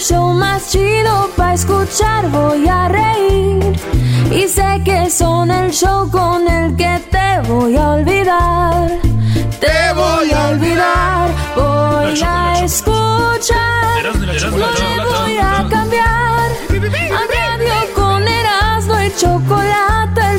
show más chido para escuchar. Voy a reír y sé que son el show con el que te voy a olvidar. Te voy a olvidar, voy a escuchar. No me voy a cambiar. A radio con Erasmo y chocolate,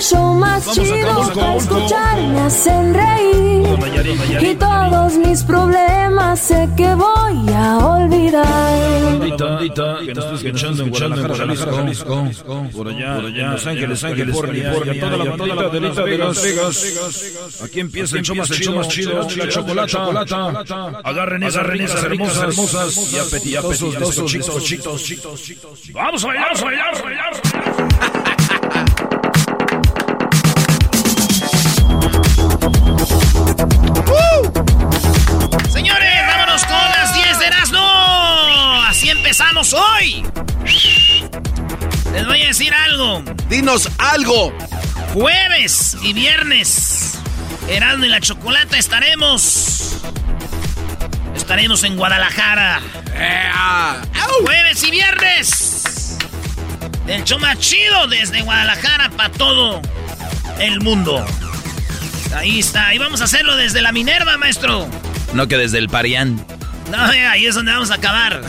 el show más chido para escuchar. Me hacen reír y todos mis problemas sé que voy a olvidar. Bandita, que nos estás escuchando en Guadalajara, Jalisco, por allá, por allá, Los Ángeles, Ángeles, California, toda la bandita de Las Vegas. Aquí empieza el show más chido, más chido, la chocolata. Agarren esas renesas hermosas, hermosas y apetitosos, chitos, chitos, chitos. Vamos a bailar, a bailar, a bailar. Señores, vámonos con las 10 de Erasmo. Así empezamos hoy. Les voy a decir algo. Dinos algo. Jueves y viernes. Erasmo y la Chocolata estaremos. Estaremos en Guadalajara. Jueves y viernes. El show más chido desde Guadalajara para todo el mundo. Ahí está. Ahí vamos a hacerlo desde la Minerva, maestro. No que desde el Parián. No, eh, ahí es donde vamos a acabar.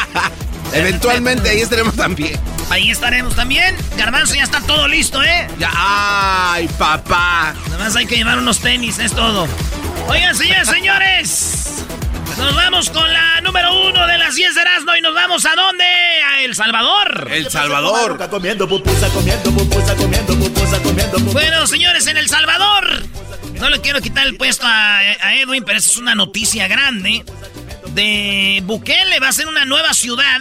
Eventualmente ahí estaremos también. Ahí estaremos también. Garbanzo ya está todo listo, ¿eh? Ya, ay, papá. Nada más hay que llevar unos tenis, es todo. Oigan, señores, señores. Nos vamos con la número uno de las 10 de Erasmo y nos vamos a dónde? A El Salvador. El Salvador. Comiendo pupusa, comiendo pupusa, comiendo pupusa, comiendo pupusa. Bueno, señores, en El Salvador. No le quiero quitar el puesto a, a Edwin, pero esa es una noticia grande. De Bukele va a ser una nueva ciudad.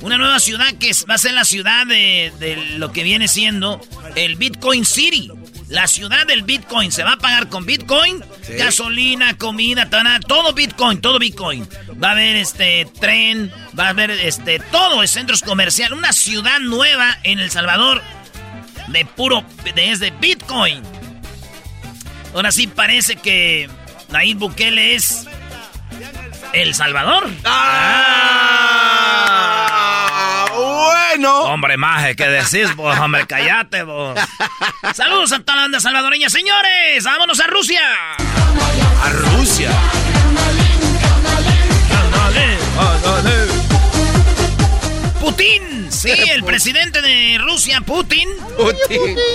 Una nueva ciudad que va a ser la ciudad de, de lo que viene siendo el Bitcoin City. La ciudad del Bitcoin. Se va a pagar con Bitcoin, gasolina, comida, todo Bitcoin, todo Bitcoin. Va a haber este tren, va a haber este todo, centros comerciales. Una ciudad nueva en El Salvador de puro, de, es de Bitcoin. Ahora sí parece que Nayib Bukele es El Salvador. Ah, bueno. Hombre, maje, ¿qué decís vos? Hombre, callate vos. Saludos a toda la banda salvadoreña, señores. Vámonos a Rusia. A Rusia. Putin, sí, el presidente de Rusia, Putin,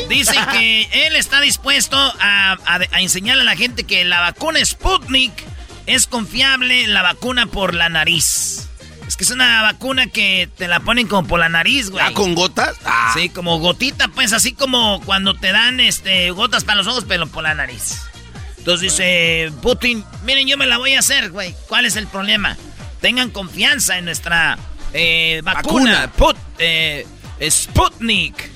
dice que él está dispuesto a, a- a enseñarle a la gente que la vacuna Sputnik es confiable, la vacuna por la nariz. Es que es una vacuna que te la ponen como por la nariz, güey. ¿Ah, con gotas? Ah. Sí, como gotita, pues así como cuando te dan este gotas para los ojos, pero por la nariz. Entonces dice Putin, miren, yo me la voy a hacer, güey. ¿Cuál es el problema? Tengan confianza en nuestra eh, vacuna. Put, eh, Sputnik.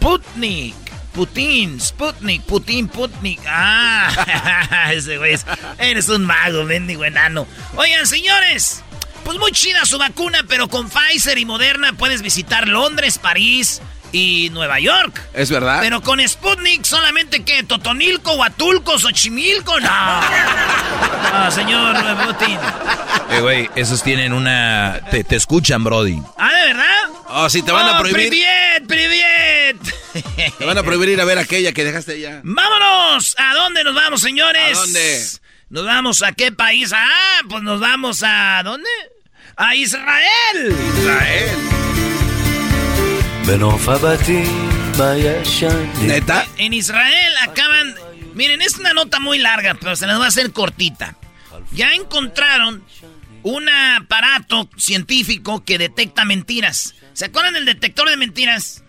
Putnik. Putin, Sputnik, Putin, Putnik. Ah, ese güey. es- Eres un mago, mendigo enano. Oigan, señores. Pues muy chida su vacuna, pero con Pfizer y Moderna puedes visitar Londres, París y Nueva York. Es verdad. Pero con Sputnik solamente que Totonilco, Huatulco, Xochimilco, no. No, señor Putin. Eh, güey, esos tienen una... Te, te escuchan, Brody. Ah, ¿de verdad? Oh, sí, te van a Oh, prohibir. Priviet, priviet. Te van a prohibir ir a ver aquella que dejaste allá. ¡Vámonos! ¿A dónde nos vamos, señores? ¿A dónde? ¿Nos vamos a qué país? Ah, pues nos vamos a... ¿Dónde? ¡A Israel! Israel. ¿Neta? En Israel acaban... Miren, es una nota muy larga, pero se las va a hacer cortita. Ya encontraron un aparato científico que detecta mentiras. ¿Se acuerdan del detector de mentiras?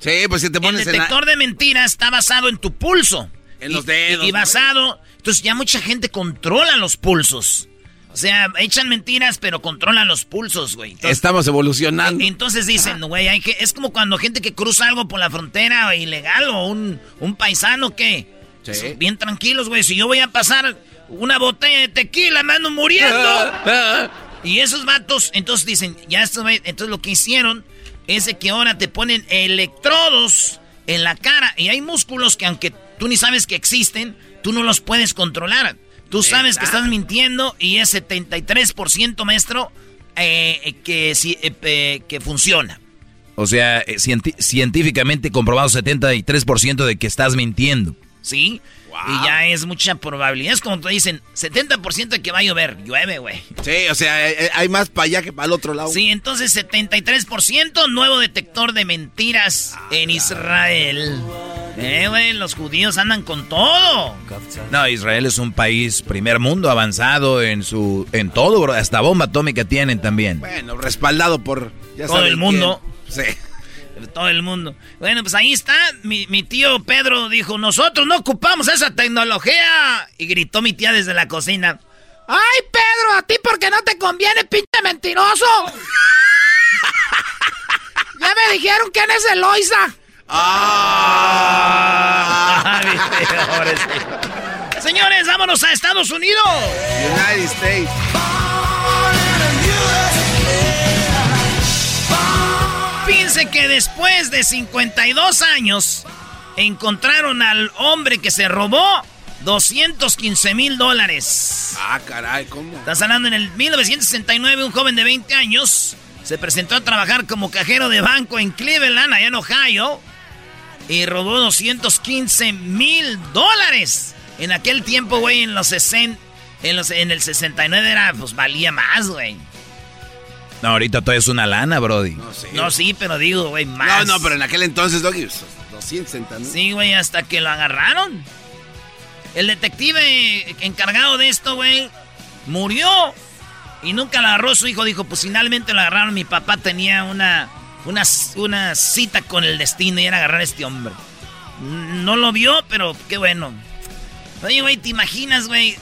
Sí, pues si te El pones en la- detector de mentiras está basado en tu pulso. En los Y- dedos, Y, basado... Entonces ya mucha gente controla los pulsos. O sea, echan mentiras, pero controlan los pulsos, güey. Entonces, Estamos evolucionando. entonces dicen, güey, hay que, es como cuando gente que cruza algo por la frontera ilegal o un, un paisano que... Sí. Bien tranquilos, güey. Si yo voy a pasar una botella de tequila, me ando muriendo. Ah, Y esos vatos, entonces dicen, ya esto, entonces lo que hicieron es de que ahora te ponen electrodos en la cara y hay músculos que aunque tú ni sabes que existen, tú no los puedes controlar. Tú sabes que estás mintiendo y es 73% maestro eh, que, sí, eh, eh, que funciona. O sea, eh, científicamente comprobado 73% de que estás mintiendo. ¿Sí? Y ya es mucha probabilidad. Es como te dicen, 70% de que va a llover. Llueve, güey. Sí, o sea, eh, hay más para allá que para el otro lado. Sí, entonces 73% nuevo detector de mentiras en Israel. Eh, güey, los judíos andan con todo. No, Israel es un país primer mundo avanzado en su en todo, bro. Hasta bomba atómica tienen también. Bueno, respaldado por... ya Todo el mundo. quién. Sí. Todo el mundo. Bueno, pues ahí está. Mi, mi tío Pedro dijo, nosotros no ocupamos esa tecnología. Y gritó mi tía desde la cocina. ¡Ay, Pedro! ¿A ti porque no te conviene, pinche mentiroso? ya me dijeron quién es Eloisa. Ah. Señores, vámonos a Estados Unidos. United States. Fíjense que después de 52 años encontraron al hombre que se robó 215 mil dólares. Ah, caray, ¿cómo? Estás hablando en el 1969, un joven de 20 años se presentó a trabajar como cajero de banco en Cleveland, allá en Ohio, y robó 215 mil dólares. En aquel tiempo, güey, en los 60, en, los, en el 69 era, pues valía más, güey. No, ahorita todo es una lana, Brody. No sé. No, sí, pero digo, güey, No, más. no, pero en aquel entonces, Doggy, pues, 260, ¿no? Sí, güey, hasta que lo agarraron. El detective encargado de esto, güey, murió. Y nunca lo agarró su hijo. Dijo, pues finalmente lo agarraron. Mi papá tenía una, una, una cita con el destino y era agarrar a este hombre. No lo vio, pero qué bueno. Oye, güey, ¿te imaginas, güey?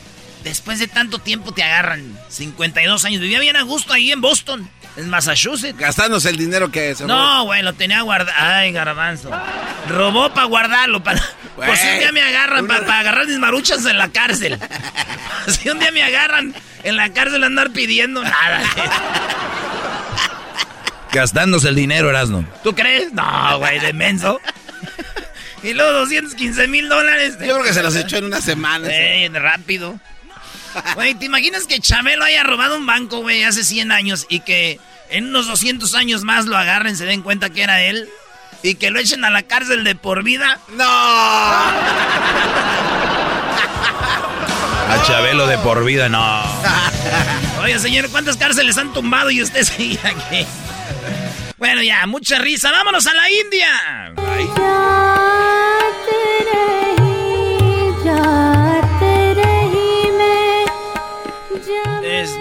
Después de tanto tiempo te agarran. 52 años. Vivía bien a gusto ahí en Boston, en Massachusetts. Gastándose el dinero que se robó. No, güey, lo tenía guardado. Ay, garbanzo. Robó para guardarlo. Para... Por si un día me agarran, una- para agarrar mis maruchas en la cárcel. si un día me agarran en la cárcel a andar pidiendo nada. Gastándose el dinero, Erasno. ¿Tú crees? No, güey, de menso. y luego 215 mil dólares. Yo creo que se los echó en una semana. Eh, rápido. Güey, ¿te imaginas que Chabelo haya robado un banco, güey, hace 100 años y que en unos 200 años más lo agarren, se den cuenta que era él y que lo echen a la cárcel de por vida? ¡No! A Chabelo de por vida, no. Oye, señor, ¿cuántas cárceles han tumbado y usted sigue aquí? Bueno, ya, mucha risa. ¡Vámonos a la India! Es,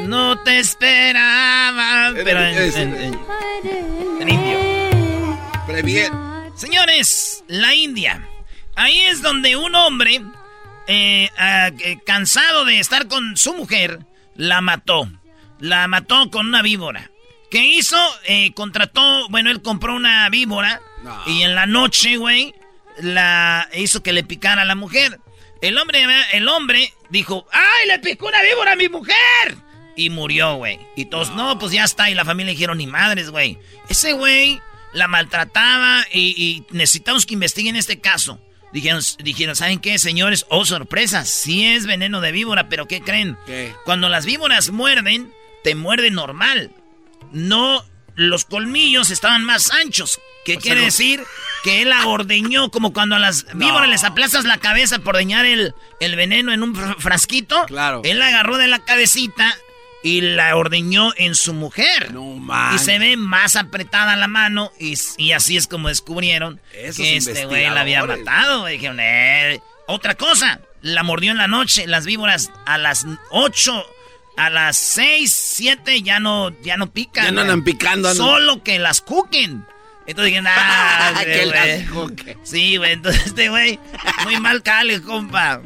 no te esperaba. Pero en, en- indio. Señores, la India. Ahí es donde un hombre, eh, ah, eh, cansado de estar con su mujer, la mató. La mató con una víbora. ¿Qué hizo? Eh, contrató, bueno, él compró una víbora No. y en la noche, güey, la hizo que le picara a la mujer. El hombre, el hombre dijo, ¡ay, le picó una víbora a mi mujer! Y murió, güey. Y todos, no. pues ya está. Y la familia dijeron, ni madres, güey. Ese güey la maltrataba y, necesitamos que investiguen este caso. Dijeron, dijeron, ¿saben qué, señores? Oh, sorpresa, sí es veneno de víbora, pero ¿qué creen? Cuando las víboras muerden, te muerden normal. No, los colmillos estaban más anchos. ¿Qué quiere decir? Que él la ordeñó como cuando a las víboras les aplastas la cabeza por ordeñar el, el veneno en un frasquito. Claro. Él la agarró de la cabecita y la ordeñó en su mujer. No Y se ve más apretada la mano y, así es como descubrieron que este güey la había matado. Dijeron, eh. Otra cosa, la mordió en la noche. Las víboras a las 8, a las 6, 7 ya no, ya no pican. Ya no andan picando. Solo que las cuquen. Entonces dije, ah, que las cuquen. Sí, güey, entonces este güey, muy mal cale, compa.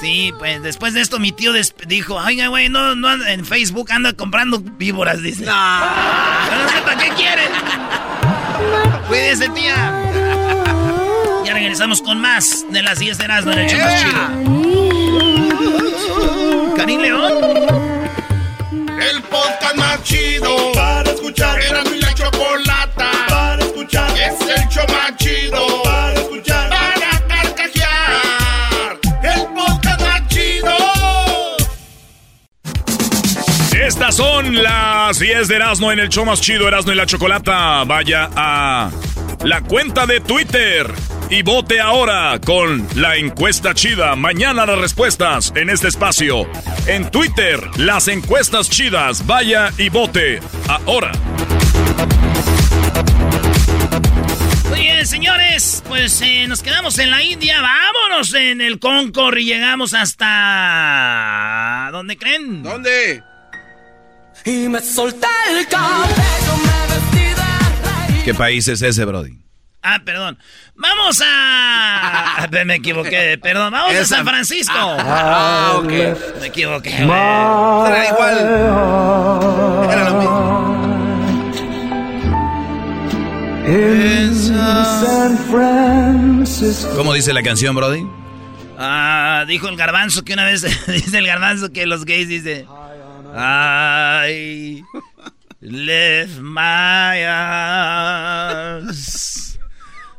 Sí, pues después de esto mi tío dijo, oiga, güey, no, no, en Facebook anda comprando víboras, dice. No. no sé para qué quieren. Cuídese, tía. Ya regresamos con más de las 10 de Erasmo en el chido Karim León. El podcast más chido para escuchar. Era mi la chocolata para escuchar. Es el show más chido Son las 10 de Erasmo en el show más chido Erasmo y la Chocolata. Vaya a la cuenta de Twitter y vote ahora con la encuesta chida. Mañana las respuestas en este espacio. En Twitter, las encuestas chidas. Vaya y vote ahora. Muy bien, señores, pues eh, nos quedamos en la India. Vámonos en el Concord y llegamos hasta... ¿Dónde creen? ¿Dónde? Y me solté el cabello, me vestí de ¿Qué país es ese, Brody? Ah, perdón. Vamos a. Me equivoqué, perdón. Vamos a San Francisco. Ah, ok. Me equivoqué. Era igual. Era lo mismo. San Francisco. ¿Cómo dice la canción, Brody? Ah, dijo el garbanzo que una vez dice el garbanzo que los gays dice. I left my arms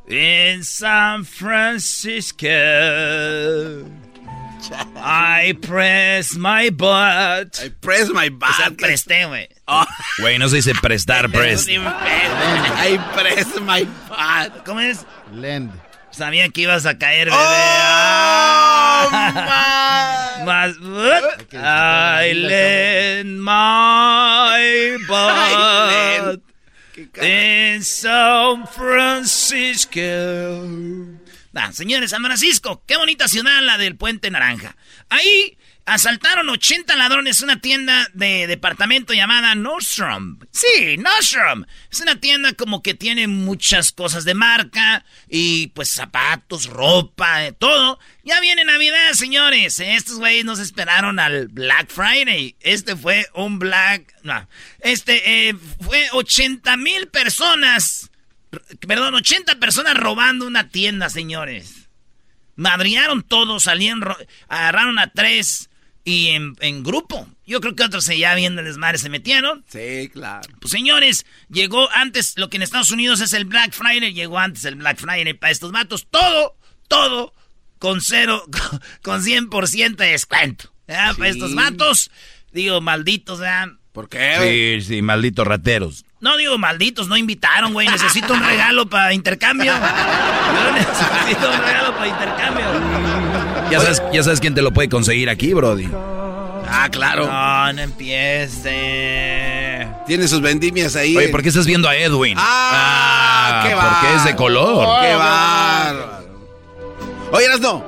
in San Francisco. I press my butt. I press my butt. O sea, presté, güey. Oh. Güey, no se dice prestar, press. I press my butt. ¿Cómo es? Lend. Sabía que ibas a caer, bebé. Oh, Más. I lend my butt in San Francisco. Nah, señores, San Francisco, qué bonita ciudad la del Puente Naranja. Ahí Asaltaron 80 ladrones una tienda de departamento llamada Nordstrom. Sí, Nordstrom. Es una tienda como que tiene muchas cosas de marca y pues zapatos, ropa, eh, todo. Ya viene Navidad, señores. Estos güeyes nos esperaron al Black Friday. Este fue un Black... No, este eh, fue 80 mil personas. Perdón, 80 personas robando una tienda, señores. Madriaron todos, salieron, agarraron a tres y en, grupo. Yo creo que otros ya viendo el desmadre se metieron. Sí, claro. Pues señores, llegó antes, lo que en Estados Unidos es el Black Friday, llegó antes el Black Friday para estos matos. Todo, todo con cero, con 100% de descuento. Para estos matos, digo, malditos, ¿verdad? ¿Por qué? Sí, sí, malditos rateros. No digo malditos, no invitaron, güey. Necesito un regalo para intercambio. necesito un regalo para intercambio. Ya sabes, ya sabes quién te lo puede conseguir aquí, Brody. Ah, claro. No, no empiece. Tiene sus vendimias ahí. Oye, ¿por qué estás viendo a Edwin? Ah, qué va. Porque es de color. qué bárbaro. Oye, no.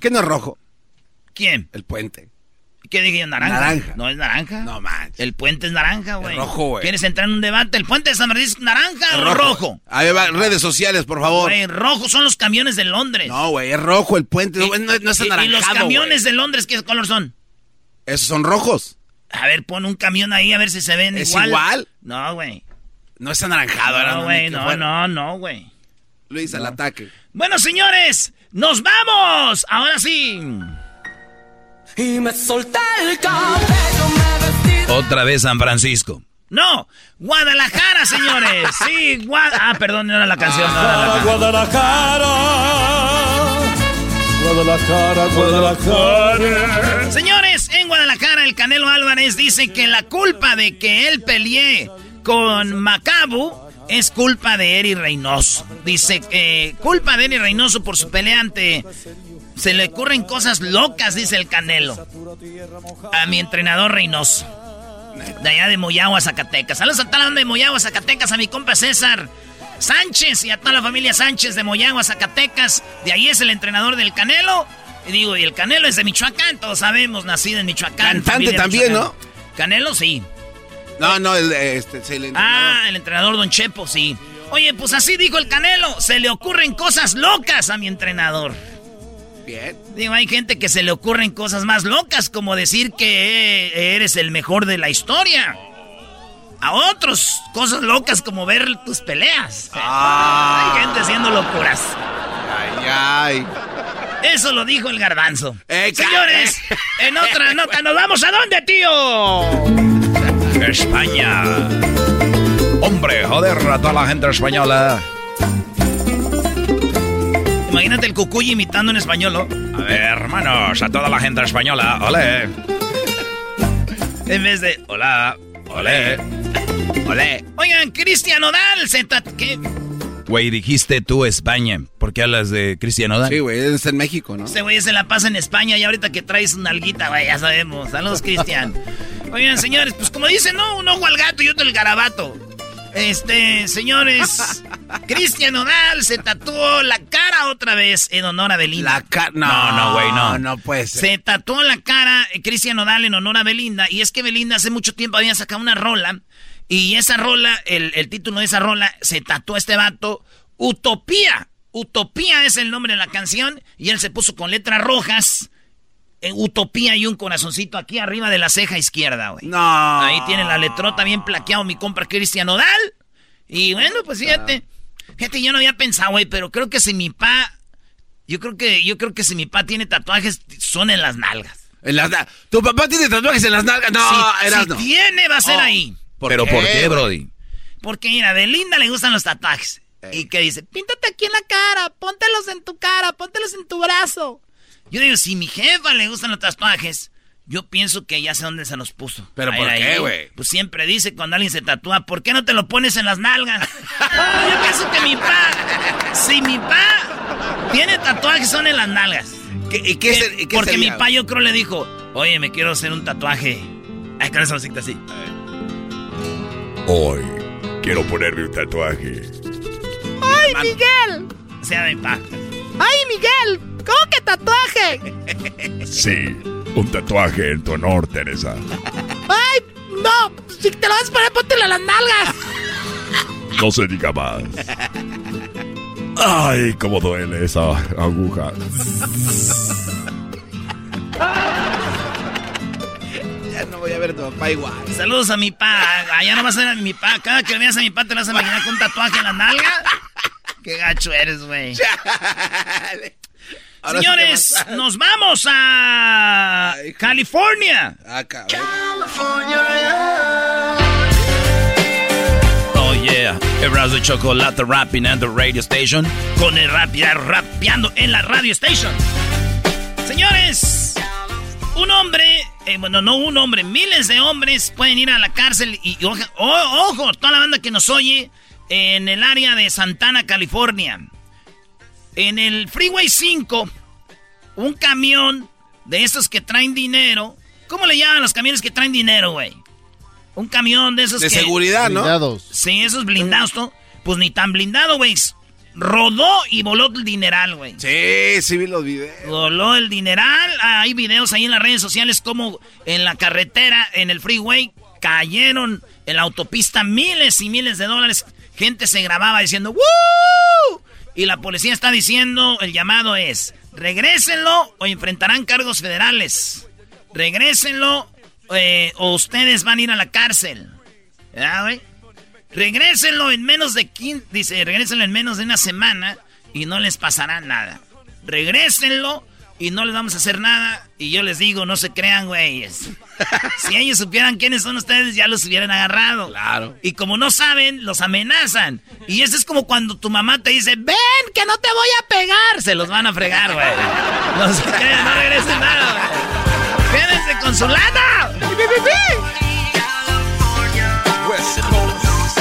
¿Qué no es rojo? ¿Quién? El puente. ¿Qué dije yo? ¿Naranja? Naranja. ¿No es naranja? No manches. El puente es naranja, güey. rojo, güey. ¿Quieres entrar en un debate? ¿El puente de San Francisco es naranja o rojo? A ver, redes sociales, por favor. Güey, rojo son los camiones de Londres. No, güey, es rojo el puente. no, no, es anaranjado, ¿Y los camiones de Londres qué color son? Esos son rojos. A ver, pon un camión ahí a ver si se ven ¿Es igual? No, güey. No es anaranjado. No, güey, no, no, no, güey. Luis, al ataque. Bueno, señores, ¡nos vamos! Ahora sí. Y me solté el cabello, me vestí Otra vez San Francisco. No, Guadalajara, señores. Sí, Guadalajara. Ah, perdón, no era la canción. Ah, Guadalajara. Guadalajara, Guadalajara. Señores, en Guadalajara el Canelo Álvarez dice que la culpa de que él pelee con Macabu es culpa de Eri Reynoso. Dice que culpa de Eri Reynoso por su peleante. Se le ocurren cosas locas, dice el Canelo. A mi entrenador Reynoso. De allá de Moyagua, Zacatecas. Saludos a toda la banda de Moyagua, Zacatecas, a mi compa César Sánchez y a toda la familia Sánchez de Moyagua, Zacatecas. De ahí es el entrenador del Canelo. Y digo, y el Canelo es de Michoacán, todos sabemos, nacido en Michoacán. Cantante también, ¿no? Canelo sí. No, no, el, este, el entrenador. Ah, el entrenador Don Chepo, sí. Oye, pues así dijo el Canelo. Se le ocurren cosas locas a mi entrenador. Bien. Digo, hay gente que se le ocurren cosas más locas, como decir que eres el mejor de la historia. A otros, cosas locas como ver tus peleas. Ah. Hay gente haciendo locuras. Ay, ay. Eso lo dijo el garbanzo. Señores, en otra nota, ¿nos vamos a dónde, tío? España. Hombre, joder a toda la gente española. Imagínate el cucuy imitando en español, ¿no? A ver, hermanos, a toda la gente española, ole. En vez de, hola, ole, ole. Oigan, Cristian Odal, se ¿qué? Güey, dijiste tú España. ¿Por qué hablas de Cristian Odal? Sí, güey, es en México, ¿no? Este güey se la pasa en España y ahorita que traes una alguita, güey, ya sabemos. Saludos, Cristian. Oigan, señores, pues como dicen, ¿no? Un ojo al gato y otro el garabato. Este, señores, Cristian Odal se tatuó la cara otra vez en honor a Belinda. La cara. No, No, no, güey, no. No puede ser. Se tatuó la cara eh, Cristian Odal en honor a Belinda. Y es que Belinda hace mucho tiempo había sacado una rola. Y esa rola, el, el título de esa rola, se tatuó este vato. Utopía. Utopía es el nombre de la canción. Y él se puso con letras rojas. Eh, Utopía y un corazoncito aquí arriba de la ceja izquierda, güey. No. Ahí tiene la letrota bien plaqueado mi compra Cristian Odal. Y bueno, pues fíjate. Fíjate, yo no había pensado, güey, pero creo que si mi pa. Yo creo que, yo creo que si mi pa tiene tatuajes, son en las nalgas. En las ¿Tu papá tiene tatuajes en las nalgas? No, si, eras si no. tiene, va a ser Oh. ahí. ¿Pero por qué, Brody? Porque mira, a Belinda le gustan los tatuajes. Y que dice, píntate aquí en la cara, póntelos en tu cara, póntelos en tu brazo. Yo digo, si mi jefa le gustan los tatuajes, yo pienso que ya sé dónde se los puso. ¿Pero Ahí, por ahí. qué, güey? Pues siempre dice cuando alguien se tatúa, ¿por qué no te lo pones en las nalgas? Yo pienso que mi pa, si mi pa tiene tatuajes son en las nalgas. ¿Qué, y qué Que- qué porque sería? mi pa yo creo le dijo, oye, me quiero hacer un tatuaje. Ay, con esa musicita así. Hoy quiero ponerme un tatuaje. ¡Ay, Miguel! O sea, mi pa. ¡Ay, Miguel! ¿Cómo que tatuaje? Sí, un tatuaje en tu honor, Teresa. ¡Ay, no! Si te lo vas a poner, póntelo a las nalgas. No se diga más. Ay, cómo duele esa aguja. Ya no voy a ver a tu papá igual. Saludos a mi pa. Allá no vas a ver a mi pa. Cada que veas a mi pa te lo vas a imaginar con un tatuaje en la nalga. Qué gacho eres, güey. Ahora Señores, nos vamos a Ay. California. Ah, cabrón. Oh, yeah. Erasmo y Chocolate rapping at the radio station. Con el rapia rapeando en la radio station. Señores, un hombre, eh, bueno, no un hombre, miles de hombres pueden ir a la cárcel y, y oja- o- ojo, toda la banda que nos oye en el área de Santana, California. En el Freeway 5, un camión de estos que traen dinero. ¿Cómo le llaman los camiones que traen dinero, güey? Un camión de esos De que... seguridad, ¿no? Blindados. Sí, esos blindados, ¿no? Pues ni tan blindado, güey. Rodó y voló el dineral, güey. Sí, sí vi los videos. Voló el dineral. Hay videos ahí en las redes sociales como en la carretera, en el freeway, cayeron en la autopista miles y miles de dólares. Gente se grababa diciendo ¡Woo! Y la policía está diciendo, el llamado es, regrésenlo o enfrentarán cargos federales. Regrésenlo eh, o ustedes van a ir a la cárcel. ¿Ya, güey? Regrésenlo en menos de 15, dice, regrésenlo en menos de una semana y no les pasará nada. Regrésenlo y no les vamos a hacer nada. Y yo les digo, no se crean, güeyes. si ellos supieran quiénes son ustedes, ya los hubieran agarrado. Claro. Y como no saben, los amenazan. Y eso es como cuando tu mamá te dice, ven, que no te voy a pegar. Se los van a fregar, güey. No se crean, no regresen nada, güey. Quédense con su lana.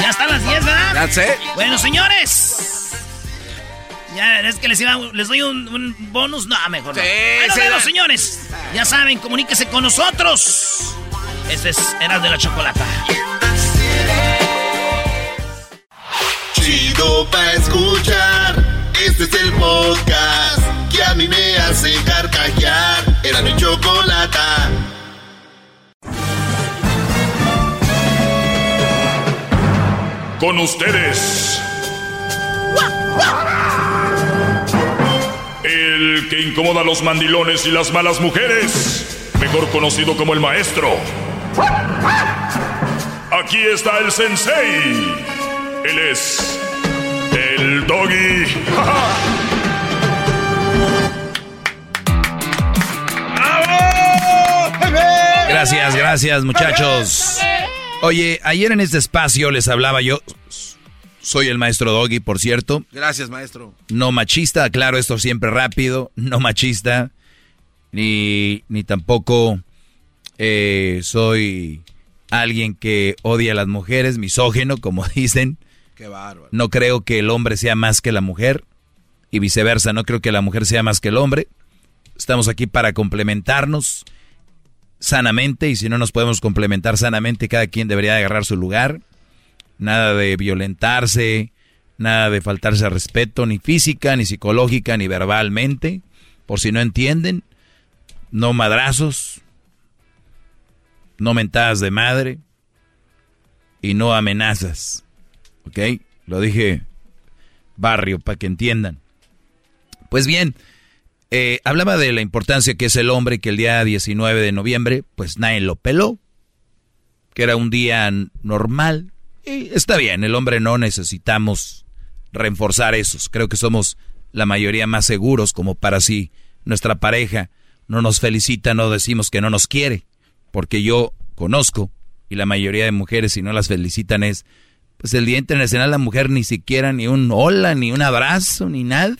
Ya están las 10, ¿verdad? That's it. Bueno, señores. Ya, es que les, iba, les doy un, bonus. No, mejor no. Sí, bueno, sí, bueno, da- señores. Ya saben, comuníquese con nosotros. Este es Eras de la Chocolata. Chido pa' escuchar. Este es el podcast que a mí me hace carcajear. Era mi chocolata. Con ustedes. El que incomoda a los mandilones y las malas mujeres. Mejor conocido como el maestro. Aquí está el sensei. Él es. El doggy. Gracias, gracias, muchachos. Oye, ayer en este espacio les hablaba yo. Soy el maestro Doggy, por cierto. Gracias, maestro. No machista, claro, esto siempre rápido. No machista. Ni, ni tampoco eh, soy alguien que odia a las mujeres, misógeno, como dicen. Qué bárbaro. No creo que el hombre sea más que la mujer. Y viceversa, no creo que la mujer sea más que el hombre. Estamos aquí para complementarnos sanamente y si no nos podemos complementar sanamente, cada quien debería agarrar su lugar. Nada de violentarse, nada de faltarse al respeto, ni física, ni psicológica, ni verbalmente. Por si no entienden, no madrazos, no mentadas de madre y no amenazas. ¿Ok? Lo dije barrio para que entiendan. Pues bien, eh, hablaba de la importancia que es el hombre que el día 19 de noviembre, pues nadie lo peló, que era un día normal. Y está bien, el hombre no necesitamos reforzar esos. Creo que somos la mayoría más seguros como para si nuestra pareja no nos felicita, no decimos que no nos quiere. Porque yo conozco, y la mayoría de mujeres si no las felicitan es, pues el Día Internacional la Mujer ni siquiera ni un hola, ni un abrazo, ni nada.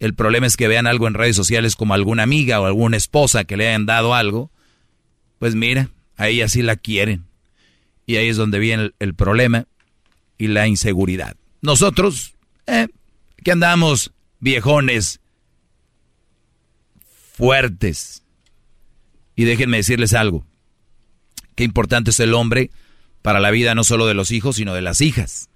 El problema es que vean algo en redes sociales como alguna amiga o alguna esposa que le hayan dado algo. Pues mira, a ella sí la quieren. Y ahí es donde viene el, problema y la inseguridad. Nosotros, eh, que andamos viejones, fuertes. Y déjenme decirles algo. Qué importante es el hombre para la vida no solo de los hijos, sino de las hijas.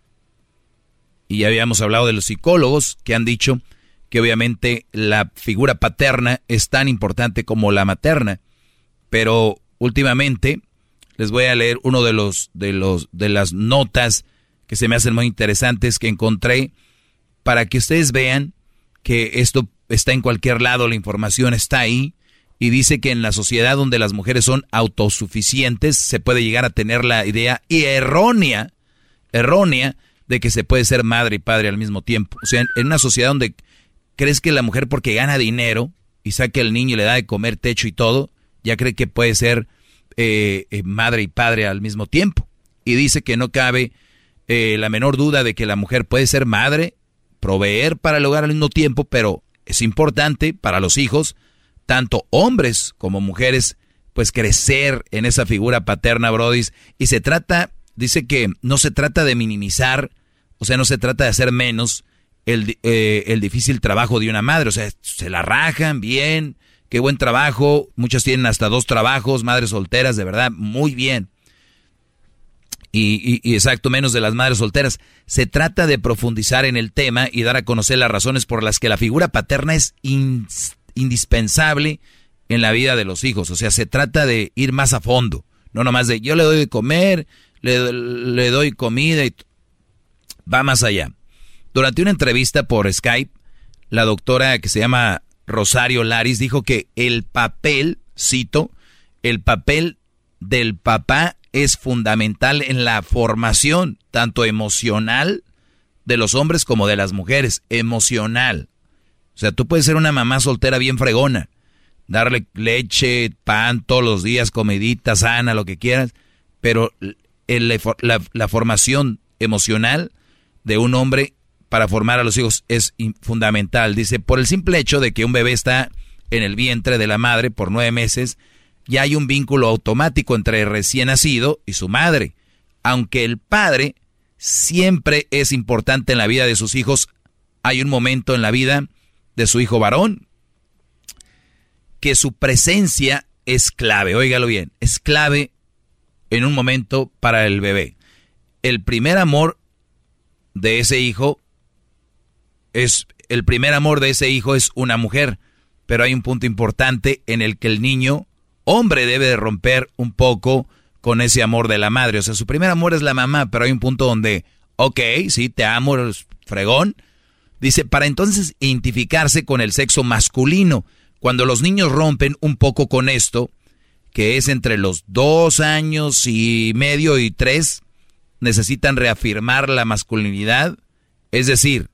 Y ya habíamos hablado de los psicólogos que han dicho que obviamente la figura paterna es tan importante como la materna, pero últimamente les voy a leer uno de los de los de las notas que se me hacen muy interesantes que encontré para que ustedes vean que esto está en cualquier lado, la información está ahí y dice que en la sociedad donde las mujeres son autosuficientes se puede llegar a tener la idea y errónea, errónea de que se puede ser madre y padre al mismo tiempo. O sea, en una sociedad donde crees que la mujer porque gana dinero y saca al niño y le da de comer techo y todo, ya cree que puede ser eh, eh, madre y padre al mismo tiempo. Y dice que no cabe eh, la menor duda de que la mujer puede ser madre, proveer para el hogar al mismo tiempo, pero es importante para los hijos, tanto hombres como mujeres, pues crecer en esa figura paterna, Brodis. Y se trata, dice que no se trata de minimizar, o sea, no se trata de hacer menos el, eh, el difícil trabajo de una madre. O sea, se la rajan bien, qué buen trabajo. Muchas tienen hasta dos trabajos, madres solteras, de verdad, muy bien. Y, exacto, menos de las madres solteras. Se trata de profundizar en el tema y dar a conocer las razones por las que la figura paterna es in, indispensable en la vida de los hijos. O sea, se trata de ir más a fondo. No nomás de yo le doy de comer, le, le doy comida y va más allá. Durante una entrevista por Skype, la doctora que se llama Rosario Laris dijo que el papel, cito, el papel del papá es fundamental en la formación, tanto emocional de los hombres como de las mujeres, emocional. O sea, tú puedes ser una mamá soltera bien fregona, darle leche, pan todos los días, comidita sana, lo que quieras, pero la, formación emocional de un hombre para formar a los hijos es fundamental. Dice, por el simple hecho de que un bebé está en el vientre de la madre por nueve meses, ya hay un vínculo automático entre el recién nacido y su madre. Aunque el padre siempre es importante en la vida de sus hijos, hay un momento en la vida de su hijo varón que su presencia es clave, óigalo bien, es clave en un momento para el bebé. El primer amor de ese hijo es el primer amor de ese hijo es una mujer, pero hay un punto importante en el que el niño hombre debe de romper un poco con ese amor de la madre. O sea, su primer amor es la mamá, pero hay un punto donde, ok, sí, te amo, fregón. Dice, para entonces identificarse con el sexo masculino. Cuando los niños rompen un poco con esto, que es entre los dos años y medio y tres, necesitan reafirmar la masculinidad, es decir,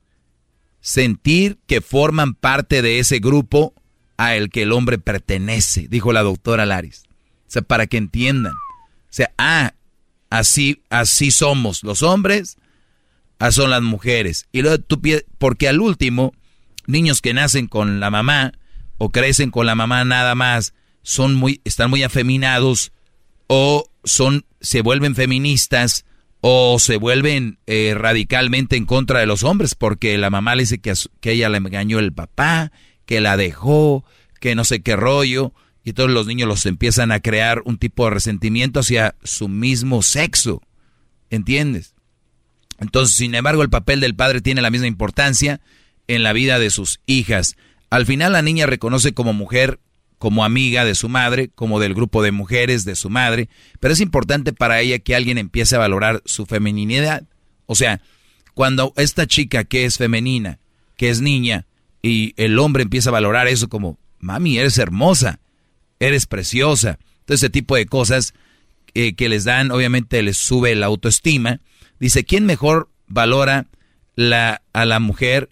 sentir que forman parte de ese grupo a el que el hombre pertenece, dijo la doctora Laris. O sea, para que entiendan. O sea, ah, así, así somos los hombres, así son las mujeres. Y luego tú porque al último, niños que nacen con la mamá o crecen con la mamá nada más, son muy, están muy afeminados o son, se vuelven feministas o se vuelven eh, radicalmente en contra de los hombres porque la mamá le dice que, que ella le engañó el papá que la dejó, que no sé qué rollo, y todos los niños los empiezan a crear un tipo de resentimiento hacia su mismo sexo. ¿Entiendes? Entonces, sin embargo, el papel del padre tiene la misma importancia en la vida de sus hijas. Al final la niña reconoce como mujer, como amiga de su madre, como del grupo de mujeres de su madre, pero es importante para ella que alguien empiece a valorar su feminidad. O sea, cuando esta chica que es femenina, que es niña, y el hombre empieza a valorar eso como, mami, eres hermosa, eres preciosa. Todo ese tipo de cosas eh, que les dan, obviamente les sube la autoestima. Dice, ¿quién mejor valora la, a la mujer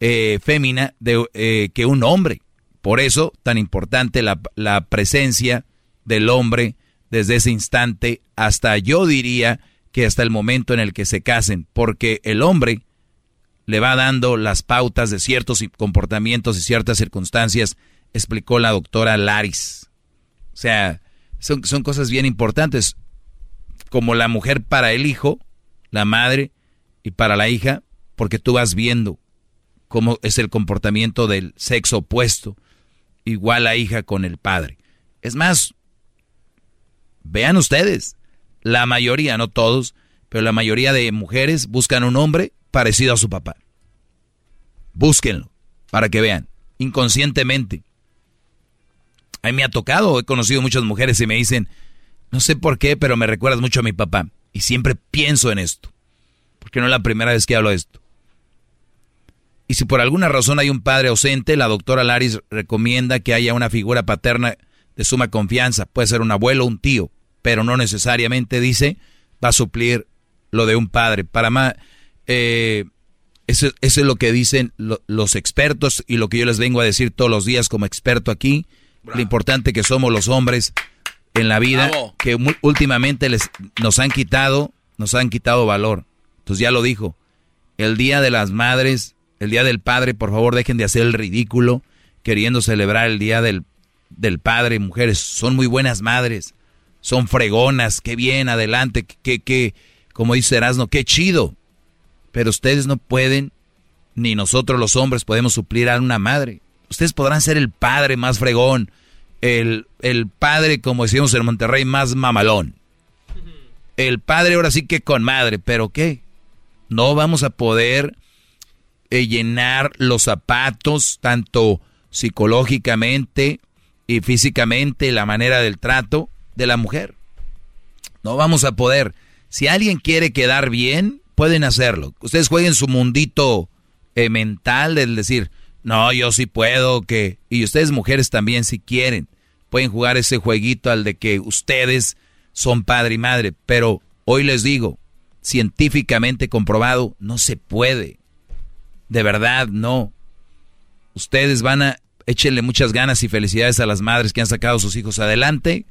eh, fémina de, eh, que un hombre? Por eso, tan importante la, la presencia del hombre desde ese instante hasta yo diría que hasta el momento en el que se casen, porque el hombre le va dando las pautas de ciertos comportamientos y ciertas circunstancias, explicó la doctora Laris. O sea, son, son cosas bien importantes, como la mujer para el hijo, la madre y para la hija, porque tú vas viendo cómo es el comportamiento del sexo opuesto, igual la hija con el padre. Es más, vean ustedes, la mayoría, no todos, pero la mayoría de mujeres buscan un hombre parecido a su papá. Búsquenlo para que vean, inconscientemente. A mí me ha tocado, he conocido muchas mujeres y me dicen, no sé por qué, pero me recuerdas mucho a mi papá. Y siempre pienso en esto, porque no es la primera vez que hablo de esto. Y si por alguna razón hay un padre ausente, la doctora Laris recomienda que haya una figura paterna de suma confianza. Puede ser un abuelo o un tío, pero no necesariamente, dice, va a suplir lo de un padre. Para más, eh, eso, es lo que dicen los expertos y lo que yo les vengo a decir todos los días como experto aquí. Lo importante que somos los hombres en la vida, que últimamente les, nos han quitado, nos han quitado valor. Entonces ya lo dijo. El día de las madres, el día del padre, por favor dejen de hacer el ridículo queriendo celebrar el día del, del padre. Mujeres, son muy buenas madres, son fregonas, qué bien, adelante, qué, qué, como dice Erasmo, qué chido. Pero ustedes no pueden, ni nosotros los hombres podemos suplir a una madre. Ustedes podrán ser el padre más fregón, el, el padre, como decimos en Monterrey, más mamalón. El padre ahora sí que con madre, pero ¿qué? No vamos a poder eh, llenar los zapatos, tanto psicológicamente y físicamente, la manera del trato de la mujer. No vamos a poder. Si alguien quiere quedar bien, pueden hacerlo. Ustedes jueguen su mundito eh, mental del decir, no, yo sí puedo, que... Y ustedes mujeres también si quieren, pueden jugar ese jueguito al de que ustedes son padre y madre. Pero hoy les digo, científicamente comprobado, no se puede. De verdad, no. Ustedes van a échenle muchas ganas y felicidades a las madres que han sacado a sus hijos adelante,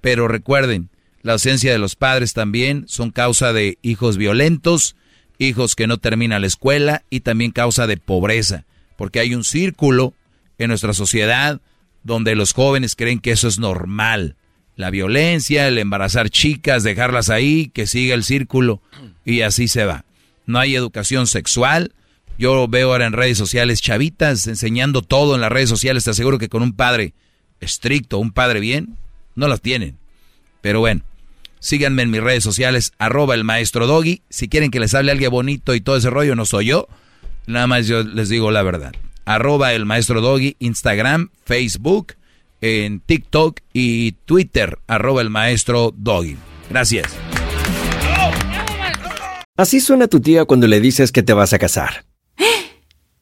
pero recuerden, la ausencia de los padres también son causa de hijos violentos, hijos que no terminan la escuela y también causa de pobreza, porque hay un círculo en nuestra sociedad donde los jóvenes creen que eso es normal. La violencia, el embarazar chicas, dejarlas ahí, que siga el círculo y así se va. No hay educación sexual, yo veo ahora en redes sociales chavitas enseñando todo en las redes sociales. Te aseguro que con un padre estricto, un padre bien, no las tienen. Pero bueno, síganme en mis redes sociales, arroba el maestro Doggy. Si quieren que les hable alguien bonito y todo ese rollo, no soy yo. Nada más yo les digo la verdad. Arroba el maestro Doggy, Instagram, Facebook, en TikTok y Twitter, arroba el maestro Doggy. Gracias. Así suena tu tía cuando le dices que te vas a casar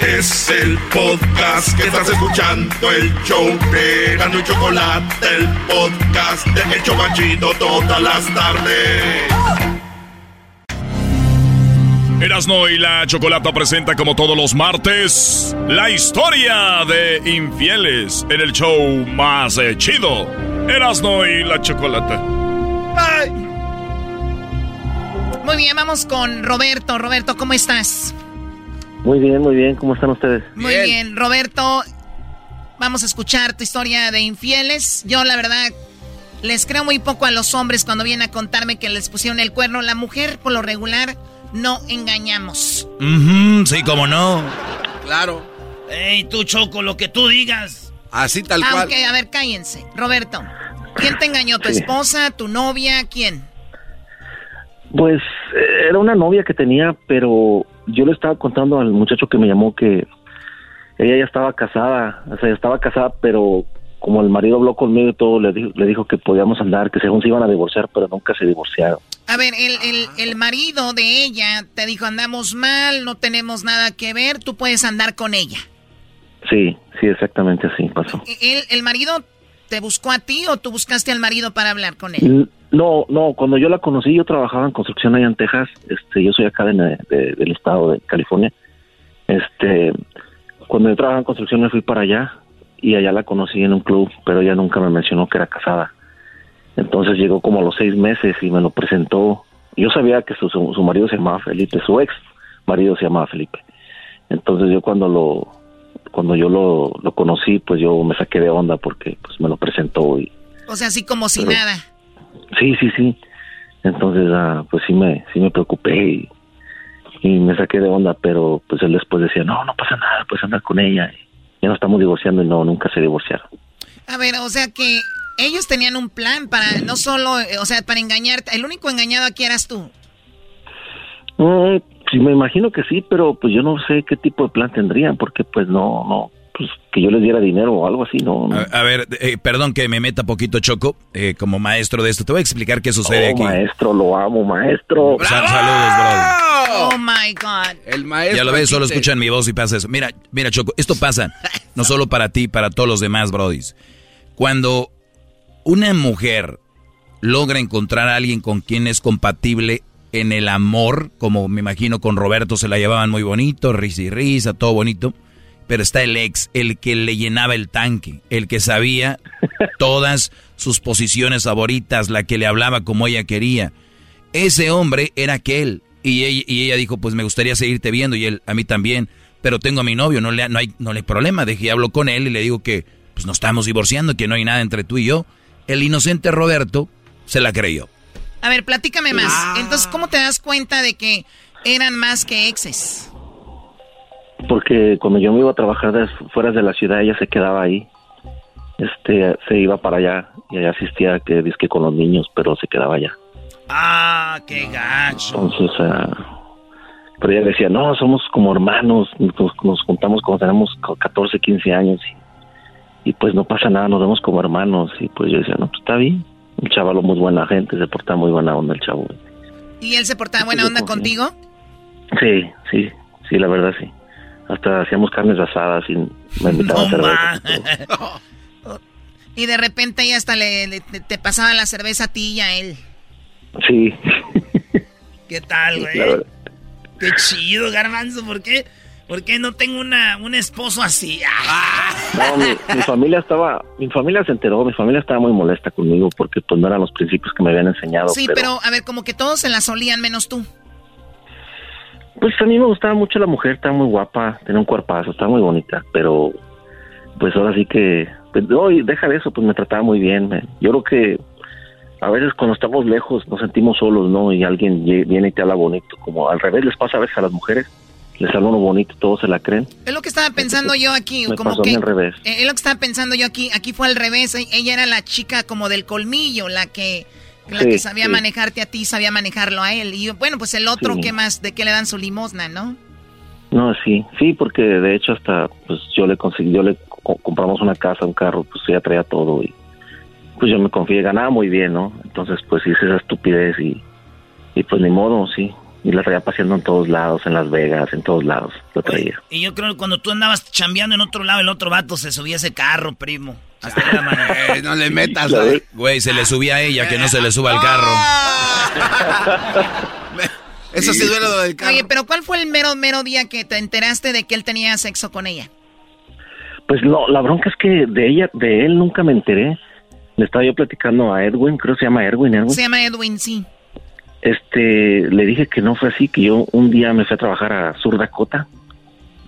Es el podcast que estás escuchando, el show de Gano y Chocolate, el podcast de El Chocachito todas las tardes. Erasno y la Chocolata presenta como todos los martes la historia de infieles en el show más eh, chido. Erasno y la Chocolata. Muy bien, vamos con Roberto. Roberto, ¿cómo estás? Muy bien, muy bien. ¿Cómo están ustedes? Muy bien. Roberto. Vamos a escuchar tu historia de infieles. Yo, la verdad, les creo muy poco a los hombres cuando vienen a contarme que les pusieron el cuerno. La mujer, por lo regular, no engañamos. sí, como no. Claro. Ey, tú, Choco, lo que tú digas. Así tal cual. Aunque, a ver, cállense. Roberto, ¿quién te engañó? ¿Tu esposa, tu novia? ¿Quién? Pues eh, era una novia que tenía, pero yo le estaba contando al muchacho que me llamó que ella ya estaba casada, o sea, ya estaba casada, pero como el marido habló conmigo y todo, le dijo, le dijo que podíamos andar, que según se iban a divorciar, pero nunca se divorciaron. A ver, el, el, el marido de ella te dijo, andamos mal, no tenemos nada que ver, tú puedes andar con ella. Sí, sí, exactamente así pasó. ¿El, el marido te buscó a ti o tú buscaste al marido para hablar con él? No, no, cuando yo la conocí, yo trabajaba en construcción allá en Texas, este, yo soy acá de, del estado de California, este, cuando yo trabajaba en construcción me fui para allá y allá la conocí en un club, pero ella nunca me mencionó que era casada. Entonces llegó como a los seis meses y me lo presentó. Yo sabía que su, su, marido se llamaba Felipe, su ex marido se llamaba Felipe. Entonces yo cuando lo cuando yo lo, lo conocí, pues yo me saqué de onda porque pues me lo presentó y o sea, así como si nada. Sí, sí, sí. Entonces, ah, pues sí me, sí me preocupé y, y, me saqué de onda, pero pues él después decía, no, no pasa nada, puedes andar con ella. ya no estamos divorciando y no, nunca se divorciaron. A ver, o sea que ellos tenían un plan para, no solo, o sea, para engañarte. El único engañado aquí eras tú. Mm, sí, me imagino que sí, pero pues yo no sé qué tipo de plan tendrían, porque pues no, no, pues, que yo les diera dinero o algo así, ¿no? A, ver, eh, perdón que me meta poquito Choco, eh, como maestro de esto. Te voy a explicar qué sucede oh, aquí. maestro, lo amo, maestro. saludos, bro. Oh, my God. El maestro. Ya lo ves, solo escuchan mi voz y pasa eso. Mira, mira, Choco, esto pasa. no solo para ti, para todos los demás, brodis. Cuando una mujer logra encontrar a alguien con quien es compatible en el amor, como me imagino con Roberto se la llevaban muy bonito, risa y risa, todo bonito, pero está el ex, el que le llenaba el tanque, el que sabía todas sus posiciones favoritas, la que le hablaba como ella quería. Ese hombre era aquel. Y ella, y ella dijo, pues me gustaría seguirte viendo, y él, a mí también, pero tengo a mi novio, no, le, no, hay, no hay problema, dejé, hablo con él y le digo que pues nos estamos divorciando, que no hay nada entre tú y yo. El inocente Roberto se la creyó. A ver, platícame más. Entonces, ¿cómo te das cuenta de que eran más que exes? Porque cuando yo me iba a trabajar de, fuera de la ciudad, ella se quedaba ahí. Este, se iba para allá y allá asistía que disque con los niños, pero se quedaba allá. Ah, qué gacho. Entonces, ah, pero ella decía, no, somos como hermanos, nos, nos juntamos cuando tenemos 14, 15 años y, y, pues no pasa nada, nos vemos como hermanos. Y pues yo decía, no, pues está bien. Un chavalo muy buena gente, se porta muy buena onda el chavo. ¿Y él se portaba buena onda contigo? Sí, sí, sí, la verdad sí. Hasta hacíamos carnes asadas y me invitaba a cerveza. y de repente ella hasta le, le, te pasaba la cerveza a ti y a él. Sí. ¿Qué tal, güey? Qué chido, garbanzo, ¿por qué? ¿Por qué no tengo una, un esposo así? No, mi, mi, familia estaba, mi familia se enteró, mi familia estaba muy molesta conmigo porque pues no eran los principios que me habían enseñado. Sí, pero, a ver, como que todos se la solían menos tú. Pues a mí me gustaba mucho la mujer, estaba muy guapa, tenía un cuerpazo, estaba muy bonita, pero pues ahora sí que, pues, no, deja de eso, pues me trataba muy bien. Yo creo que a veces cuando estamos lejos nos sentimos solos, ¿no? Y alguien viene y te habla bonito, como al revés les pasa a veces a las mujeres les habla uno bonito, todos se la creen. Es lo que estaba pensando yo aquí, me como pasó que al revés. Eh, es lo que estaba pensando yo aquí, aquí fue al revés, e, ella era la chica como del colmillo, la que la Sí, que sabía sí. manejarte a ti, sabía manejarlo a él. Y bueno, pues el otro, Sí. ¿qué más? ¿De qué le dan su limosna, no? No, sí, sí, porque de hecho hasta pues yo le conseguí, yo le co- compramos una casa, un carro, pues ella traía todo y pues yo me confié, ganaba muy bien, ¿no? Entonces pues hice esa estupidez y, y pues ni modo, sí. Y la traía paseando en todos lados, en Las Vegas, en todos lados, lo traía. Y yo creo que cuando tú andabas chambeando en otro lado, el otro vato se subía a ese carro, primo. Hasta era manejar. no le metas. La Güey, se le subía a ella, que no se le suba al carro. Eso sí duele lo del carro. Oye, pero ¿cuál fue el mero, mero día que te enteraste de que él tenía sexo con ella? Pues no, la bronca es que de ella, de él nunca me enteré. Le estaba yo platicando a Edwin, creo que se llama Edwin, Edwin. Se llama Edwin, sí. Este le dije que no fue así, que yo un día me fui a trabajar a Sur Dakota.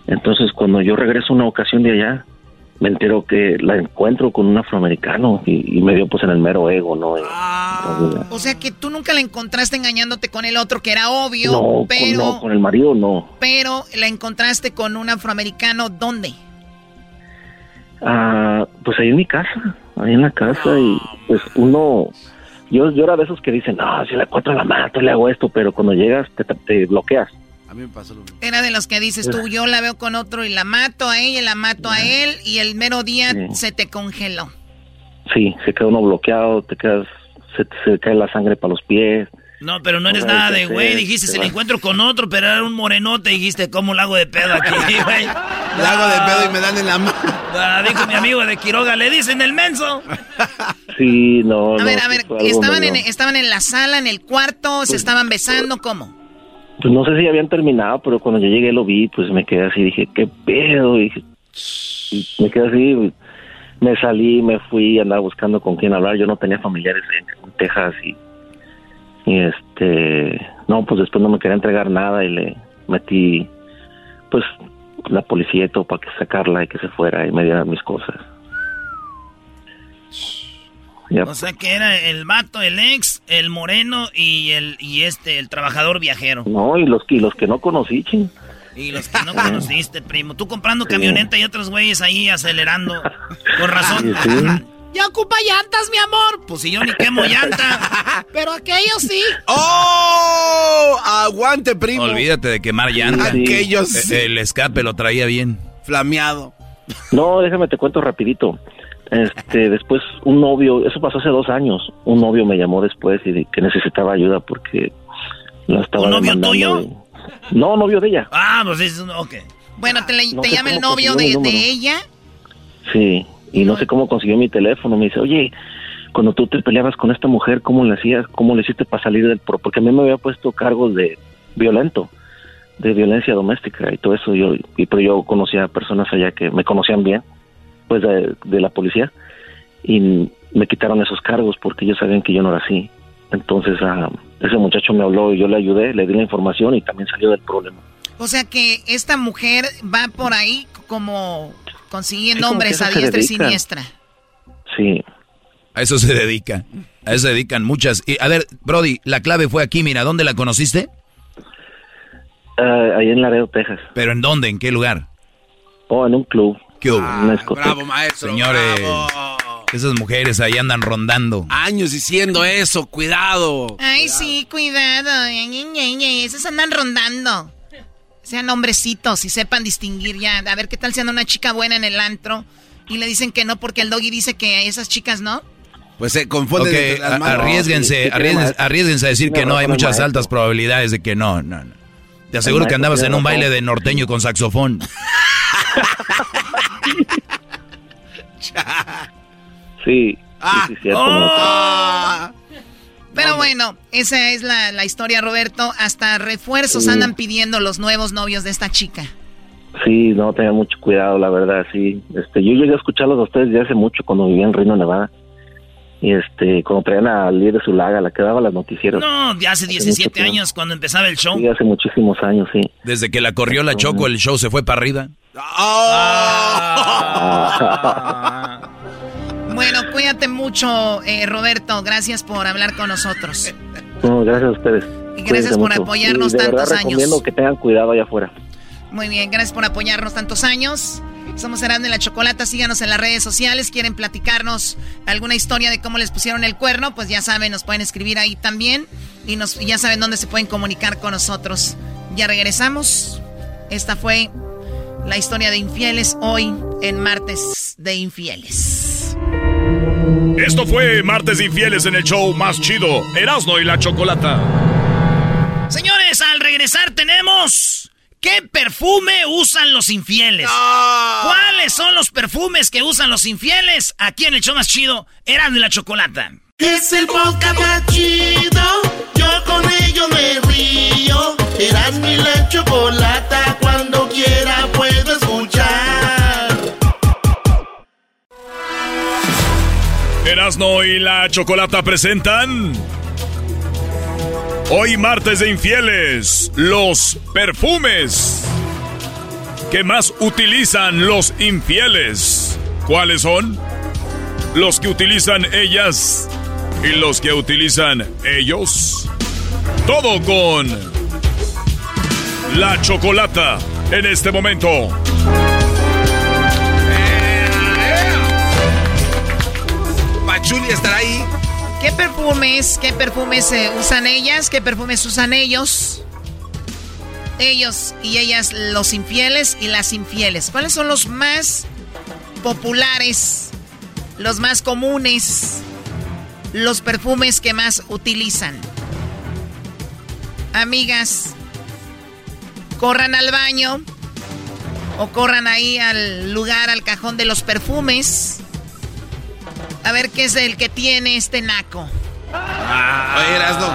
Entonces, cuando yo regreso una ocasión de allá, me entero que la encuentro con un afroamericano y, y me dio pues en el mero ego, ¿no? Entonces, O sea que tú nunca la encontraste engañándote con el otro, que era obvio, no, con, pero, no, con el marido no. pero la encontraste con un afroamericano, ¿dónde? Ah, pues ahí en mi casa, ahí en la casa y pues uno, yo, yo era de esos que dicen, no, si la encuentro la mato, le hago esto, pero cuando llegas te, te bloqueas. A mí me pasó lo mismo. Era de los que dices tú, yo la veo con otro y la mato a ella, la mato a él, y el mero día Sí. se te congeló. Sí, se queda uno bloqueado, te quedas, se, se cae la sangre para los pies. No, pero no eres nada de güey, dijiste, si la va. encuentro con otro, pero era un morenote, dijiste, ¿cómo la hago de pedo aquí, güey? La hago de pedo y me dan en la mano. Ah, dijo mi amigo de Quiroga, le dicen el menso. Sí, no, A no, ver, a ver, ¿estaban en, ¿estaban en la sala, en el cuarto, se estaban besando, cómo? Pues no sé si habían terminado, pero cuando yo llegué lo vi, pues me quedé así, dije, ¿qué pedo? Y, y me quedé así, me salí, me fui, andaba buscando con quién hablar. Yo no tenía familiares en, en Texas y, y este, no, pues después no me quería entregar nada y le metí, pues, la policía y todo para que sacarla y que se fuera y me diera mis cosas. Ya, O sea que era el vato, el ex, el moreno y el y este, el trabajador viajero. no, y los, y los que no conocí, ching. Y los que no conociste, primo. Tú comprando camioneta y otros güeyes ahí acelerando. Con razón. Sí, sí. Ya ocupa llantas, mi amor. Pues si yo ni quemo llanta. Pero aquellos sí. ¡Oh! ¡Aguante, primo! Olvídate de quemar llanta. Sí. Aquellos Eh, sí. El escape lo traía bien. flameado. No, déjame te cuento rapidito. Este, después un novio, eso pasó hace dos años, un novio me llamó después y de- que necesitaba ayuda porque la estaba ¿Un novio tuyo? No, novio de ella. Ah, pues es un... Ok. Bueno, te, le- No te sé llama el novio de, ella Sí, y no sé cómo consiguió mi teléfono. Me dice, oye, cuando tú te peleabas con esta mujer, ¿cómo le hacías? ¿Cómo le hiciste para salir del pro? Porque a mí me había puesto cargos de violento, de violencia doméstica y todo eso. Yo, y pero yo conocía a personas allá que me conocían bien, pues de, la policía, y me quitaron esos cargos porque ellos sabían que yo no era así. Entonces, ah, ese muchacho me habló y yo le ayudé, le di la información y también salió del problema. O sea que esta mujer va por ahí como consiguiendo Sí, hombres a diestra y siniestra. Sí. A eso se dedica. A eso se dedican muchas. Y, a ver, Brody, la clave fue aquí, mira, ¿dónde la conociste? Ah, ahí en Laredo, Texas. ¿Pero en dónde? ¿En qué lugar? Oh, en un club. ¿Qué hubo? Una discoteca. Bravo, maestro. Señores, esas mujeres ahí andan rondando. Años diciendo eso, cuidado. Ay, sí, cuidado. Ñe, Ñe, Ñe, Ñe. Esos andan rondando. Sean hombrecitos y sepan distinguir ya. A ver qué tal si anda una chica buena en el antro y le dicen que no porque el doggy dice que esas chicas no. Pues se confunden Ok, entre las a- manos. arriesguense, sí, arriesguense, tiene arriesguense a decir que no, hay muchas maestro. altas probabilidades de que no, no, no. Te aseguro que andabas en un baile de norteño con saxofón. Sí, Ah. sí, sí, cierto. Ah. Pero bueno, esa es la, la historia, Roberto. Hasta refuerzos Sí. andan pidiendo los nuevos novios de esta chica. Sí, no, tengan mucho cuidado, la verdad, sí. Este, yo llegué a escucharlos a ustedes ya hace mucho cuando vivía en Reno, Nevada. Y este, cuando traían a líder de su laga, la que daba las noticieros. No, de hace Hace 17 mucho tiempo. años cuando empezaba el show. Sí, hace muchísimos años, sí. Desde que la corrió la Choco, el show se fue para arriba. Ah. Bueno, cuídate mucho, eh, Roberto. Gracias por hablar con nosotros. No, gracias a ustedes. Y gracias por mucho. apoyarnos Y de tantos verdad recomiendo años. que tengan cuidado allá afuera. Muy bien, gracias por apoyarnos tantos años. Somos Erasmo y la Chocolata, síganos en las redes sociales. ¿Quieren platicarnos alguna historia de cómo les pusieron el cuerno? Pues ya saben, nos pueden escribir ahí también. Y nos, y ya saben dónde se pueden comunicar con nosotros. Ya regresamos. Esta fue la historia de infieles hoy en Martes de Infieles. Esto fue Martes de Infieles en el show más chido, Erasmo y la Chocolata. Señores, al regresar tenemos... ¿Qué perfume usan los infieles? ¿Cuáles son los perfumes que usan los infieles? Aquí en el show más chido, Erasmo y la Chocolata. Es el podcast más chido. Yo con ello me río. Mi la chocolata. Cuando quiera Erasmo y la Chocolata presentan. Hoy martes de infieles, los perfumes que más utilizan los infieles. ¿Cuáles son? Los que utilizan ellas y los que utilizan ellos. Todo con la chocolata en este momento. Pachuli estará ahí. ¿Qué perfumes, qué perfumes eh, usan ellas? ¿Qué perfumes usan ellos? Ellos y ellas, los infieles y las infieles. ¿Cuáles son los más populares, los más comunes, los perfumes que más utilizan? Amigas, corran al baño o corran ahí al lugar, al cajón de los perfumes. A ver qué es el que tiene este naco. Oye, Erasno.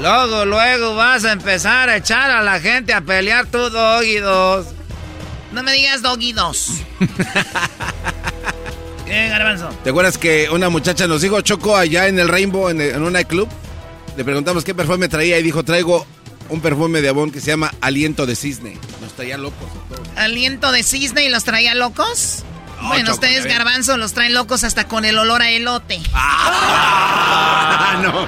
Luego, luego vas a empezar a echar a la gente a pelear tú, Doggy Dos. No me digas Doggy 2. ¿Qué, Garbanzo? ¿Te acuerdas que una muchacha nos dijo, Choco, allá en el Rainbow, en, en un nightclub? Le preguntamos qué perfume traía y dijo, traigo un perfume de Avon que se llama Aliento de Cisne. Nos traía locos. a todos. ¿Aliento de cisne y los traía locos? No, bueno, ustedes, ¿eh? Garbanzo, los traen locos hasta con el olor a elote. Ah, no.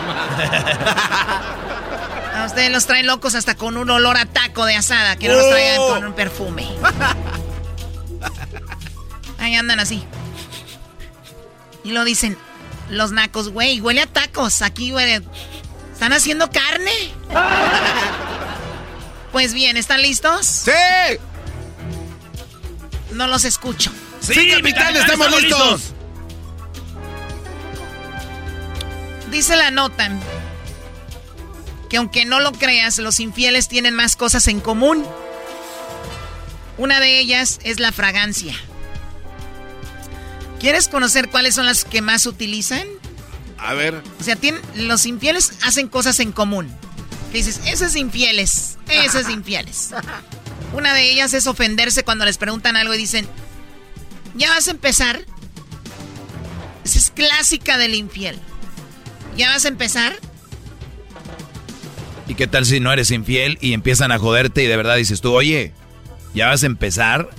A ustedes los traen locos hasta con un olor a taco de asada, que no los Oh. traigan con un perfume. Ahí andan así. Y lo dicen, los nacos, güey, huele a tacos. Aquí huele. ¿Están haciendo carne? Pues bien, ¿están listos? ¡Sí! No los escucho. Sí, capitán, estamos listos. Dice la nota que aunque no lo creas, los infieles tienen más cosas en común. Una de ellas es la fragancia. ¿Quieres conocer cuáles son las que más utilizan? A ver. O sea, tienen, los infieles hacen cosas en común. Que dices, esos es infieles, esos es infieles. Una de ellas es ofenderse cuando les preguntan algo y dicen, ¿ya vas a empezar? Esa es clásica del infiel. ¿Ya vas a empezar? ¿Y qué tal si no eres infiel y empiezan a joderte y de verdad dices tú, oye, ¿ya vas a empezar?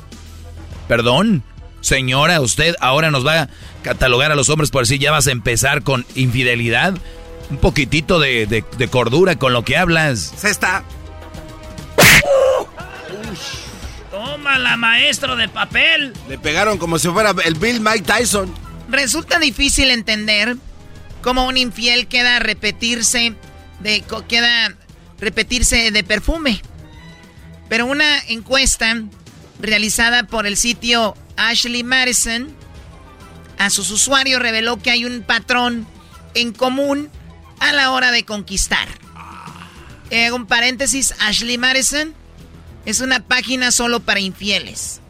Perdón, señora, usted ahora nos va a catalogar a los hombres por decir, ¿ya vas a empezar con infidelidad? Un poquitito de, de, cordura con lo que hablas. Se está. Toma la maestro de papel. Le pegaron como si fuera el Bill Mike Tyson. Resulta difícil entender cómo un infiel queda a repetirse de queda repetirse de perfume. Pero una encuesta realizada por el sitio Ashley Madison a sus usuarios reveló que hay un patrón en común a la hora de conquistar. En un paréntesis, Ashley Madison es una página solo para infieles.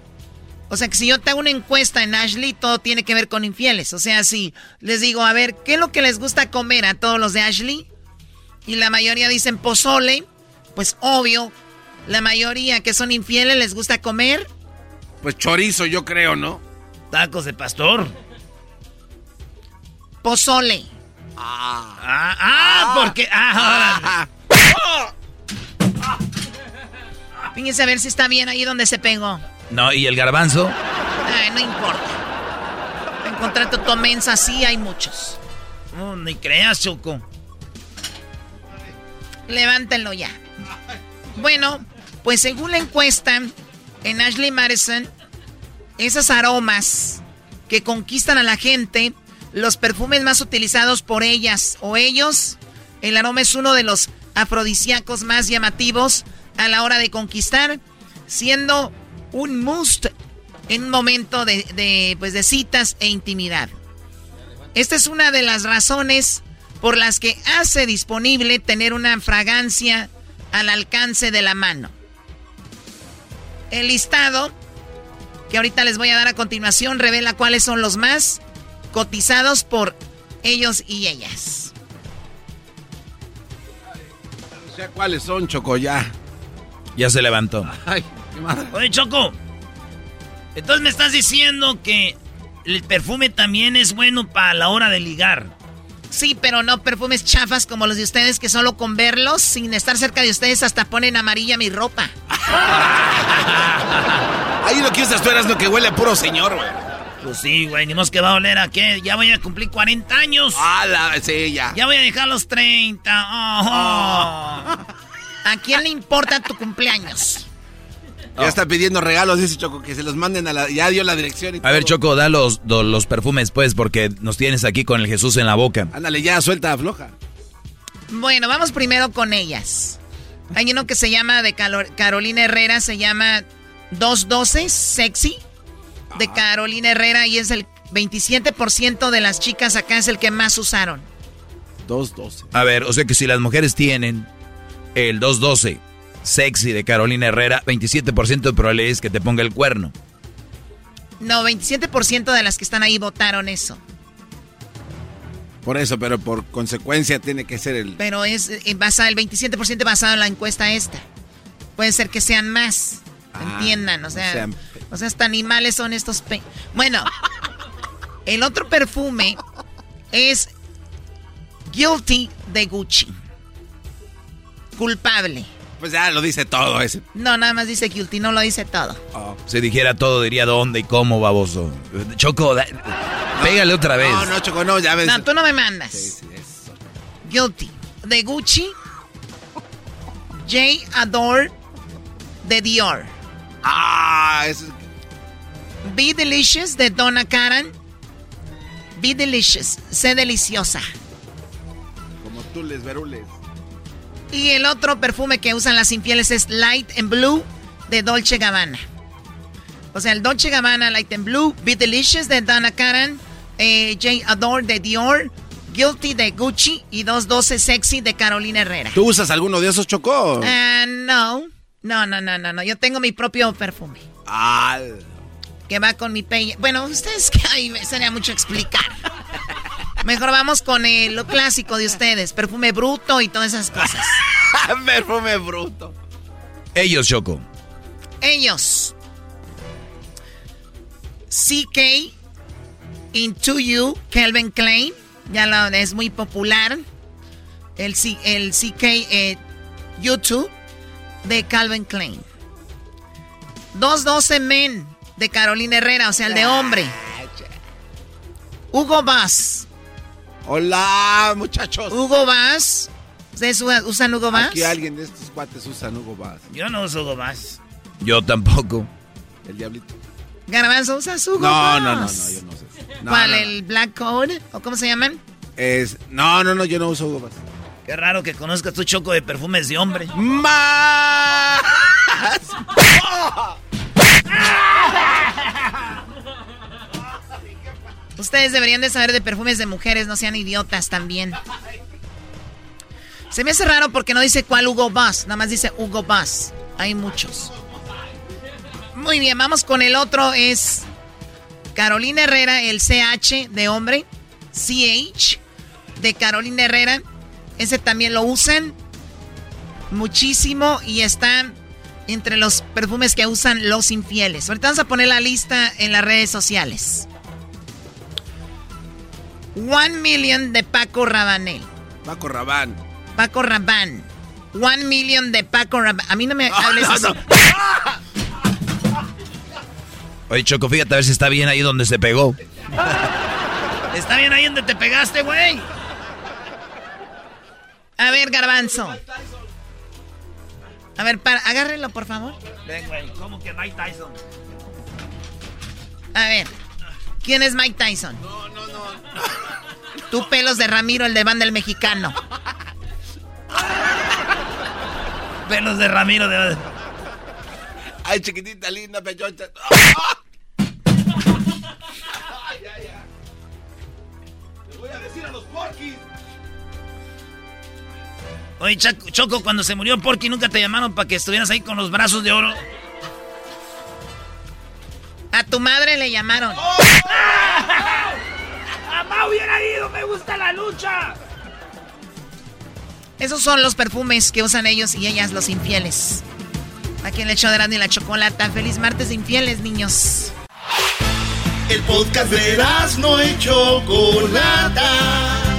O sea que si yo te hago una encuesta en Ashley, todo tiene que ver con infieles. O sea, si les digo, a ver, ¿qué es lo que les gusta comer a todos los de Ashley? Y la mayoría dicen pozole, pues obvio, la mayoría que son infieles les gusta comer. Pues chorizo, yo creo, ¿no? Tacos de pastor. Pozole. Ah. Ah, ah, porque. Ah, Fíjense a ver si está bien ahí donde se pegó. No, ¿y el garbanzo? Ay, no importa. Encontrar tu tomensa, sí hay muchos. No, ni creas, Choco. Levántenlo ya. Bueno, pues según la encuesta en Ashley Madison, esos aromas que conquistan a la gente los perfumes más utilizados por ellas o ellos. El aroma es uno de los afrodisíacos más llamativos a la hora de conquistar, siendo un must en un momento de, pues de citas e intimidad. Esta es una de las razones por las que hace disponible tener una fragancia al alcance de la mano. El listado que ahorita les voy a dar a continuación revela cuáles son los más cotizados por ellos y ellas. O sea, ¿cuáles son, Choco? Ya. Se levantó. Ay, qué madre. Oye, Choco. Entonces me estás diciendo que el perfume también es bueno para la hora de ligar. Sí, pero no perfumes chafas como los de ustedes que solo con verlos, sin estar cerca de ustedes, hasta ponen amarilla mi ropa. Ahí lo que usas tú eras lo que huele a puro señor, güey. Pues sí, güey, ni más que va a oler a qué. Ya voy a cumplir 40 años. Ah, la, sí, ya. Ya voy a dejar los 30. ¿A quién le importa tu cumpleaños? Ya está pidiendo regalos, dice Choco, que se los manden a la... Ya dio la dirección y A ver, Choco, da los, los perfumes, pues, porque nos tienes aquí con el Jesús en la boca. Ándale, ya, suelta, floja. Bueno, vamos primero con ellas. Hay uno que se llama, de Carolina Herrera, se llama 212, sexy de Carolina Herrera y es el 27% de las chicas acá es el que más usaron. 212. A ver, o sea que si las mujeres tienen el 212 sexy de Carolina Herrera, 27% de probabilidad es que te ponga el cuerno. No, 27% de las que están ahí votaron eso. Por eso, pero por consecuencia tiene que ser el... Pero es eh, basado, el 27% basado en la encuesta esta. Puede ser que sean más. Ah, entiendan, o sea, o sea, hasta animales son estos. bueno, el otro perfume es Guilty de Gucci. Culpable. Pues ya lo dice todo ese. No, nada más dice Guilty, no lo dice todo. Oh. Si dijera todo, diría dónde y cómo, baboso. Choco, pégale otra vez. No, no, Choco, no, ya ves. No, tú no me mandas. Sí, sí, eso. Guilty de Gucci. J. Adore de Dior. Ah, eso Be Delicious de Donna Karan. Be Delicious, sé deliciosa. Como tú les verules. Y el otro perfume que usan las infieles es Light and Blue de Dolce Gabbana. O sea, el Dolce Gabbana Light and Blue, Be Delicious de Donna Karan, eh, J. Adore de Dior, Guilty de Gucci y 212 Sexy de Carolina Herrera. ¿Tú usas alguno de esos, Chocó? Uh, no. No, no, no, no, no. Yo tengo mi propio perfume. Ah. que va con mi peine. Bueno, ustedes que hay, sería mucho explicar. Mejor vamos con eh, lo clásico de ustedes, perfume bruto y todas esas cosas. perfume bruto. Ellos, Choco. Ellos. CK Into You, Calvin Klein. Ya lo, es muy popular. El, el CK eh, YouTube de Calvin Klein. 212 Men de Carolina Herrera, o sea, el de hombre. Hugo Bass. Hola, muchachos. Hugo Bass. ¿Ustedes usan Hugo Bass? Aquí alguien de estos cuates usan Hugo Bass. Yo no uso Hugo Bass. Yo tampoco. El diablito. Garbanzo, ¿usas Hugo no, Bass? No, no, no, yo no sé. ¿Cuál? ¿El Black Code? ¿O cómo se llaman? Es, no, no, no, yo no uso Hugo Bass. Qué raro que conozcas tu choco de perfumes de hombre. ¡Más! Ustedes deberían de saber de perfumes de mujeres, no sean idiotas también. Se me hace raro porque no dice cuál Hugo Boss, nada más dice Hugo Boss. Hay muchos. Muy bien, vamos con el otro, es Carolina Herrera, el CH de hombre, CH de Carolina Herrera. Ese también lo usan muchísimo y está entre los perfumes que usan los infieles. Ahorita vamos a poner la lista en las redes sociales. One Million de Paco Rabanel. Paco Rabán. Paco Rabán. One Million de Paco Rabán. A mí no me hables así. Oye, Choco, fíjate a ver si está bien ahí donde se pegó. ¿Está bien ahí donde te pegaste, güey? A ver, Garbanzo. A ver, para, agárrenlo, por favor. Ven, güey, ¿cómo que Mike Tyson? A ver, ¿quién es Mike Tyson? No, no, no. Tú pelos de Ramiro, el de banda el mexicano. pelos de Ramiro de... Ay, chiquitita, linda, pechocha. Le voy a decir a los porquis. Oye, Choco, cuando se murió Porky, ¿nunca te llamaron para que estuvieras ahí con los brazos de oro? A tu madre le llamaron. ¡Oh! ¡Mamá hubiera ido! ¡Me gusta la lucha! Esos son los perfumes que usan ellos y ellas, los infieles. Aquí en el show de Randy y la Chocolata. Feliz martes infieles, niños. El podcast de no y Chocolata.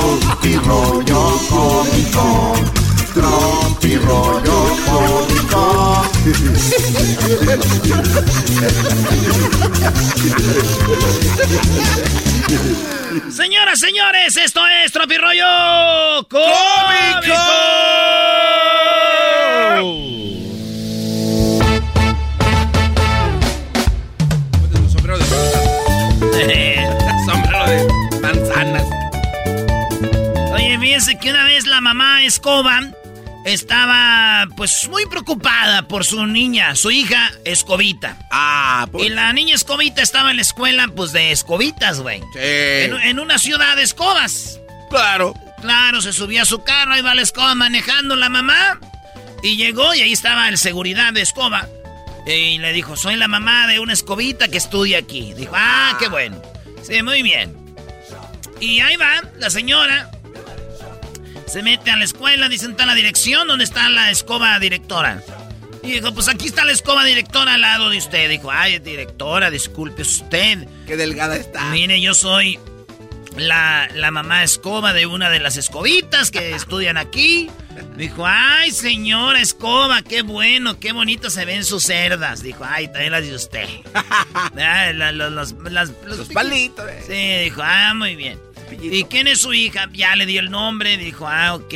Tropi rollo cómico. Tropi rollo cómico. Señoras, señores, esto es Tropi rollo cómico. Sombrero fíjense que una vez la mamá Escoba estaba pues muy preocupada por su niña, su hija Escobita. Ah, Y la niña Escobita estaba en la escuela pues de escobitas, güey. Sí. En, en una ciudad de escobas. Claro. Claro, se subía a su carro, iba a la escoba manejando la mamá. Y llegó y ahí estaba el seguridad de escoba. Y le dijo, soy la mamá de una escobita que estudia aquí. Dijo, ah, qué bueno. Sí, muy bien. Y ahí va, la señora. Se mete a la escuela, dicen, está la dirección, ¿dónde está la escoba directora? Y dijo, pues aquí está la escoba directora al lado de usted. Dijo, ay, directora, disculpe usted. Qué delgada está. Mire, yo soy la, la mamá escoba de una de las escobitas que estudian aquí. Dijo, ay, señora escoba, qué bueno, qué bonito se ven sus cerdas. Dijo, ay, también las de usted. Ah, la- los, los- las- los palitos. eh. Sí, dijo, ah, muy bien. ¿Y quién es su hija? Ya le dio el nombre. Dijo, ah, ok.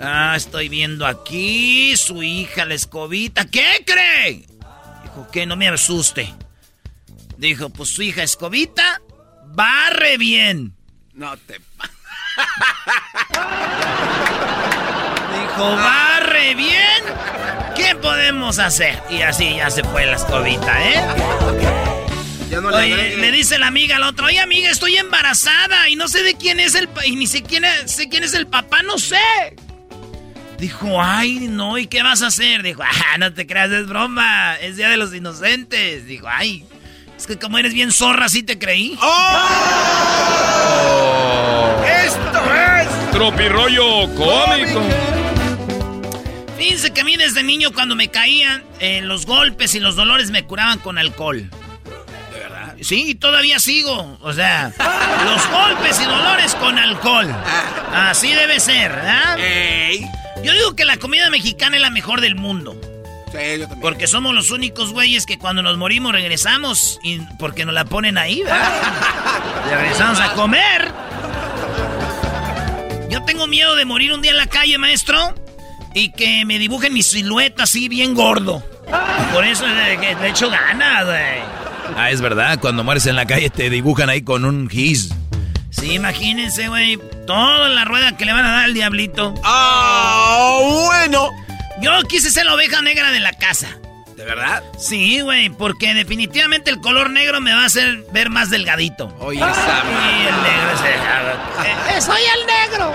Ah, estoy viendo aquí su hija, la escobita. ¿Qué cree? Dijo, que no me asuste. Dijo, pues su hija escobita barre bien. No te... Dijo, barre bien. ¿Qué podemos hacer? Y así ya se fue la escobita, ¿eh? Ya no le Oye, agregues. le dice la amiga al otro, oye amiga, estoy embarazada y no sé de quién es el pa- y ni sé quién es, sé quién es el papá, no sé. Dijo, ay, no, ¿y qué vas a hacer? Dijo, ah, no te creas, es broma, es Día de los Inocentes. Dijo, ay, es que como eres bien zorra, sí te creí. ¡Esto es! Tropirollo cómico. Fíjense que a mí desde niño cuando me caían, eh, los golpes y los dolores me curaban con alcohol. Sí, todavía sigo. O sea, los golpes y dolores con alcohol. Así debe ser, ¿verdad? Yo digo que la comida mexicana es la mejor del mundo. Sí, yo también. Porque somos los únicos güeyes que cuando nos morimos regresamos y porque nos la ponen ahí, ¿verdad? Y regresamos a comer. Yo tengo miedo de morir un día en la calle, maestro, y que me dibujen mi silueta así bien gordo. Por eso le, le echo ganas, güey. Ah, es verdad, cuando mueres en la calle te dibujan ahí con un gis. Sí, imagínense, güey, toda la rueda que le van a dar al diablito. ¡Ah, bueno! Yo quise ser la oveja negra de la casa. ¿De verdad? Sí, güey, porque definitivamente el color negro me va a hacer ver más delgadito. Oye, esa Y el negro se... Eh, ¡Soy el negro!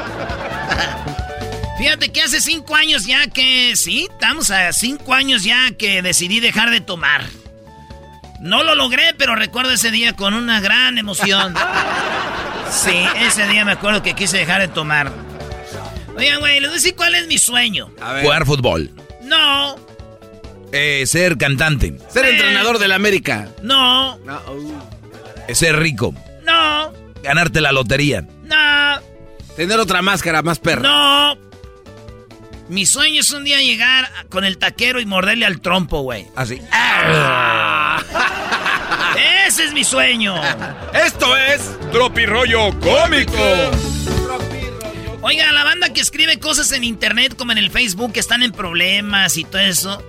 Fíjate que hace cinco años ya que... Sí, estamos a cinco años ya que decidí dejar de tomar. No lo logré, pero recuerdo ese día con una gran emoción. Sí, ese día me acuerdo que quise dejar de tomar. Oigan, güey, les voy a decir cuál es mi sueño. Jugar fútbol. No, Eh, ser cantante. Ser entrenador del América. no, No, uh. Eh, ser rico. no, Ganarte la lotería. no. Tener otra máscara más perra. No. Mi sueño es un día llegar con el taquero y morderle al trompo, güey. Así. Ese es mi sueño. Esto es Tropirollo cómico. Oiga, la banda que escribe cosas en internet como en el Facebook que están en problemas y todo eso.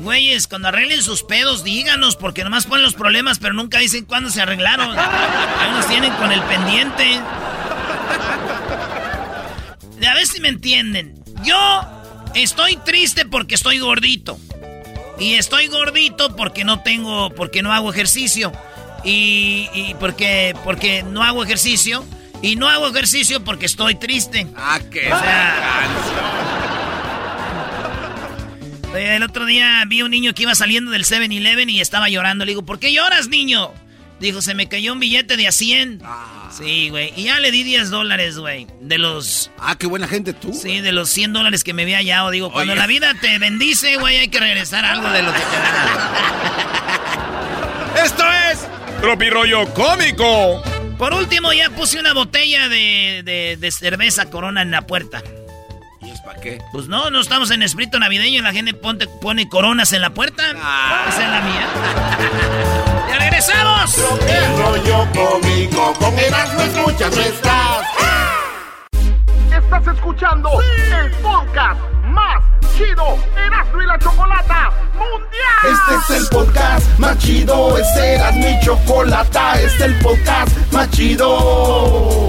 Güeyes, cuando arreglen sus pedos, díganos, porque nomás ponen los problemas, pero nunca dicen cuándo se arreglaron. Ahí nos tienen con el pendiente. A ver si me entienden. Yo estoy triste porque estoy gordito. Y estoy gordito porque no tengo, porque no hago ejercicio. Y, y porque, porque no hago ejercicio. Y no hago ejercicio porque estoy triste. Ah, qué O sea, el otro día vi un niño que iba saliendo del 7-Eleven y estaba llorando. Le digo, ¿por qué lloras, niño? Dijo, se me cayó un billete de a 100. Sí, güey. Y ya le di 10 dólares, güey. De los... Ah, qué buena gente tú. Sí, de los 100 dólares que me había hallado. Digo, cuando Oye. la vida te bendice, güey, hay que regresar algo de lo que te da. Esto es Tropirollo cómico. Por último, ya puse una botella de, de- de cerveza Corona en la puerta. ¿Y es para qué? Pues no, no estamos en espíritu navideño y la gente ponte- pone coronas en la puerta. Esa es la mía. ¡Ya regresamos! El rollo cómico con Erasmo escuchas no estás. Estás escuchando el podcast más chido Erasmo y la Chocolata Mundial. Este es el podcast más chido. Este era mi chocolata. Este es el podcast más chido.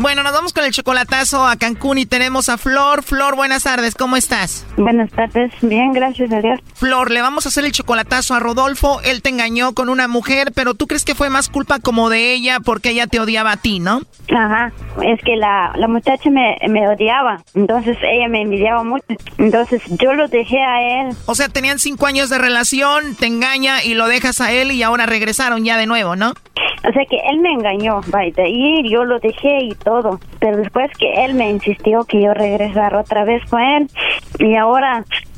Bueno, nos vamos con el chocolatazo a Cancún y tenemos a Flor. Flor, buenas tardes, ¿cómo estás? Buenas tardes, bien, gracias a Dios. Flor, le vamos a hacer el chocolatazo a Rodolfo. Él te engañó con una mujer, pero tú crees que fue más culpa como de ella porque ella te odiaba a ti, ¿no? Ajá, es que la, la muchacha me, me odiaba, entonces ella me envidiaba mucho, entonces yo lo dejé a él. O sea, tenían cinco años de relación, te engaña y lo dejas a él y ahora regresaron ya de nuevo, ¿no? O sea que él me engañó, vaya, ahí yo lo dejé y todo, pero después que él me insistió que yo regresara otra vez con él. Y ahora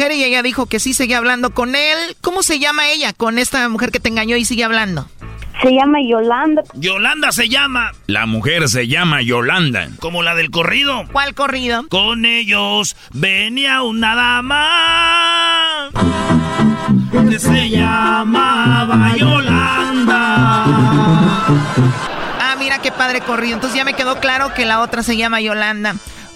mujer y ella dijo que sí seguía hablando con él. ¿Cómo se llama ella con esta mujer que te engañó y sigue hablando? Se llama Yolanda. Yolanda se llama. La mujer se llama Yolanda. Como la del corrido. ¿Cuál corrido? Con ellos venía una dama que se llamaba Yolanda. Ah, mira qué padre corrido. Entonces ya me quedó claro que la otra se llama Yolanda.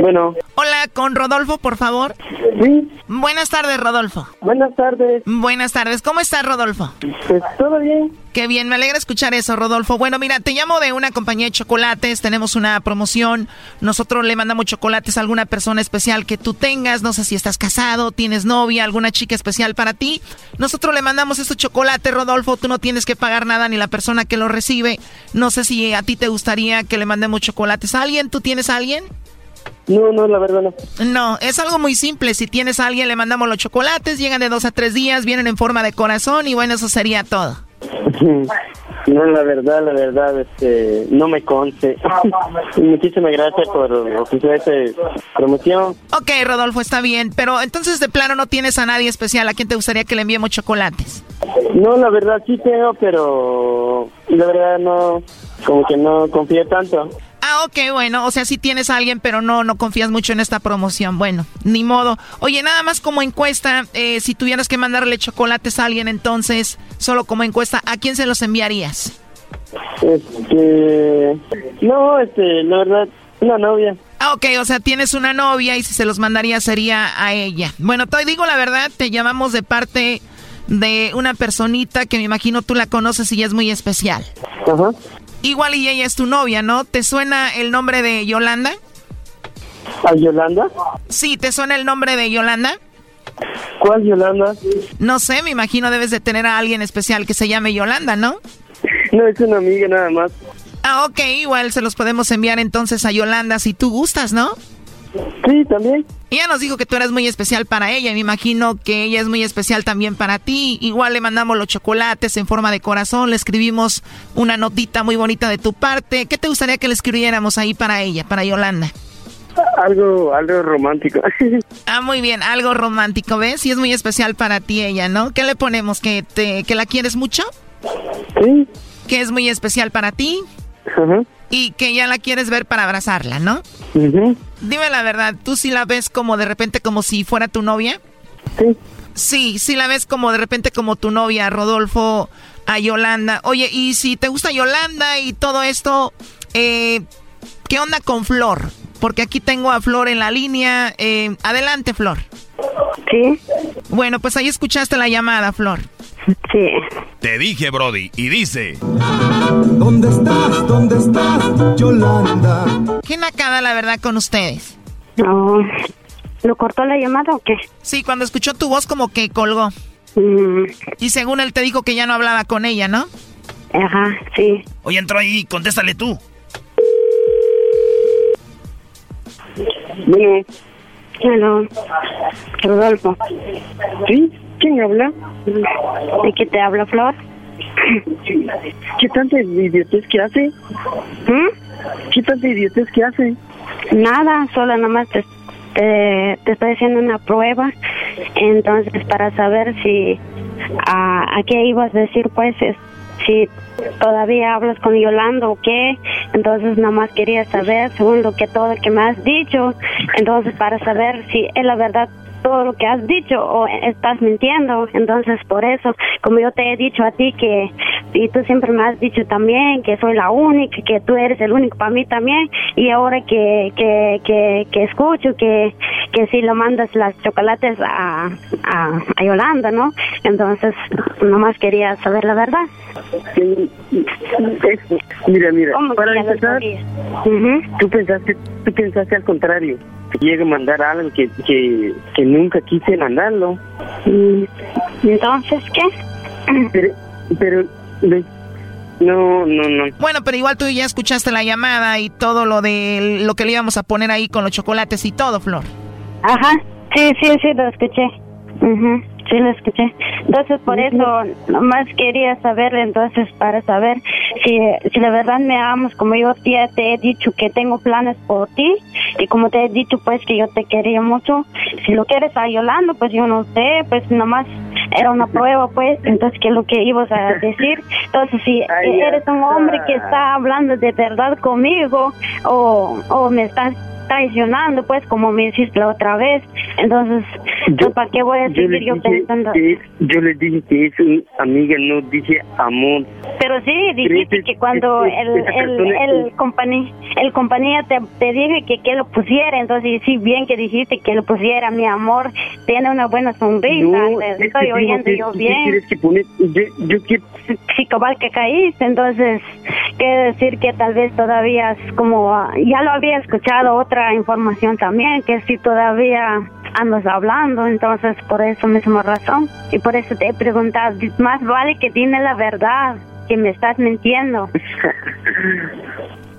Bueno. Hola, con Rodolfo, por favor. Sí. Buenas tardes, Rodolfo. Buenas tardes. Buenas tardes. ¿Cómo estás, Rodolfo? Pues todo bien. Qué bien, me alegra escuchar eso, Rodolfo. Bueno, mira, te llamo de una compañía de chocolates, tenemos una promoción, nosotros le mandamos chocolates a alguna persona especial que tú tengas, no sé si estás casado, tienes novia, alguna chica especial para ti. Nosotros le mandamos estos chocolates, Rodolfo, tú no tienes que pagar nada ni la persona que lo recibe. No sé si a ti te gustaría que le mandemos chocolates a alguien, ¿tú tienes a alguien? No, no, la verdad no. No, es algo muy simple. Si tienes a alguien, le mandamos los chocolates, llegan de dos a tres días, vienen en forma de corazón y bueno, eso sería todo. No, la verdad, la verdad, este, no me conste. Muchísimas gracias por ofrecer esta promoción. Ok, Rodolfo, está bien, pero entonces de plano no tienes a nadie especial a quien te gustaría que le enviemos chocolates. No, la verdad sí tengo, pero la verdad no, como que no confío tanto. Ah, ok, bueno, o sea, sí tienes a alguien, pero no, no confías mucho en esta promoción. Bueno, ni modo. Oye, nada más como encuesta, eh, si tuvieras que mandarle chocolates a alguien, entonces, solo como encuesta, ¿a quién se los enviarías? Este, no, este, la verdad, una novia. Ah, ok, o sea, tienes una novia y si se los mandaría sería a ella. Bueno, te digo la verdad, te llamamos de parte de una personita que me imagino tú la conoces y es muy especial. Ajá. Igual y ella es tu novia, ¿no? ¿Te suena el nombre de Yolanda? ¿A Yolanda? Sí, ¿te suena el nombre de Yolanda? ¿Cuál Yolanda? No sé, me imagino debes de tener a alguien especial que se llame Yolanda, ¿no? No, es una amiga nada más. Ah, ok, igual se los podemos enviar entonces a Yolanda si tú gustas, ¿no? Sí, también. Ella nos dijo que tú eres muy especial para ella. Me imagino que ella es muy especial también para ti. Igual le mandamos los chocolates en forma de corazón. Le escribimos una notita muy bonita de tu parte. ¿Qué te gustaría que le escribiéramos ahí para ella, para Yolanda? Algo, algo romántico. Ah, muy bien, algo romántico, ¿ves? Y es muy especial para ti ella, ¿no? ¿Qué le ponemos? ¿Que, te, que la quieres mucho? Sí. Que es muy especial para ti Ajá. Y que ya la quieres ver para abrazarla, ¿no? Ujú. Dime la verdad, ¿tú sí la ves como de repente como si fuera tu novia? Sí. Sí, sí la ves como de repente como tu novia, Rodolfo, a Yolanda. Oye, y si te gusta Yolanda y todo esto, eh, ¿qué onda con Flor? Porque aquí tengo a Flor en la línea. Eh, adelante, Flor. Sí. Bueno, pues ahí escuchaste la llamada, Flor. Sí. Te dije, Brody, y dice... ¿Dónde estás? ¿Dónde estás, Yolanda? Qué nacada, la verdad, con ustedes. No. ¿Lo cortó la llamada o qué? Sí, cuando escuchó tu voz como que colgó. Mm, Y según él te dijo que ya no hablaba con ella, ¿no? ajá, sí. Oye, entró ahí, contéstale tú. Bueno, Hello. Rodolfo. ¿sí? ¿Quién habla? ¿De qué te habla, Flor? ¿Qué tanta idiotez que hace? ¿Mm? ¿Qué tanta idiotez que hace? Nada, solo nomás te, te, te estoy haciendo una prueba. Entonces, para saber si a, a qué ibas a decir, pues, es, si todavía hablas con Yolanda o qué. Entonces, nomás quería saber, según lo que todo lo que me has dicho. Entonces, para saber si es la verdad todo lo que has dicho o estás mintiendo. Entonces, por eso, como yo te he dicho a ti que, y tú siempre me has dicho también que soy la única, que tú eres el único para mí también, y ahora que, que, que, que escucho que, que si lo mandas las chocolates a, a, a Yolanda, ¿no? Entonces, nomás quería saber la verdad. Mira, mira, ¿Cómo que para empezar, tú pensaste, tú pensaste al contrario. Que llegue a mandar algo que, que, que nunca quise mandarlo. Mm, Entonces, ¿qué? Pero, no, no, no. Bueno, pero igual tú ya escuchaste la llamada y todo lo de lo que le íbamos a poner ahí con los chocolates y todo, Flor. Ajá, sí, sí, sí, lo escuché. Ujú, Sí, lo escuché. Entonces, por eso, nomás quería saber, entonces, para saber si, si la verdad me amas, como yo te he dicho que tengo planes por ti, y como te he dicho, pues, que yo te quería mucho. Si lo quieres a Yolanda, pues, yo no sé, pues, nomás era una prueba, pues, entonces, ¿qué es lo que ibas a decir? Entonces, si eres un hombre que está hablando de verdad conmigo, o, o me estás traicionando, pues, como me hiciste la otra vez. Entonces, pues, ¿para qué voy a Yo seguir yo dije pensando? que yo le dije que es una amiga, no dije amor. Pero sí, dijiste que cuando es- el, el, el, compañía, el compañía te, te dije que, que lo pusiera, entonces sí, bien que dijiste que lo pusiera, mi amor, tiene una buena sonrisa, No, te es que estoy oyendo que- yo ¿qué bien. que poner? Yo, yo quiero... Sí, cabal que caíste, entonces quiere decir que tal vez todavía es como, ah, ya lo había escuchado otra información también, que si todavía andas hablando, entonces por eso misma razón, y por eso te he preguntado, más vale que dime la verdad, que me estás mintiendo.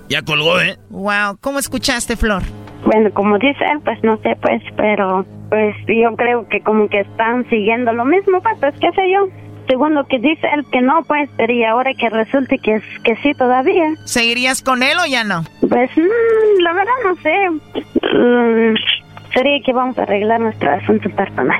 Ya colgó, ¿eh? Wow, ¿cómo escuchaste, Flor? Bueno, como dice él, pues no sé, pues, pero pues yo creo que como que están siguiendo lo mismo, pues, pues qué sé yo. Según lo que dice él que no, pues, pero y ahora que resulte que, es- que sí todavía. ¿Seguirías con él o ya no? Pues mm, la verdad no sé. Mm, sería que vamos a arreglar nuestro asunto personal.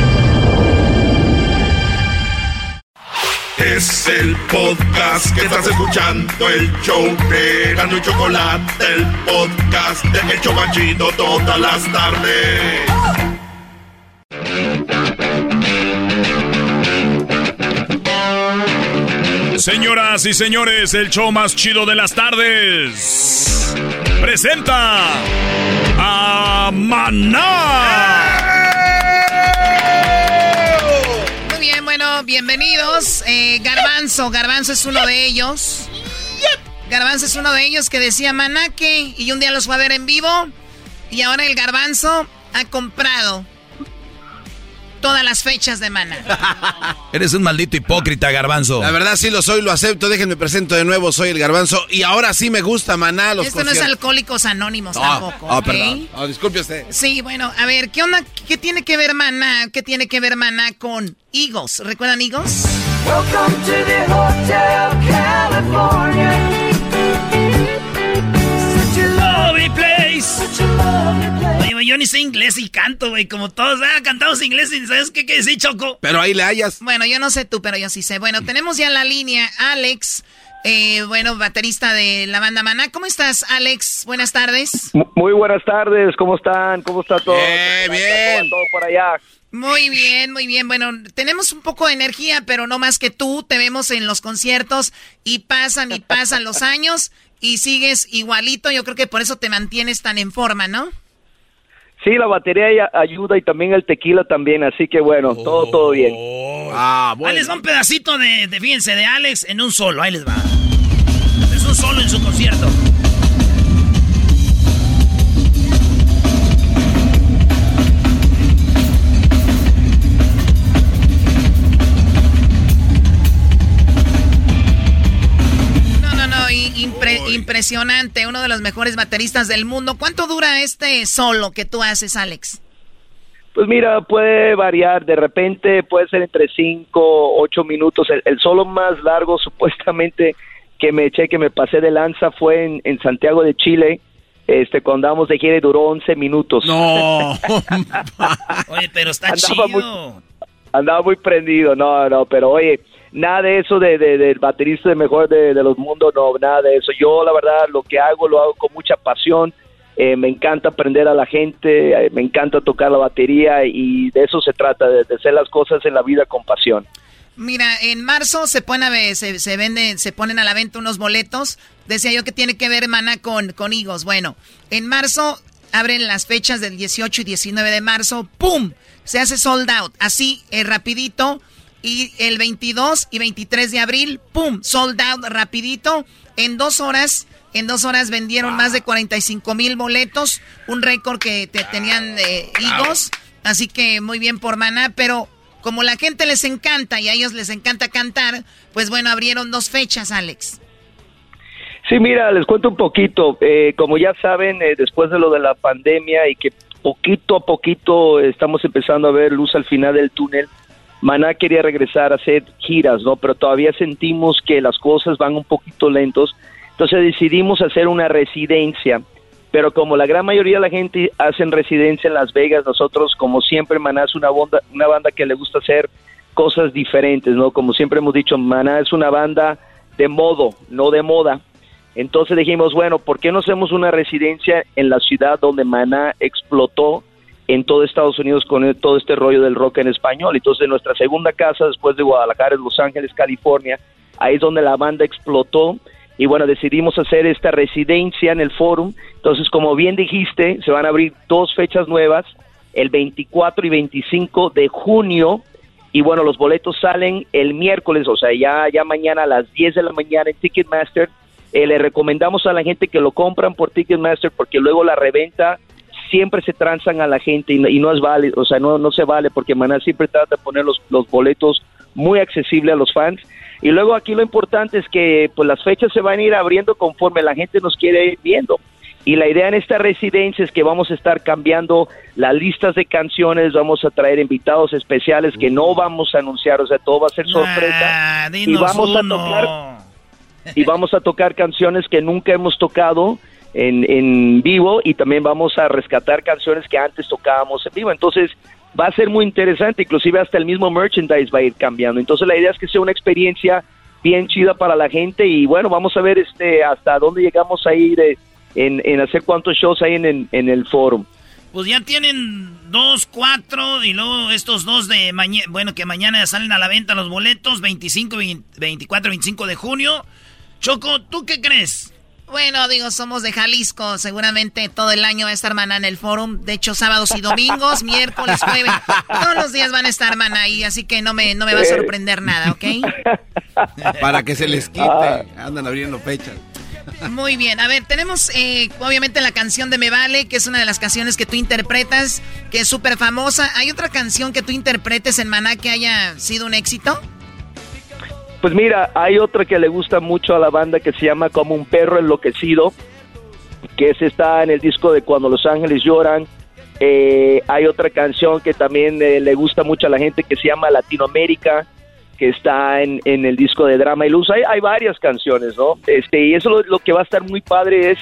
Es el podcast que estás escuchando, el show de Gano y Chocolate, el podcast de El Chobachito todas las tardes. Señoras y señores, el show más chido de las tardes. Presenta a Maná. Bienvenidos. Eh, Garbanzo, Garbanzo es uno de ellos. Garbanzo es uno de ellos que decía Manaque y un día los fue a ver en vivo y ahora el Garbanzo ha comprado todas las fechas de Maná. Eres un maldito hipócrita, Garbanzo. La verdad sí lo soy, lo acepto. Déjenme presento de nuevo, soy el Garbanzo. Y ahora sí me gusta Maná. Los Esto no es Alcohólicos Anónimos tampoco. Oh, perdón. Oh, disculpe usted. Sí, bueno, a ver, ¿qué onda? ¿Qué tiene que ver Maná? ¿Qué tiene que ver Maná con Eagles? ¿Recuerdan Eagles? Welcome to the Hotel California. Oye, yo ni sé inglés y canto, güey, como todos. Ah, cantamos inglés y ¿sabes qué quiere decir, Choco? Pero ahí le hayas. Bueno, yo no sé tú, pero yo sí sé. Bueno, tenemos ya en la línea Alex, eh, bueno, baterista de la banda Maná. ¿Cómo estás, Alex? Buenas tardes. Muy buenas tardes, ¿cómo están? ¿Cómo está todo? Bien, bien. Todo por allá. Muy bien, muy bien. Bueno, tenemos un poco de energía, pero no más que tú. Te vemos en los conciertos y pasan y pasan los años y sigues igualito. Yo creo que por eso te mantienes tan en forma, ¿no? Sí, la batería ayuda y también el tequila también, así que bueno, todo, todo bien. Ah, bueno. Ahí les va un pedacito de, de, fíjense, de Alex en un solo, ahí les va. Es un solo en su concierto. Impresionante, uno de los mejores bateristas del mundo. ¿Cuánto dura este solo que tú haces, Alex? Pues mira, puede variar, de repente puede ser entre 5, 8 minutos. El, solo más largo supuestamente que me eché, que me pasé de lanza fue en, Santiago de Chile. Este, cuando andamos de gira duró 11 minutos. No. oye, pero está andaba chido. andaba muy prendido, no, no, pero oye, nada de eso de, del baterista de mejor de, los mundos, no, nada de eso. Yo la verdad lo que hago lo hago con mucha pasión. Eh, me encanta aprender a la gente, eh, me encanta tocar la batería y de eso se trata, de, hacer las cosas en la vida con pasión. Mira, en marzo se pone a, se, se venden, se ponen a la venta unos boletos. Decía yo que tiene que ver, mana, con, con higos. Bueno, en marzo abren las fechas del 18 y 19 de marzo. ¡Pum! Se hace sold out. Así, eh, rapidito. Y el 22 y 23 de abril, ¡pum! Sold out rapidito. En dos horas, en dos horas vendieron más de 45 mil boletos. Un récord que te tenían eh, higos. Así que muy bien por Maná. Pero como la gente les encanta y a ellos les encanta cantar, pues bueno, abrieron dos fechas, Alex. Sí, mira, les cuento un poquito. Eh, como ya saben, eh, después de lo de la pandemia y que poquito a poquito estamos empezando a ver luz al final del túnel, Maná quería regresar a hacer giras, ¿no? Pero todavía sentimos que las cosas van un poquito lentos. Entonces decidimos hacer una residencia. Pero como la gran mayoría de la gente hacen residencia en Las Vegas, nosotros, como siempre, Maná es una banda, una banda que le gusta hacer cosas diferentes, ¿no? Como siempre hemos dicho, Maná es una banda de modo, no de moda. Entonces dijimos, bueno, ¿por qué no hacemos una residencia en la ciudad donde Maná explotó en todo Estados Unidos con todo este rollo del rock en español. Entonces, nuestra segunda casa después de Guadalajara, en Los Ángeles, California, ahí es donde la banda explotó. Y bueno, decidimos hacer esta residencia en el Forum. Entonces, como bien dijiste, se van a abrir dos fechas nuevas, el 24 y 25 de junio. Y bueno, los boletos salen el miércoles, o sea, ya, ya mañana a las 10 de la mañana en Ticketmaster. Eh, le recomendamos a la gente que lo compran por Ticketmaster porque luego la reventa siempre se transan a la gente y, no es válido, o sea, no, no se vale porque Maná siempre trata de poner los, los boletos muy accesibles a los fans. Y luego aquí lo importante es que pues las fechas se van a ir abriendo conforme la gente nos quiere ir viendo. Y la idea en esta residencia es que vamos a estar cambiando las listas de canciones, vamos a traer invitados especiales que no vamos a anunciar, o sea, todo va a ser sorpresa. y vamos a tocar y vamos a tocar canciones que nunca hemos tocado en, en vivo y también vamos a rescatar canciones que antes tocábamos en vivo. Entonces va a ser muy interesante, inclusive hasta el mismo merchandise va a ir cambiando. Entonces la idea es que sea una experiencia bien chida para la gente y bueno, vamos a ver este hasta dónde llegamos a ir eh, en, en, hacer cuántos shows hay en, en, el foro. Pues ya tienen dos, cuatro y luego estos dos de mañana, bueno, que mañana salen a la venta los boletos, 25, 24, 25 de junio. Choco, ¿tú qué crees? Bueno, digo, somos de Jalisco. Seguramente todo el año va a estar Maná en el forum. De hecho, sábados y domingos, miércoles, jueves. Todos los días van a estar Maná ahí, así que no me, no me va a sorprender nada, ¿ok? Para que se les quite. Andan abriendo fechas. Muy bien, a ver, tenemos eh, obviamente la canción de Me Vale, que es una de las canciones que tú interpretas, que es súper famosa. ¿Hay otra canción que tú interpretes en Maná que haya sido un éxito? Pues mira, hay otra que le gusta mucho a la banda que se llama Como un perro enloquecido, que está en el disco de Cuando los ángeles lloran. Eh, hay otra canción que también eh, le gusta mucho a la gente que se llama Latinoamérica, que está en, en el disco de Drama y Luz. Hay, hay varias canciones, ¿no? Este, y eso lo que va a estar muy padre es,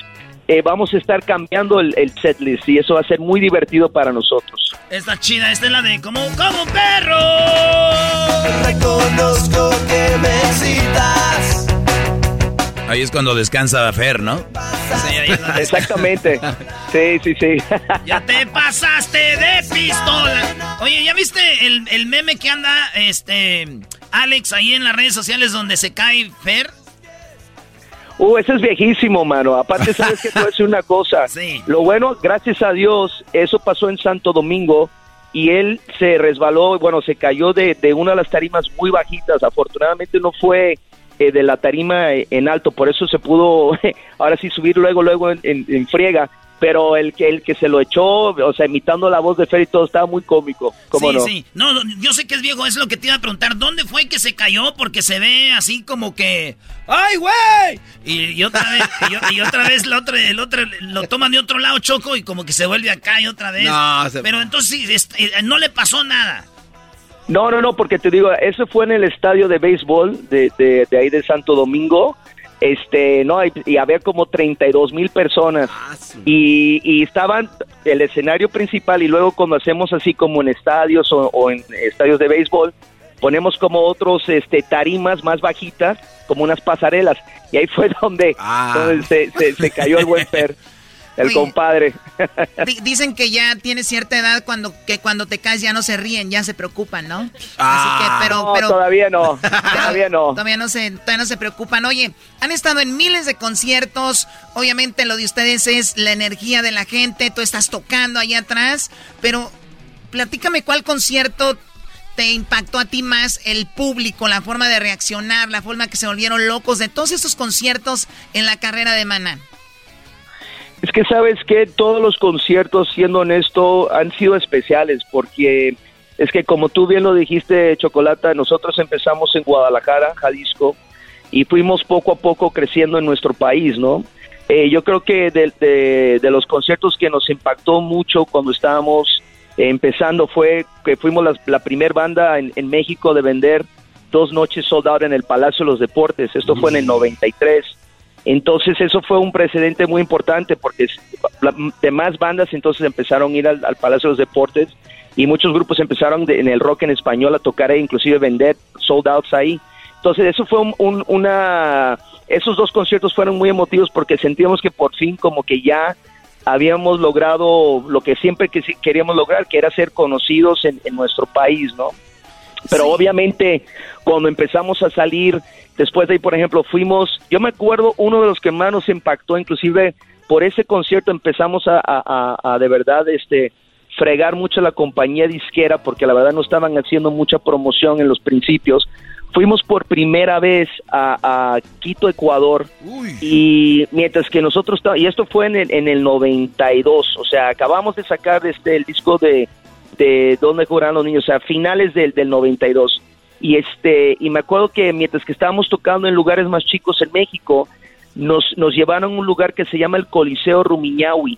eh, vamos a estar cambiando el, el setlist y eso va a ser muy divertido para nosotros. Esta chida, esta es la de como, como un perro. Reconozco que me excitas. Ahí es cuando descansa Fer, ¿no? Sí, ahí es donde- Exactamente. Sí, sí, sí. Ya te pasaste de pistola. Oye, ¿ya viste el, el meme que anda este Alex ahí en las redes sociales donde se cae Fer? Uh, ese es viejísimo, mano. Aparte, sabes que te voy a decir una cosa. Lo bueno, gracias a Dios, eso pasó en Santo Domingo y él se resbaló, bueno, se cayó de, de una de las tarimas muy bajitas. Afortunadamente no fue eh, de la tarima eh, en alto, por eso se pudo ahora sí subir luego, luego en, en- en friega. Pero el que, el que se lo echó, o sea, imitando la voz de Fer y todo, estaba muy cómico. ¿Cómo sí, no? sí. No, no, yo sé que es viejo, es lo que te iba a preguntar. ¿Dónde fue que se cayó? Porque se ve así como que. ¡Ay, güey! Y, y otra vez, y, otra vez la otra, el otro lo toman de otro lado, Choco, y como que se vuelve acá y otra vez. No, se- Pero entonces sí, este, eh, no le pasó nada. No, no, no, porque te digo, eso fue en el estadio de béisbol de, de, de ahí de Santo Domingo. Este, no, y, y había como 32 mil personas. Y, y estaban el escenario principal y luego cuando hacemos así como en estadios o, o en estadios de béisbol, ponemos como otros este, tarimas más bajitas, como unas pasarelas. Y ahí fue donde, donde se, se, se cayó el buen Fer, el Oye. compadre. Di- dicen que ya tienes cierta edad cuando que cuando te caes ya no se ríen, ya se preocupan, ¿no? Ah. Así que, pero, No, pero todavía no, todavía no. Todavía no se, todavía no se preocupan. Oye, han estado en miles de conciertos. Obviamente lo de ustedes es la energía de la gente. Tú estás tocando allá atrás. Pero platícame cuál concierto te impactó a ti más el público, la forma de reaccionar, la forma que se volvieron locos de todos estos conciertos en la carrera de Maná. Es que sabes que todos los conciertos, siendo honesto, han sido especiales porque es que como tú bien lo dijiste, Chocolata, nosotros empezamos en Guadalajara, Jalisco, y fuimos poco a poco creciendo en nuestro país, ¿no? Eh, yo creo que de, de- de los conciertos que nos impactó mucho cuando estábamos eh, empezando fue que fuimos la, la primer banda en, en México de vender dos noches sold out en el Palacio de los Deportes. Esto fue en el 93. Entonces eso fue un precedente muy importante porque demás bandas entonces empezaron a ir al, al Palacio de los Deportes y muchos grupos empezaron de- en el rock en español a tocar e inclusive vender sold outs ahí. Entonces eso fue un- un- una... Esos dos conciertos fueron muy emotivos porque sentíamos que por fin como que ya habíamos logrado lo que siempre que queríamos lograr, que era ser conocidos en, en nuestro país, ¿no? Pero obviamente cuando empezamos a salir, después de ahí, por ejemplo, fuimos, yo me acuerdo, uno de los que más nos impactó, inclusive por ese concierto empezamos a, a- a- a de verdad este fregar mucho a la compañía disquera porque la verdad no estaban haciendo mucha promoción en los principios. Fuimos por primera vez a, a Quito, Ecuador, y mientras que nosotros, y esto fue en el, en el 92, o sea, acabamos de sacar este el disco de, de Dónde jugarán los niños, o sea, finales del, del 92. Y este y me acuerdo que mientras que estábamos tocando en lugares más chicos en México, nos, nos llevaron a un lugar que se llama el Coliseo Rumiñahui.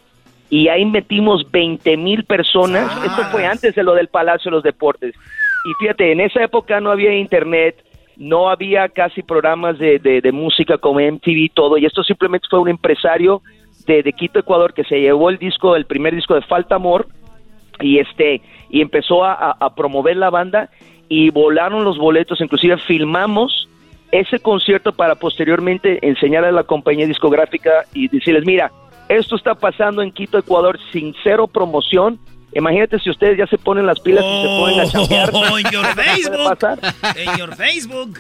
Y ahí metimos 20 mil personas. Esto fue antes de lo del Palacio de los Deportes. Y fíjate, en esa época no había internet, no había casi programas de, de, de música como MTV y todo. Y esto simplemente fue un empresario de, de Quito, Ecuador, que se llevó el disco, el primer disco de Falta Amor, y este y empezó a- a promover la banda y volaron los boletos, inclusive filmamos ese concierto para posteriormente enseñar a la compañía discográfica y decirles, mira, esto está pasando en Quito, Ecuador, sin cero promoción. Imagínate si ustedes ya se ponen las pilas y se ponen a chambear. Oh, en your ¿Qué puede Facebook. pasar? En your Facebook.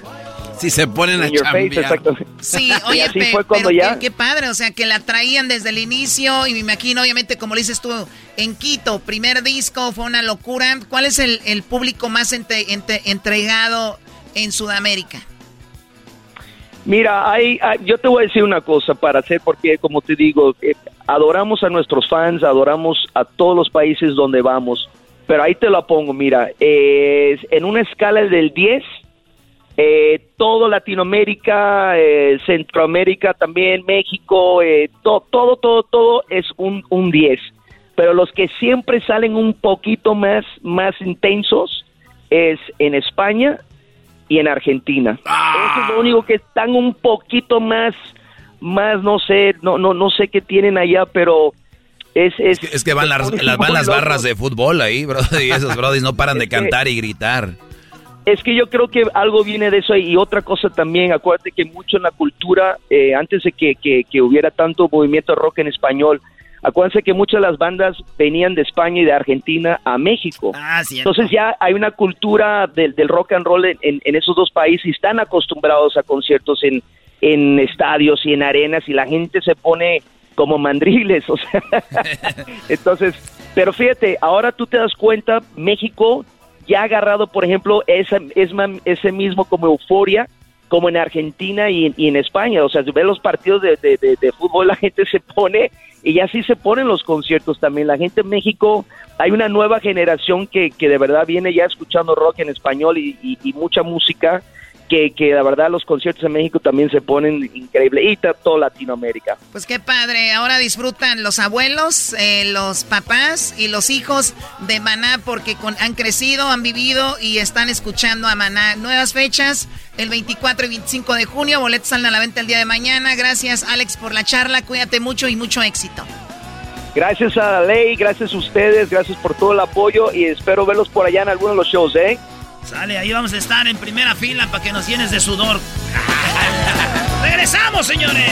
Si se ponen a In your face, chambear. exacto. Sí, oye, así pe- fue cuando pero ya- qué, qué padre, o sea, que la traían desde el inicio y me imagino, obviamente, como lo dices tú, en Quito, primer disco, fue una locura. ¿Cuál es el, el público más ente- ente- entregado en Sudamérica? Mira, hay, yo te voy a decir una cosa para hacer, porque como te digo, eh, adoramos a nuestros fans, adoramos a todos los países donde vamos, pero ahí te la pongo, mira, en una escala del 10, eh, todo Latinoamérica, eh, Centroamérica también, México, to- todo, todo, todo es un, un 10. Pero los que siempre salen un poquito más, más intensos es en España y en Argentina. Eso es lo único que están un poquito más, más, no sé, no, no, no sé qué tienen allá, pero es... Es, Es que van las, las- van las barras de fútbol ahí, bro. Y esos brodis no paran de cantar y gritar. Es que yo creo que algo viene de eso y otra cosa también, acuérdate que mucho en la cultura, eh, antes de que, que- que hubiera tanto movimiento rock en español, acuérdense que muchas de las bandas venían de España y de Argentina a México. Ah. Entonces ya hay una cultura del, del rock and roll en, en- en esos dos países y están acostumbrados a conciertos en, en estadios y en arenas y la gente se pone como mandriles, o sea. Entonces, pero fíjate, ahora tú te das cuenta, México ya ha agarrado, por ejemplo, esa, ese mismo como euforia como en Argentina y, en- España. O sea, si los partidos de, de- fútbol, la gente se pone y así se ponen los conciertos también. La gente en México, hay una nueva generación que, que de verdad viene ya escuchando rock en español y mucha música. Que, que la verdad los conciertos en México también se ponen increíble y toda Latinoamérica. Pues qué padre, ahora disfrutan los abuelos, eh, los papás y los hijos de Maná porque con- han crecido, han vivido y están escuchando a Maná. Nuevas fechas, el 24 y 25 de junio, boletos salen a la venta el día de mañana. Gracias Alex por la charla, cuídate mucho y mucho éxito. Gracias a la ley, gracias a ustedes, gracias por todo el apoyo y espero verlos por allá en algunos de los shows, ¿eh? Sale, ahí vamos a estar en primera fila para que nos llenes de sudor. ¡Regresamos, señores!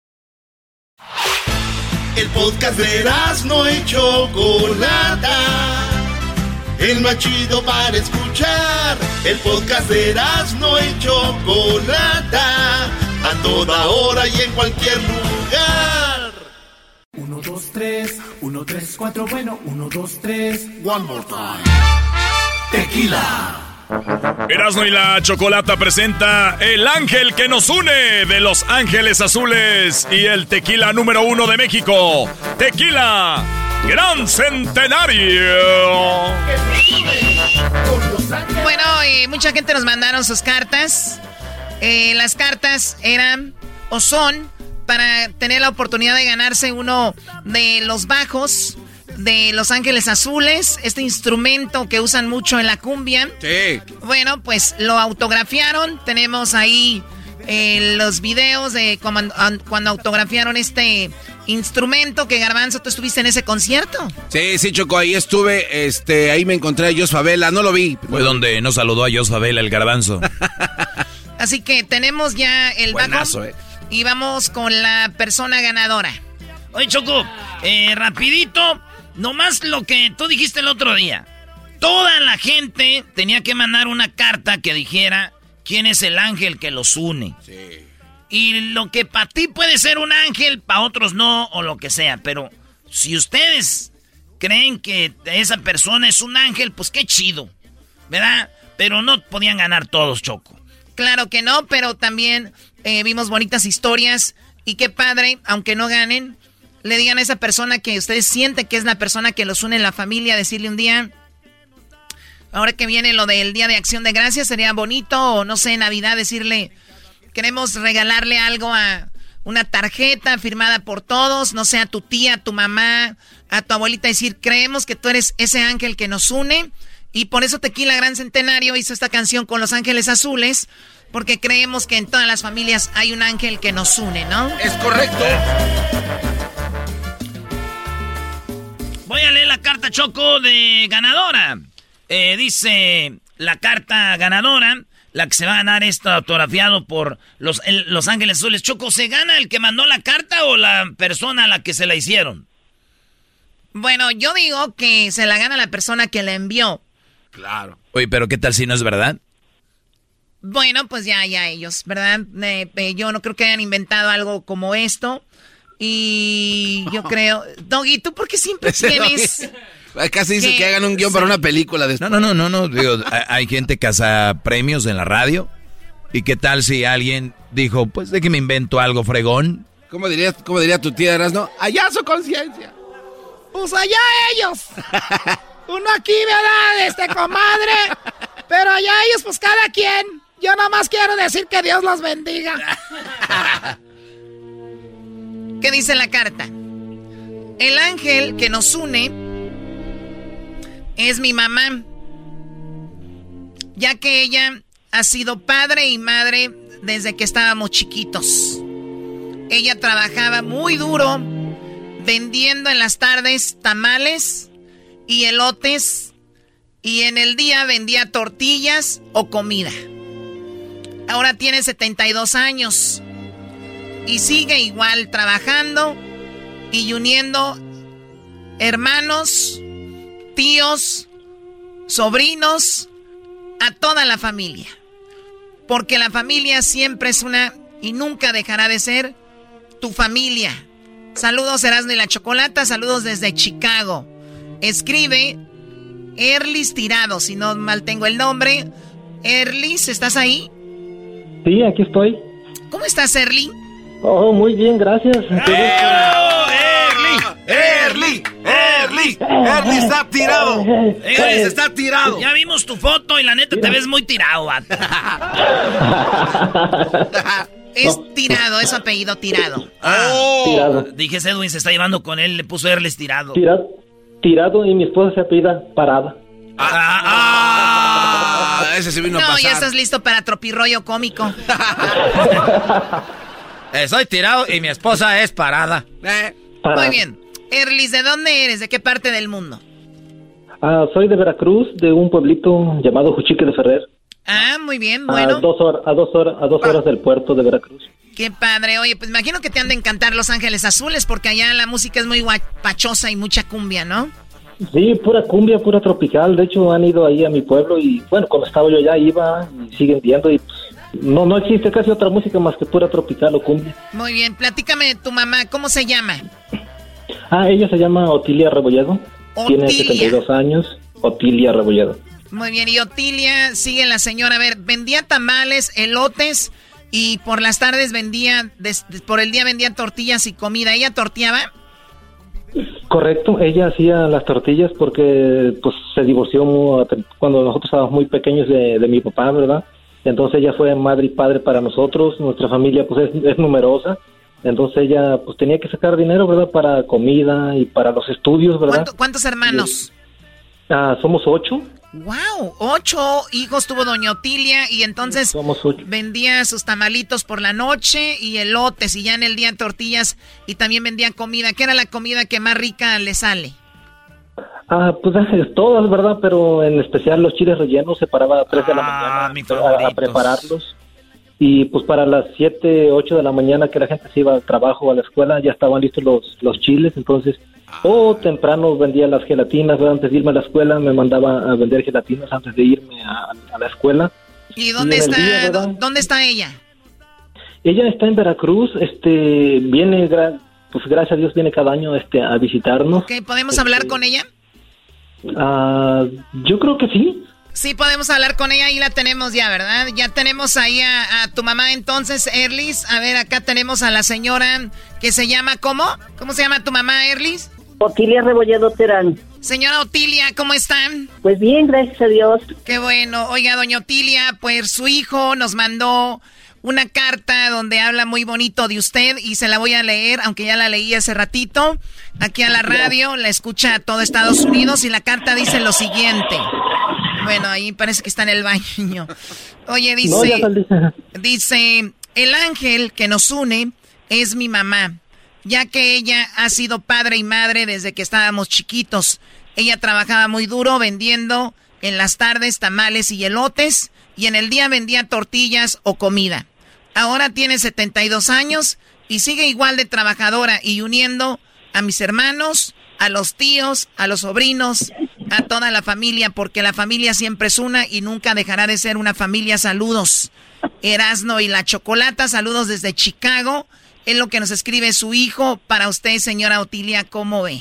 El podcast de no y Chocolata. El más chido para escuchar. El podcast de no y Chocolata. A toda hora y en cualquier lugar. 1, 2, 3, 1, 3, 4, bueno, 1, 2, 3. One more time. Tequila. Erasmo y la Chocolata presenta El Ángel que nos une de Los Ángeles Azules y el tequila número uno de México. Tequila Gran Centenario. Bueno, eh, mucha gente nos mandaron sus cartas. Eh, las cartas eran o son para tener la oportunidad de ganarse uno de los bajos de Los Ángeles Azules, este instrumento que usan mucho en la cumbia. Sí. Bueno, pues lo autografiaron. Tenemos ahí eh, los videos de cuando, cuando autografiaron este instrumento que Garbanzo, tú estuviste en ese concierto. Sí, sí, Choco, ahí estuve, este, ahí me encontré a Jos Favela, no lo vi. Fue donde nos saludó a Jos Favela, el garbanzo. Así que tenemos ya el Buenazo, eh. y vamos con la persona ganadora. Oye, Choco, eh, rapidito, nomás lo que tú dijiste el otro día. Toda la gente tenía que mandar una carta que dijera quién es el ángel que los une. Y lo que para ti puede ser un ángel, para otros no, o lo que sea. Pero si ustedes creen que esa persona es un ángel, pues qué chido, ¿verdad? Pero no podían ganar todos, Choco. Claro que no, pero también eh, vimos bonitas historias y qué padre, aunque no ganen, le digan a esa persona que ustedes sienten que es la persona que los une en la familia, decirle un día, ahora que viene lo del Día de Acción de Gracias, sería bonito, o no sé, Navidad, decirle, queremos regalarle algo a una tarjeta firmada por todos, no sé, a tu tía, a tu mamá, a tu abuelita, decir, creemos que tú eres ese ángel que nos une. Y por eso Tequila Gran Centenario hizo esta canción con Los Ángeles Azules, porque creemos que en todas las familias hay un ángel que nos une, ¿no? Es correcto. Voy a leer la carta Choco de ganadora. Eh, dice, la carta ganadora, la que se va a ganar esto autografiado por los, los Ángeles Azules. Choco, ¿se gana el que mandó la carta o la persona a la que se la hicieron? Bueno, yo digo que se la gana la persona que la envió. Claro. Oye, pero ¿qué tal si no es verdad? Bueno, pues ya, ya ellos, ¿verdad? Eh, yo no creo que hayan inventado algo como esto. Y yo creo... Doggy, ¿tú por qué siempre tienes... Casi dice que hagan un guion para una película de No, no, no, no, no. Digo, hay gente que hace premios en la radio. ¿Y qué tal si alguien dijo, pues de que me invento algo fregón? ¿Cómo diría, cómo diría tu tía, no? Allá su conciencia. Pues allá ellos. Uno aquí, ¿verdad? Este comadre. Pero allá ellos, pues cada quien. Yo nada más quiero decir que Dios los bendiga. ¿Qué dice la carta? El ángel que nos une es mi mamá, ya que ella ha sido padre y madre desde que estábamos chiquitos. Ella trabajaba muy duro vendiendo en las tardes tamales y elotes y en el día vendía tortillas o comida. Ahora tiene 72 años y sigue igual trabajando y uniendo hermanos, tíos, sobrinos, a toda la familia. Porque la familia siempre es una y nunca dejará de ser tu familia. Saludos Erasmo y la Chocolata, saludos desde Chicago. Escribe Erlis Tirado, si no mal tengo el nombre. Erlis, ¿estás ahí? Sí, aquí estoy. ¿Cómo estás, Erly? Oh, muy bien, gracias. ¡Erly! ¡Erly! ¡Erly! ¡Erly está tirado! ¡Erly está tirado! Ya vimos tu foto y la neta te ves muy tirado, Es tirado, es apellido tirado. Oh. Tirado. Dije, Edwin se está llevando con él, le puso Erles tirado. Tirado, tirado y mi esposa se apellida Parada. Ah, ah, ese se vino no, a pasar. ya estás listo para tropirroyo cómico. Soy tirado y mi esposa es parada. Eh. Muy bien. Erlis, ¿de dónde eres? ¿De qué parte del mundo? Ah, soy de Veracruz, de un pueblito llamado Juchique de Ferrer. Ah, muy bien, bueno. A dos, horas, a dos, horas, a dos horas del puerto de Veracruz. Qué padre. Oye, pues imagino que te han de encantar Los Ángeles Azules porque allá la música es muy pachosa y mucha cumbia, ¿no? Sí, pura cumbia, pura tropical. De hecho, han ido ahí a mi pueblo y, bueno, cuando estaba yo allá iba y siguen viendo y pues, no, no existe casi otra música más que pura tropical o cumbia. Muy bien, platícame de tu mamá, ¿cómo se llama? Ah, ella se llama Otilia Rebolledo. Tiene 72 años. Otilia Rebolledo. Muy bien, y Otilia, sigue la señora. A ver, vendía tamales, elotes y por las tardes vendía, por el día vendía tortillas y comida. ¿Ella torteaba? Correcto, ella hacía las tortillas porque pues se divorció cuando nosotros estábamos muy pequeños de, de mi papá, ¿verdad? Entonces ella fue madre y padre para nosotros, nuestra familia pues es, numerosa, entonces ella pues tenía que sacar dinero, ¿verdad? Para comida y para los estudios, ¿verdad? ¿Cuántos hermanos? Ah, somos ocho. ¡Wow! Ocho hijos tuvo Doña Otilia y entonces vendía sus tamalitos por la noche y elotes y ya en el día tortillas y también vendía comida. ¿Qué era la comida que más rica le sale? Ah, pues todas, ¿verdad? Pero en especial los chiles rellenos se paraba a 3 de la ah, mañana a, prepararlos. Y pues para las 7, 8 de la mañana que la gente se iba al trabajo o a la escuela ya estaban listos los, los chiles. Entonces, o temprano vendía las gelatinas, antes de irme a la escuela me mandaba a vender gelatinas antes de irme a, la escuela. ¿Y dónde está, dónde está ella? Ella está en Veracruz, este, viene, pues gracias a Dios viene cada año este, a visitarnos. Ok, ¿podemos hablar este, con ella? Ah, yo creo que sí. Sí, podemos hablar con ella y la tenemos ya, ¿verdad? Ya tenemos ahí a, tu mamá entonces, Erlis. A ver, acá tenemos a la señora que se llama, ¿cómo? ¿Cómo se llama tu mamá, Erlis? Otilia Rebolledo Terán. Señora Otilia, ¿cómo están? Pues bien, gracias a Dios. Qué bueno. Oiga, doña Otilia, pues su hijo nos mandó una carta donde habla muy bonito de usted y se la voy a leer, aunque ya la leí hace ratito, aquí a la radio, la escucha todo Estados Unidos y la carta dice lo siguiente. Bueno, ahí parece que está en el baño. Oye, dice, dice, el ángel que nos une es mi mamá, ya que ella ha sido padre y madre desde que estábamos chiquitos. Ella trabajaba muy duro vendiendo en las tardes tamales y elotes y en el día vendía tortillas o comida. Ahora tiene 72 años y sigue igual de trabajadora y uniendo a mis hermanos, a los tíos, a los sobrinos, a toda la familia, porque la familia siempre es una y nunca dejará de ser una familia. Saludos, Erasno y la Chocolata, saludos desde Chicago. Es lo que nos escribe su hijo. Para usted, señora Otilia, ¿cómo ve?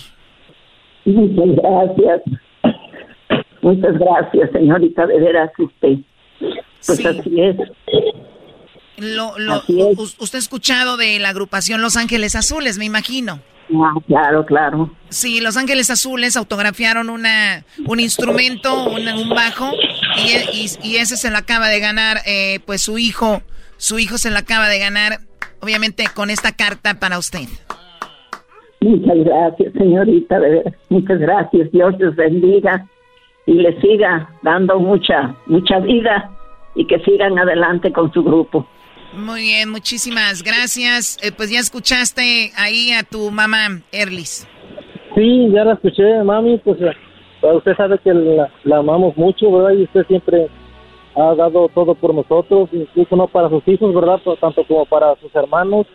Muchas gracias. Muchas gracias, señorita, de veras usted. Pues así es. Lo, Usted ha escuchado de la agrupación Los Ángeles Azules, me imagino. Ah, claro, claro. Sí, Los Ángeles Azules autografiaron una, un instrumento, un, bajo, y, y, ese se lo acaba de ganar, eh, pues su hijo, su hijo se lo acaba de ganar, obviamente con esta carta para usted. Muchas gracias, señorita, muchas gracias. Dios les bendiga y les siga dando mucha, mucha vida y que sigan adelante con su grupo. Muy bien, muchísimas gracias. Eh, pues ya escuchaste ahí a tu mamá, Erlis. Sí, ya la escuché, mami. Pues eh, usted sabe que la, amamos mucho, ¿verdad? Y usted siempre ha dado todo por nosotros, incluso no para sus hijos, ¿verdad? tanto como para sus hermanos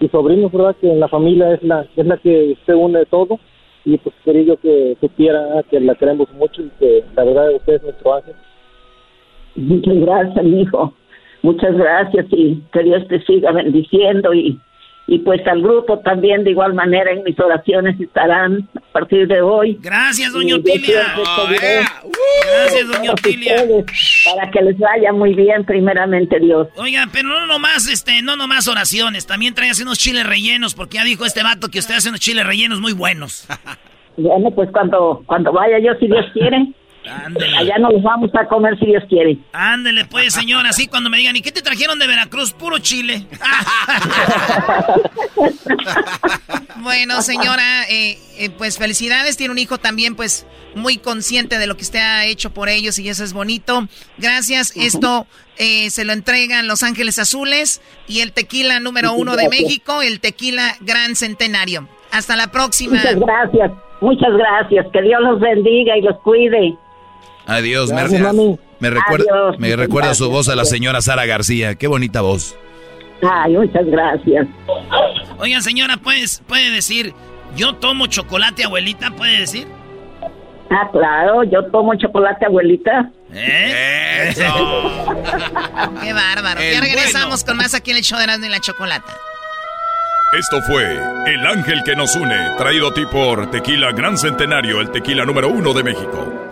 y sobrinos, ¿verdad? Que en la familia es la, es la que se une todo. Y pues quería yo que supiera que la queremos mucho y que la verdad usted es nuestro ángel. Muchas gracias, mi hijo. Muchas gracias y que Dios te siga bendiciendo y, y pues al grupo también de igual manera en mis oraciones estarán a partir de hoy. Gracias, doña Otilia. Gracias, doña Otilia. Para que les vaya muy bien, primeramente Dios. Oiga, pero no nomás, este, no nomás oraciones, también trae unos chiles rellenos, porque ya dijo este vato que usted hace unos chiles rellenos muy buenos. bueno, pues cuando, cuando vaya yo, si Dios quiere. Ándele. Allá nos vamos a comer si Dios quiere. Ándele, pues, señor. Así cuando me digan, ¿y qué te trajeron de Veracruz? Puro chile. bueno, señora, eh, eh, pues felicidades. Tiene un hijo también, pues, muy consciente de lo que usted ha hecho por ellos y eso es bonito. Gracias. Esto eh, se lo entregan Los Ángeles Azules y el tequila número uno de México, el tequila Gran Centenario. Hasta la próxima. Muchas gracias. Muchas gracias. Que Dios los bendiga y los cuide. Adiós, me, recuerda, me recuerda su voz a la señora Sara García. Qué bonita voz. Ay, muchas gracias. Oigan, señora, ¿puedes, puede decir, yo tomo chocolate, abuelita? ¿Puede decir? Ah, claro, yo tomo chocolate, abuelita. ¿Eh? Qué bárbaro. ya regresamos con más aquí en el show de Erasmo y la Chocolata. Esto fue El Ángel que nos une, traído a ti por Tequila Gran Centenario, el tequila número uno de México.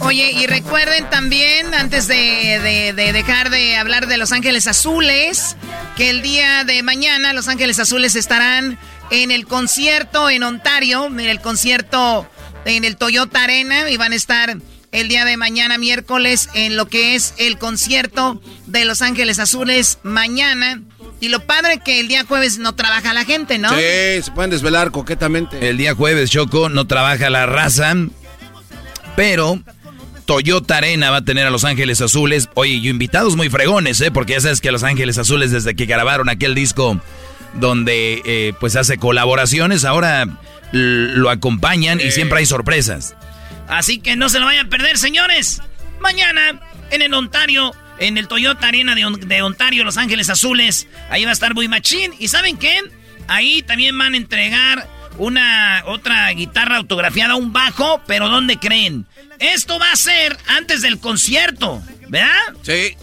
Oye, y recuerden también, antes de, dejar de hablar de Los Ángeles Azules, que el día de mañana Los Ángeles Azules estarán en el concierto en Ontario, en el concierto en el Toyota Arena, y van a estar el día de mañana, miércoles, en lo que es el concierto de Los Ángeles Azules mañana. Y lo padre que el día jueves no trabaja la gente, ¿no? Sí, se pueden desvelar coquetamente. El día jueves, Choco, no trabaja la raza. Pero Toyota Arena va a tener a Los Ángeles Azules. Oye, y invitados muy fregones, ¿eh? Porque ya sabes que Los Ángeles Azules, desde que grabaron aquel disco donde eh, pues hace colaboraciones, ahora lo acompañan y siempre hay sorpresas. Así que no se lo vayan a perder, señores. Mañana en el Ontario, en el Toyota Arena de, Ontario, Los Ángeles Azules, ahí va a estar muy machín. ¿Y saben qué? Ahí también van a entregar una otra guitarra autografiada, un bajo, pero ¿dónde creen? Esto va a ser antes del concierto, ¿verdad? Sí.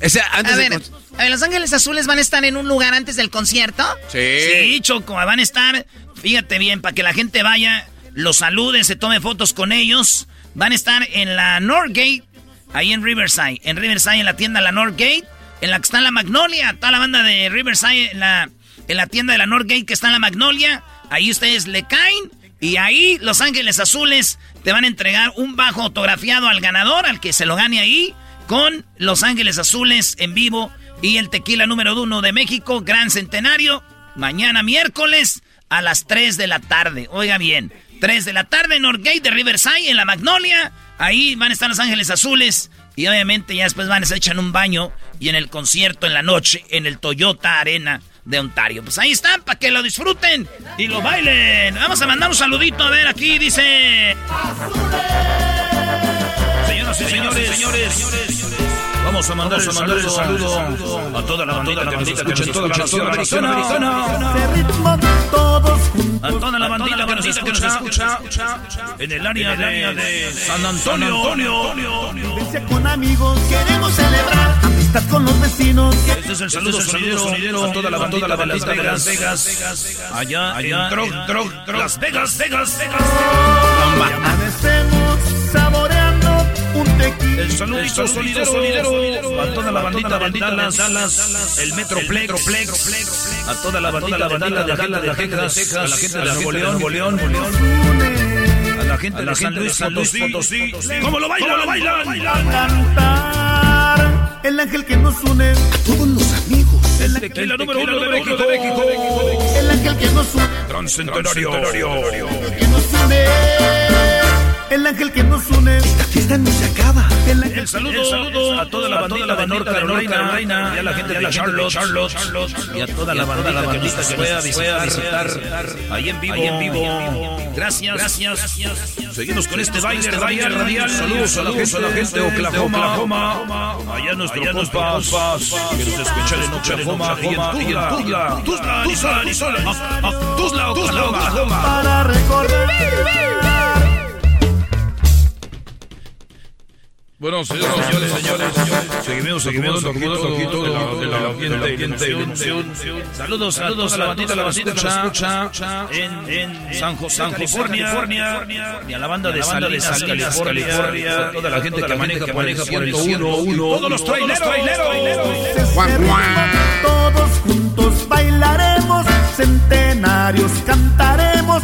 Ese, antes a, ver, a ver, Los Ángeles Azules van a estar en un lugar antes del concierto. Sí. Sí, Choco, van a estar, fíjate bien, para que la gente vaya, los salude, se tome fotos con ellos. Van a estar en la Northgate, ahí en Riverside. En Riverside, en la tienda La Northgate, en la que está la Magnolia, toda la banda de Riverside, en la, en la tienda de la Northgate que está en la Magnolia. Ahí ustedes le caen y ahí Los Ángeles Azules te van a entregar un bajo autografiado al ganador, al que se lo gane ahí, con Los Ángeles Azules en vivo y el tequila número uno de México, Gran Centenario, mañana miércoles a las 3 de la tarde. Oiga bien, 3 de la tarde en Northgate de Riverside, en la Magnolia. Ahí van a estar Los Ángeles Azules. Y obviamente ya después van a se echan un baño y en el concierto en la noche en el Toyota Arena de Ontario. Pues ahí están, para que lo disfruten y lo bailen. Vamos a mandar un saludito, a ver, aquí dice... Señoras y señores, señores. Vamos a mandar, a mandar el saludo a toda la bandita que nos escucha en toda la nación americana. A toda la bandita que nos escucha en el área de San Antonio. con amigos, queremos celebrar amistad con los vecinos. Este es el saludo sonidero a toda la bandita de Las Vegas. Allá, allá, en Las Vegas, Vegas, Vegas. Amanecemos saboreando un tequila. El saludito sonidero, sonidero. a toda la bandita, bandita Dallas, Dallas, el Metroplex, Plex, a toda la bandita, bandita de Dallas, de Texas, a la gente de Nuevo León, Nuevo León, a la gente de San Luis Potosí, ¿cómo lo bailan, lo bailan? El ángel que nos une todos los amigos. El ángel Tequila número uno de México, El ángel que nos une. Transcentenario. que nos une. El ángel que nos une. Esta fiesta no se acaba. El ángel El saludo, a toda la bandita de North Carolina, y a la gente de Charlotte, y a toda la bandita que pueda visitar ahí en vivo, en vivo. Gracias, gracias. Seguimos con este baile, este baile radial. Saludos a la gente, a la gente de Oklahoma, allá nuestro compas que nos escuchan en Oklahoma y en Tuzla, Tuzla, Tuzla, Tuzla, Tuzla, Oklahoma. para recordar. Bueno, señores, señores, señores, seguimos, seguimos, seguimos, poquito de la ambiente, Saludos, saludos a la bandita, la escucha en, en San José, California, y a la banda de Salinas, California, toda la gente que maneja, por el 101, todos los traileros, Todos juntos bailaremos, centenarios cantaremos.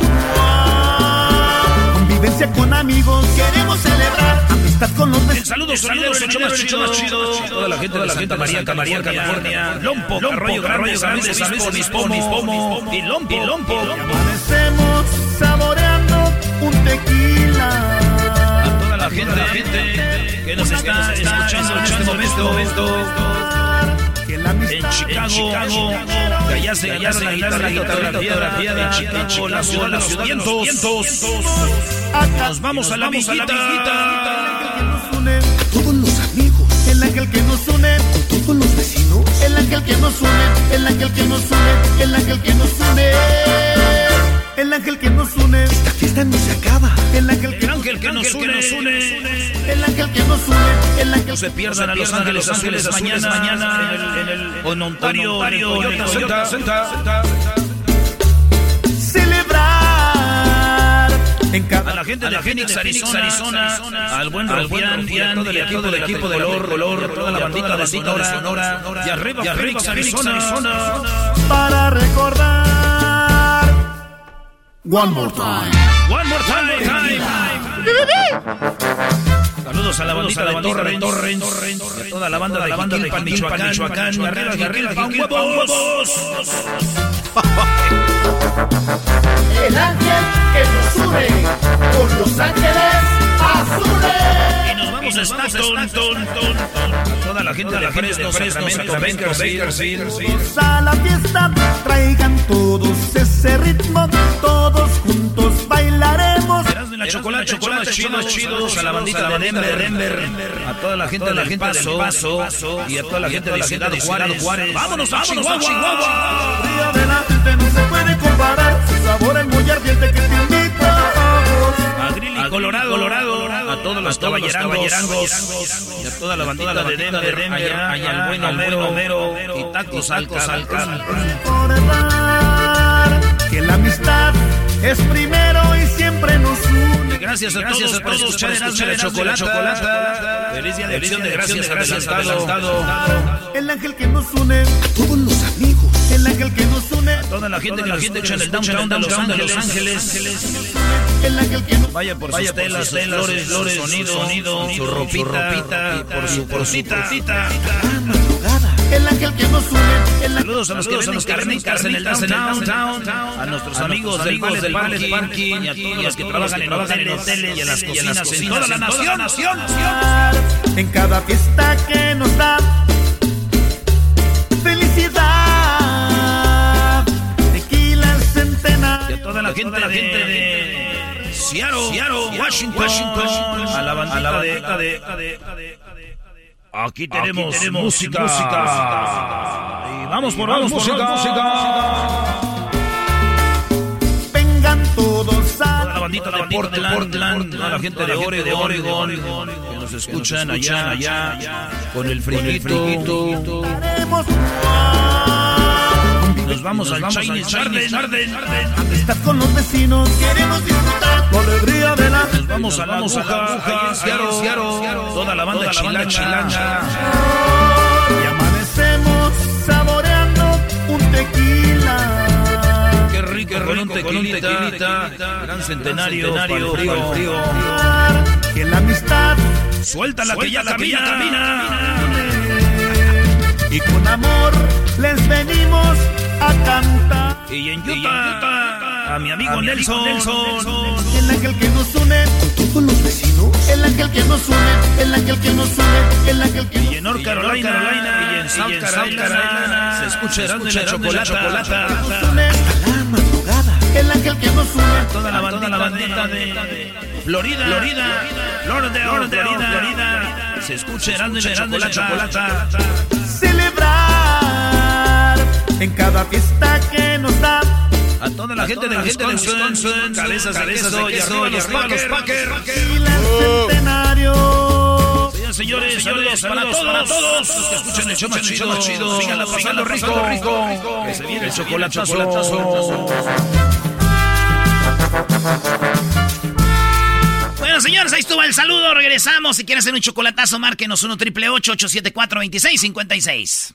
Convivencia con amigos, queremos celebrar amistad con los vecinos. Saludos, saludos, el show más chido, más chido. Toda la gente de Santa María, María, California. Lompo, Arroyo Grande, Grandes, Mispo, Mispomo, y Lompo, Lompo. Amanecemos saboreando un tequila. A toda la gente, la gente que nos está escuchando en este momento. En Chicago, que allá se se la guitarra, la piedra, en Chicago, la ciudad, la ciudad, vientos. Nos vamos a la visita. Ángel que nos une, el ángel que nos une, el ángel que nos une. El ángel que nos une. Esta fiesta no se acaba. El ángel que, El ángel que nos une, El ángel que nos une. El ángel no se pierdan a Los Ángeles, Ángeles mañana, mañana en el, en el Ontario, el Toyota A la gente de Phoenix, Arizona, Arizona, al buen Rufián, y a todo el equipo del equipo de color, color, toda la bandita de Sonora, Sonora, y arriba, y arriba, Arizona, Arizona. para recordar. One more time. One more time, time. Saludos a la bandita de Torrens, Torrens, y a toda la banda de la banda de Michoacán, arriba, arriba. El ángel que nos une con los ángeles. Y nos vamos a Stockton, toda la gente de Fresno, Fresno, Sacramento, Bakersfield. a la fiesta, traigan todos ese ritmo, todos juntos bailaremos. de la chocolate, chocolate, chido, chido, a la bandita de Denver, Denver, a toda la gente de la gente del Paso y a toda la gente de Ciudad Juárez, Juárez. Vámonos, vámonos, a Chihuahua. Frío de la gente no se puede comparar, su sabor es muy ardiente que te invita a A Colorado, Colorado, a todos los caballerangos y a toda la bandita de Denver, allá, allá el buen Homero, y tacos recordar que la amistad es primero y siempre nos une. Gracias a todos por escuchar de Chocolate. Feliz día de acción de gracias, gracias adelantado. El ángel que nos une, todos los amigos. El ángel que nos une, Toda la gente que nos escucha en el downtown de Los Ángeles. El ángel que nos Vaya por sus telas, flores, flores, sonido, sonido, su ropita, y por su porcita. El ángel que nos une, el ángel Saludos a los que venden carnitas en el downtown, a nuestros amigos del Ballet Parking, y a todos los que trabajan en hoteles y en las cocinas en toda la nación. en cada fiesta que nos da felicidad. Tequila el centenario. Y a toda la gente de Seattle, Washington, Washington, a la bandita, de, Aquí tenemos, música. Y vamos por, vamos música. música. Vengan todos a la bandita de Portland, a la gente de Oregon, que nos escuchan allá, allá, con el friquito. Nos vamos al Chinese Garden. Estás con los vecinos, queremos disfrutar la alegría de la Nos vamos a la aguja, toda la banda chilanga. Y amanecemos saboreando un tequila. Qué rico, con un tequilita, gran centenario, frío, frío. Que la amistad suelta la que ya camina. Y con amor les venimos a cantar. Y en Utah, a mi amigo Nelson. Nelson. El ángel que nos une con todos los vecinos. El ángel que nos une, el ángel que nos une, el ángel que nos une. Y en North Carolina, Carolina y en South Carolina, se escucha Erasmo y la chocolata. la madrugada. El ángel que nos une. Toda la bandita, la bandita de Florida, Florida, Florida, Florida, se escucha Erasmo y la chocolata. En cada fiesta que nos da. A toda la gente de la gente de Wisconsin, cabezas de queso, y arriba los Packers. Y el centenario. Señores, saludos, para todos, los que escuchan el show más chido, chido, sigan pasando rico, rico, que se viene el chocolatazo. Bueno, señores, ahí estuvo el saludo. Regresamos. Si quieres hacer un chocolatazo, márquenos 1 triple 874 2656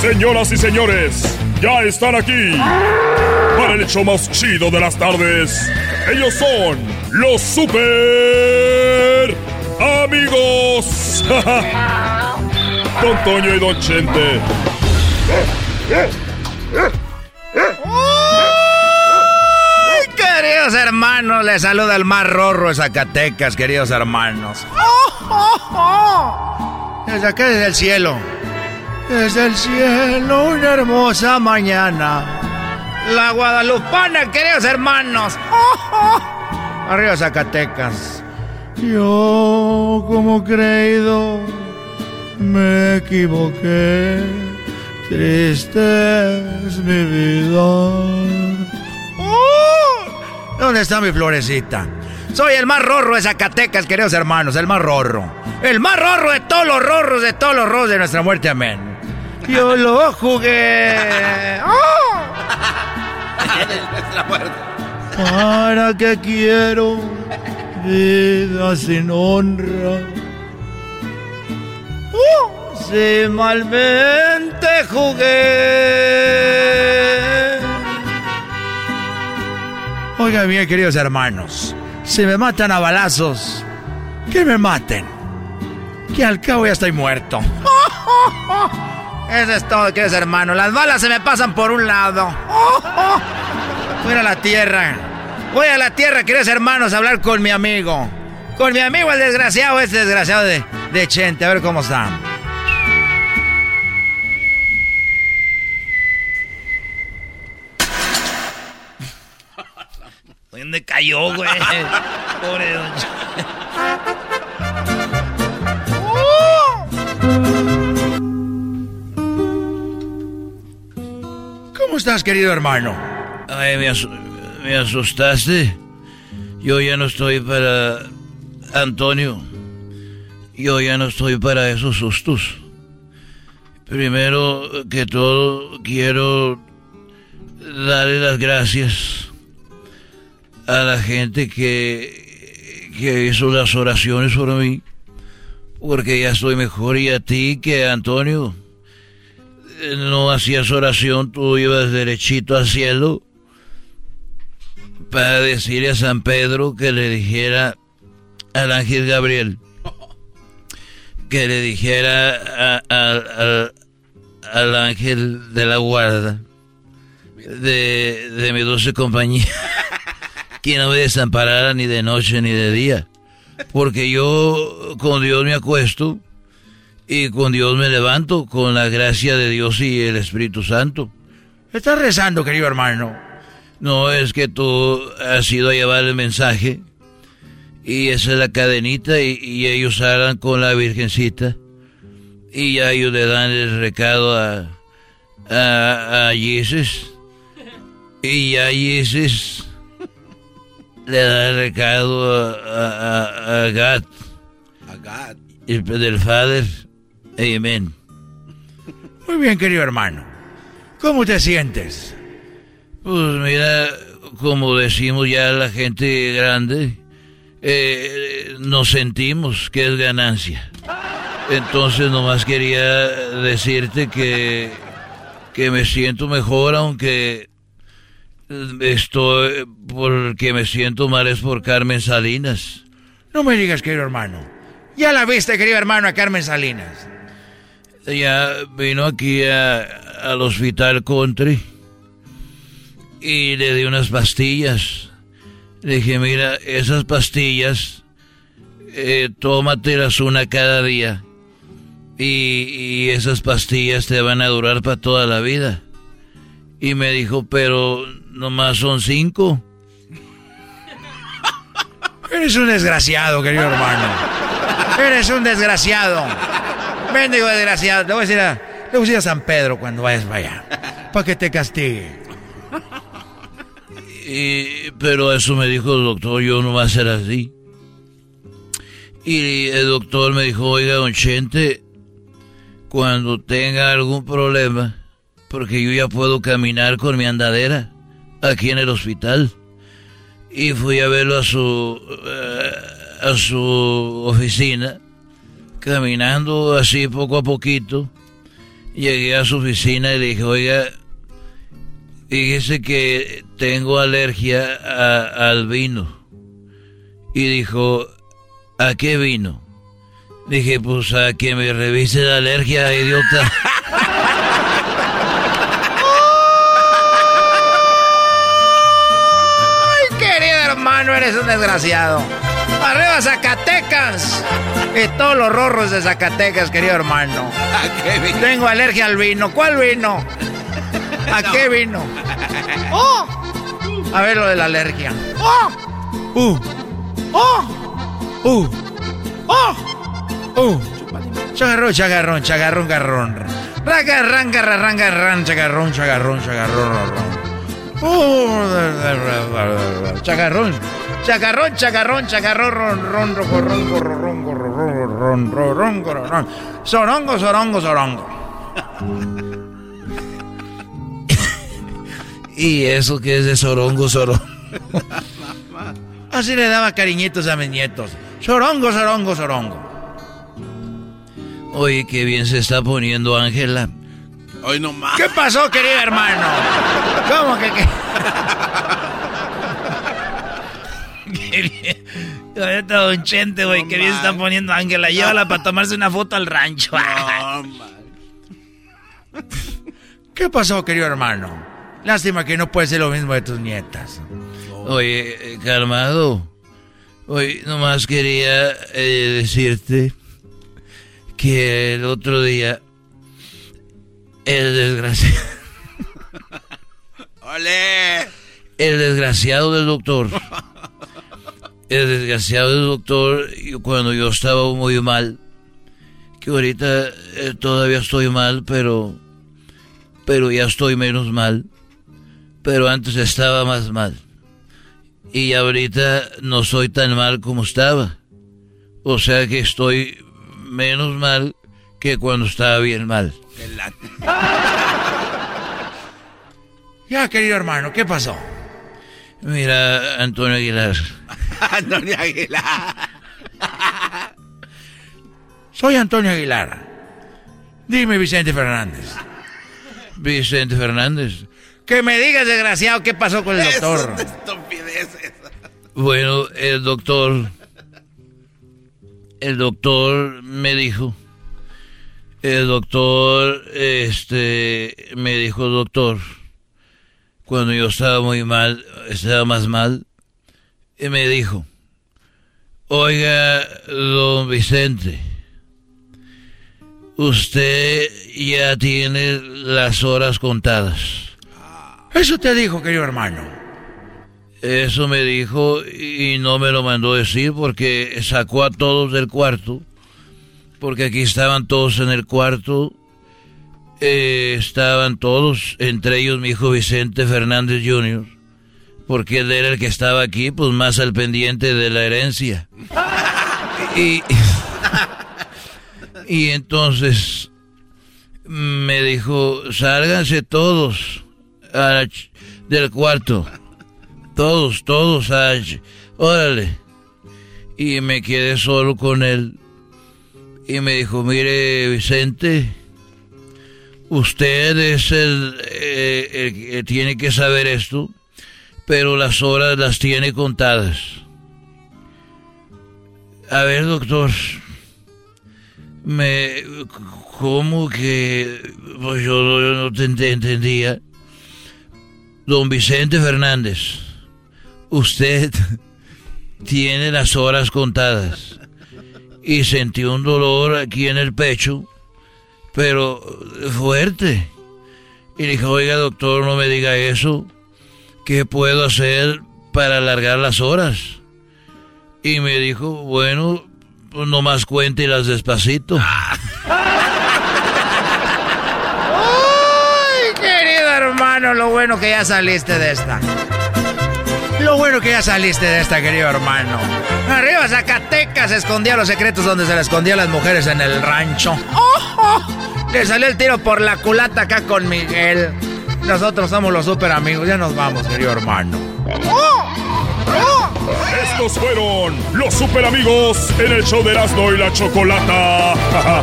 Señoras y señores, ya están aquí para el hecho más chido de las tardes. Ellos son los super amigos. Don Toño y Don Chente. ¡Ay, queridos hermanos! Les saluda el más rorro de Zacatecas, queridos hermanos. Desde acá, desde el cielo. Desde el cielo, una hermosa mañana. La Guadalupana, queridos hermanos. Arriba Zacatecas. Yo, como creído, me equivoqué. Triste es mi vida. ¿Dónde está mi florecita? Soy el más rorro de Zacatecas, queridos hermanos, el más rorro. El más rorro de todos los rorros, de todos los rorros de nuestra muerte, amén. Yo lo jugué. ¡Oh! ¿Para qué quiero vida sin honra? ¡Oh! Si malmente jugué. Oigan bien, queridos hermanos. Si me matan a balazos, que me maten. Que al cabo ya estoy muerto. Eso es todo, queridos hermanos. Las balas se me pasan por un lado. Voy a la tierra. Voy a la tierra, queridos hermanos, a hablar con mi amigo. Con mi amigo, el desgraciado, este desgraciado de, de Chente. A ver cómo está. ¿Dónde cayó, güey? Pobre don ¿Cómo estás, querido hermano? Ay, me, asu me asustaste. Yo ya no estoy para... Antonio. Yo ya no estoy para esos sustos. Primero que todo, quiero darle las gracias a la gente que, hizo las oraciones por mí, porque ya estoy mejor y a ti que Antonio. No hacías oración, tú ibas derechito al cielo para decirle a San Pedro que le dijera al ángel Gabriel, que le dijera al ángel de la guarda de, de mi dulce compañía que no me desamparara ni de noche ni de día. Porque yo con Dios me acuesto y con Dios me levanto, con la gracia de Dios y el Espíritu Santo. ¿Estás rezando, querido hermano? No, es que tú has ido a llevar el mensaje y esa es la cadenita y, ellos hablan con la Virgencita y ya ellos le dan el recado a, a, a Jesus y ya Jesus le da el recado a, a, God. A God. Y del Father. Amén. Muy bien, querido hermano. ¿Cómo te sientes? Pues mira, como decimos ya la gente grande, eh, nos sentimos que es ganancia. Entonces nomás quería decirte que, que me siento mejor, aunque estoy porque me siento mal es por Carmen Salinas. No me digas, querido hermano. Ya la viste, querido hermano, a Carmen Salinas. Ya vino aquí al hospital country y le di unas pastillas. Le dije, mira, esas pastillas, eh, tómatelas una cada día. Y, y, esas pastillas te van a durar para toda la vida. Y me dijo, pero nomás son cinco. Eres un desgraciado, querido hermano. Eres un desgraciado. Bendigo desgraciado. Le voy a decir a, le voy a, decir a San Pedro cuando vayas para allá. Para que te castigue. Y, pero eso me dijo el doctor, yo no va a ser así. Y el doctor me dijo, oiga, don Chente, cuando tenga algún problema, porque yo ya puedo caminar con mi andadera aquí en el hospital. Y fui a verlo a su, eh, a su oficina, caminando así poco a poquito. Llegué a su oficina y le dije, oiga, Fíjese que tengo alergia al vino. Y dijo, ¿a qué vino? Dije, pues a que me revise la alergia, idiota. ¡Ay, querido hermano, eres un desgraciado! ¡Arriba Zacatecas! Y todos los rorros de Zacatecas, querido hermano. ¿A qué vino? Tengo alergia al vino. ¿Cuál vino? ¿A qué vino? ¡Oh! A ver lo de la alergia. ¡Oh! ¡Uh! ¡Oh! ¡Uh! ¡Oh! ¡Uh! Chagarrón, chagarrón, chagarrón, garrón. Raga, ranga, ranga, ran, chagarrón, chagarrón, chagarrón, ¡Uh! Chagarrón. Chacarrón, chacarrón, chacarrón, ron, ron, ron, ron, ron, ron, ron, Sorongo, sorongo, sorongo. ¿Y eso qué es de sorongo, sorongo? Así le daba cariñitos a mis nietos. Sorongo, sorongo, sorongo. Oye, qué bien se está poniendo Ángela. Hoy no más. ¿Qué pasó, querido hermano? ¿Cómo que qué? qué bien. Don Chente, güey, qué bien se está poniendo Ángela. Llévala para tomarse una foto al rancho. ¿Qué pasó, querido hermano? Lástima que no puede ser lo mismo de tus nietas. Oye, eh, calmado. Oye, nomás quería eh, decirte que el otro día el desgraciado. ¡Ole! El desgraciado del doctor. El desgraciado doctor, cuando yo estaba muy mal, que ahorita eh, todavía estoy mal, pero, pero ya estoy menos mal pero antes estaba más mal. Y ahorita no soy tan mal como estaba. O sea que estoy menos mal que cuando estaba bien mal. Ya, querido hermano, ¿qué pasó? Mira, Antonio Aguilar. Antonio Aguilar. Soy Antonio Aguilar. Dime, Vicente Fernández. Vicente Fernández. Que me digas, desgraciado, qué pasó con el doctor. Bueno, el doctor. El doctor me dijo. El doctor, este, me dijo, doctor, cuando yo estaba muy mal, estaba más mal, y me dijo, oiga, don Vicente, usted ya tiene las horas contadas. Eso te dijo, querido hermano. Eso me dijo y no me lo mandó decir porque sacó a todos del cuarto. Porque aquí estaban todos en el cuarto. Eh, estaban todos, entre ellos mi hijo Vicente Fernández Jr. Porque él era el que estaba aquí, pues más al pendiente de la herencia. Y, entonces me dijo, sálganse todos del cuarto. Todos, todos, órale. Y me quedé solo con él. Y me dijo, mire Vicente, usted es el, eh, el que tiene que saber esto, pero las horas las tiene contadas. A ver, doctor, me, ¿cómo que pues yo, no te entendía? Don Vicente Fernández, usted tiene las horas contadas y sentí un dolor aquí en el pecho, pero fuerte. Y le dije, oiga doctor, no me diga eso. ¿Qué puedo hacer para alargar las horas? Y me dijo, bueno, pues nomás cuéntelas despacito. ¡Ay, querido hermano! Lo bueno que ya saliste de esta. Lo bueno que ya saliste de esta, querido hermano. Arriba Zacatecas escondía los secretos donde se le escondía a las mujeres en el rancho. ¡Oh, oh! Le salió el tiro por la culata acá con Miguel. Nosotros somos los super amigos. Ya nos vamos, querido hermano. Estos fueron los super amigos en el show de Erasmo y la Chocolata.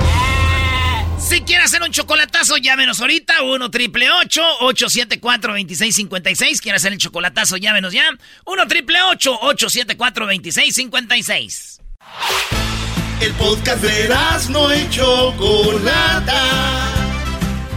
Si quieres hacer un chocolatazo, llámenos ahorita. 1 triple 874 2656. ¿Quieres hacer el chocolatazo? Llámenos ya. 1 triple 874 2656. El podcast de no y Chocolata.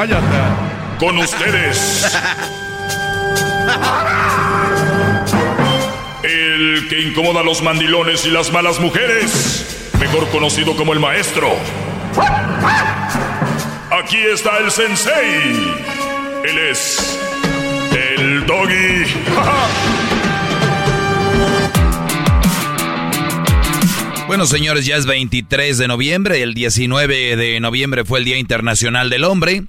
Cállate. Con ustedes. El que incomoda a los mandilones y las malas mujeres. Mejor conocido como el maestro. Aquí está el sensei. Él es el doggy. Bueno, señores, ya es 23 de noviembre. El 19 de noviembre fue el Día Internacional del Hombre.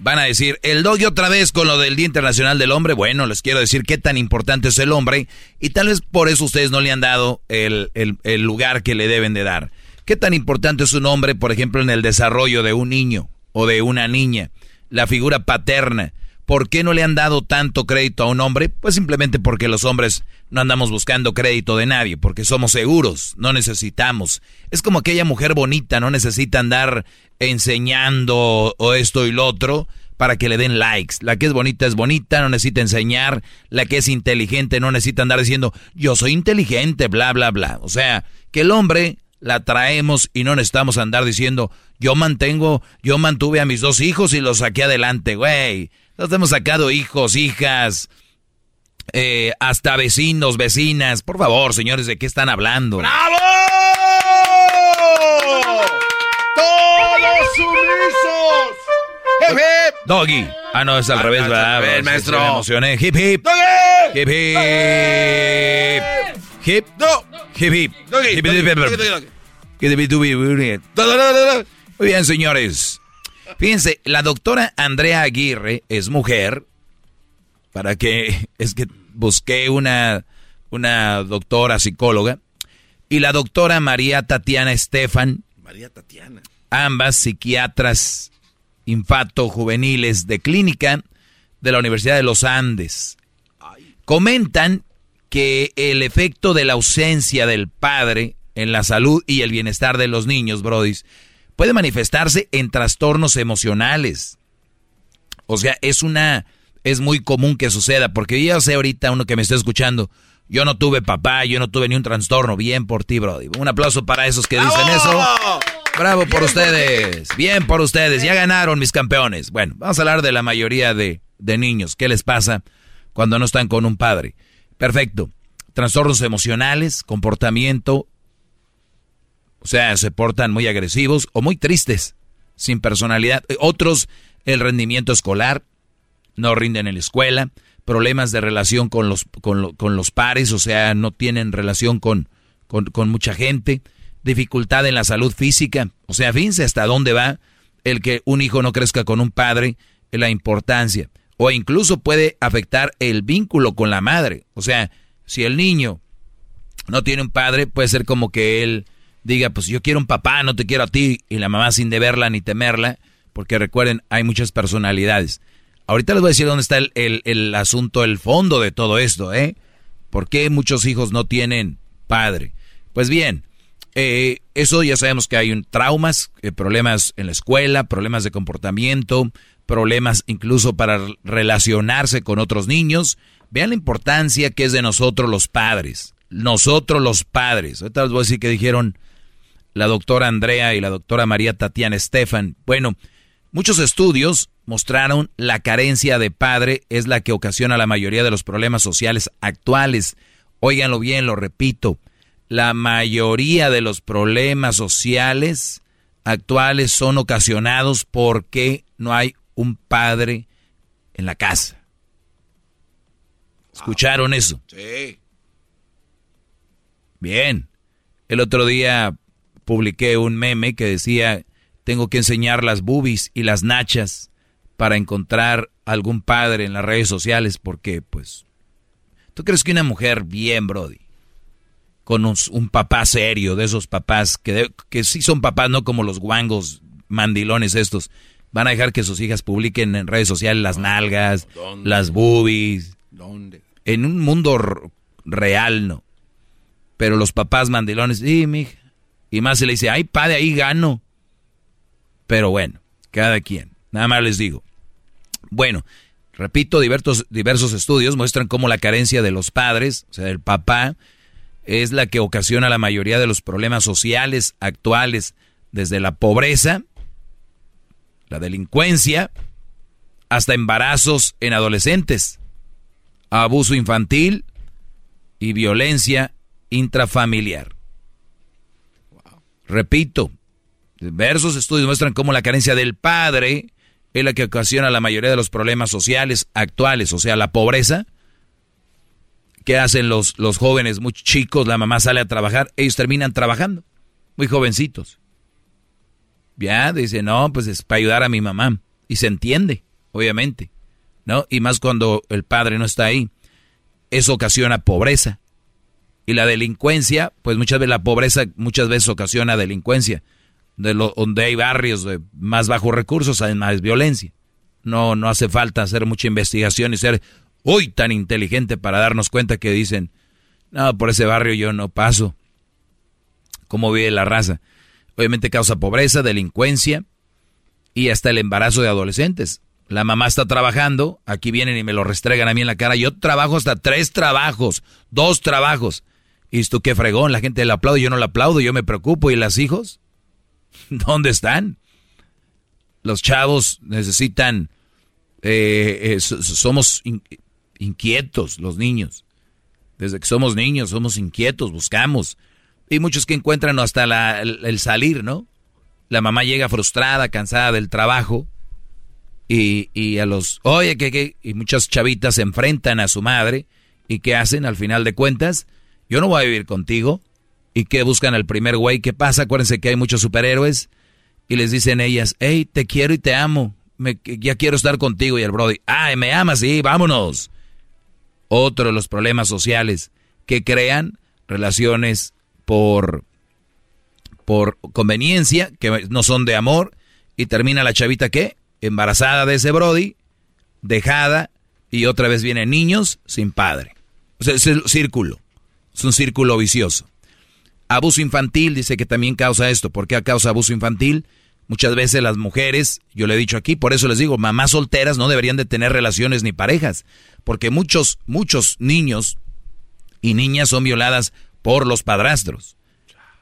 Van a decir, el doggy otra vez con lo del Día Internacional del Hombre. Bueno, les quiero decir qué tan importante es el hombre y tal vez por eso ustedes no le han dado el, el lugar que le deben de dar. ¿Qué tan importante es un hombre, por ejemplo, en el desarrollo de un niño o de una niña? La figura paterna. ¿Por qué no le han dado tanto crédito a un hombre? Pues simplemente porque los hombres no andamos buscando crédito de nadie, porque somos seguros, no necesitamos. Es como aquella mujer bonita, no necesita andar enseñando o esto y lo otro para que le den likes. La que es bonita es bonita, no necesita enseñar. La que es inteligente no necesita andar diciendo yo soy inteligente, bla, bla, bla. O sea, que el hombre la traemos y no necesitamos andar diciendo yo mantengo, yo mantuve a mis dos hijos y los saqué adelante, güey. Nosotros hemos sacado hijos, hijas, eh, hasta vecinos, vecinas. Por favor, señores, ¿de qué están hablando? ¡Bravo! ¡Todos sumisos! ¡Hip, hip! Doggy. Ah, no, es al Ah, revés, no, ¿verdad? maestro. Me emocioné. Hip, hip. ¡Doggy! Hip, hip. Hip. No. Hip, hip. Doggy, Hip, hip, hip. debe tu vivir. No, no, no, Fíjense, la doctora Andrea Aguirre es mujer. Para que, es que busqué una, una doctora psicóloga. Y la doctora María Tatiana Estefan, María Tatiana. ambas psiquiatras infato juveniles de clínica de la Universidad de los Andes. Comentan que el efecto de la ausencia del padre en la salud y el bienestar de los niños, brodis, puede manifestarse en trastornos emocionales. O sea, es una es muy común que suceda, porque yo ya sé ahorita uno que me está escuchando, yo no tuve papá, yo no tuve ni un trastorno, bien por ti, brody. Un aplauso para esos que dicen eso. Bravo por ustedes, bien por ustedes, ya ganaron mis campeones. Bueno, vamos a hablar de la mayoría de, de niños, ¿qué les pasa cuando no están con un padre? Perfecto. Trastornos emocionales, comportamiento, o sea, se portan muy agresivos o muy tristes, sin personalidad. Eh, Otros, el rendimiento escolar, no rinden en la escuela, problemas de relación con los, con, lo- con los pares, o sea, no tienen relación con, con, con mucha gente, dificultad en la salud física, o sea, fíjense hasta dónde va el que un hijo no crezca con un padre, la importancia, o incluso puede afectar el vínculo con la madre, o sea, si el niño no tiene un padre, puede ser como que él diga, pues yo quiero un papá, no te quiero a ti, y la mamá sin deberla ni temerla, porque recuerden, hay muchas personalidades. Ahorita les voy a decir dónde está el, el- el asunto, el fondo de todo esto, ¿eh? ¿Por qué muchos hijos no tienen padre? Pues bien, eh, eso ya sabemos que hay traumas, eh, problemas en la escuela, problemas de comportamiento, problemas incluso para relacionarse con otros niños. Vean la importancia que es de nosotros los padres. Nosotros los padres. Ahorita les voy a decir que dijeron la doctora Andrea y la doctora María Tatiana Estefan. Bueno, muchos estudios mostraron la carencia de padre es la que ocasiona la mayoría de los problemas sociales actuales. Óiganlo bien, lo repito. La mayoría de los problemas sociales actuales son ocasionados porque no hay un padre en la casa. ¿Escucharon eso? Sí. Bien. El otro día publiqué un meme que decía, tengo que enseñar las boobies y las nachas para encontrar algún padre en las redes sociales porque, pues, ¿tú crees que una mujer bien, Brody, con un, un papá serio, de esos papás que, de- que sí son papás, no como los guangos mandilones estos, van a dejar que sus hijas publiquen en redes sociales las nalgas, ¿Dónde? las boobies? ¿Dónde? En un mundo real, no. Pero los papás mandilones, sí, mija. Y más se le dice, ay, padre, ahí gano. Pero bueno, cada quien. Nada más les digo. Bueno, repito, diversos, diversos estudios muestran cómo la carencia de los padres, o sea, del papá, es la que ocasiona la mayoría de los problemas sociales actuales, desde la pobreza, la delincuencia, hasta embarazos en adolescentes, abuso infantil y violencia intrafamiliar. Repito, diversos estudios muestran cómo la carencia del padre es la que ocasiona la mayoría de los problemas sociales actuales, o sea, la pobreza. ¿Qué hacen los, los jóvenes muy chicos? La mamá sale a trabajar, ellos terminan trabajando, muy jovencitos. Ya, dice, no, pues es para ayudar a mi mamá. Y se entiende, obviamente, ¿no? Y más cuando el padre no está ahí. Eso ocasiona pobreza. Y la delincuencia, pues muchas veces la pobreza muchas veces ocasiona delincuencia. De lo, donde hay barrios de más bajos recursos hay más violencia. No, no hace falta hacer mucha investigación y ser uy tan inteligente para darnos cuenta que dicen, no, por ese barrio yo no paso. ¿Cómo vive la raza? Obviamente causa pobreza, delincuencia y hasta el embarazo de adolescentes. La mamá está trabajando, aquí vienen y me lo restregan a mí en la cara. Yo trabajo hasta tres trabajos, dos trabajos. ¿Y tú qué fregón? La gente le aplaude, yo no le aplaudo, yo me preocupo. ¿Y las hijos? ¿Dónde están? Los chavos necesitan eh, eh, somos inquietos los niños. Desde que somos niños somos inquietos, buscamos. Y muchos que encuentran hasta el, salir, ¿no? La mamá llega frustrada, cansada del trabajo. Y, a los, oye, que, y muchas chavitas se enfrentan a su madre. ¿Y qué hacen al final de cuentas? Yo no voy a vivir contigo. ¿Y qué buscan al primer güey? ¿Qué pasa? Acuérdense que hay muchos superhéroes. Y les dicen ellas, hey, te quiero y te amo. Me, ya quiero estar contigo. Y el Brody, ay, me amas, sí, vámonos. Otro de los problemas sociales que crean relaciones por, por conveniencia, que no son de amor, y termina la chavita ¿qué? Embarazada de ese Brody, dejada, y otra vez vienen niños sin padre. O sea, es el círculo, es un círculo vicioso. Abuso infantil dice que también causa esto. ¿Por qué causa abuso infantil? Muchas veces las mujeres, yo le he dicho aquí, por eso les digo, mamás solteras no deberían de tener relaciones ni parejas, porque muchos, muchos niños y niñas son violadas por los padrastros.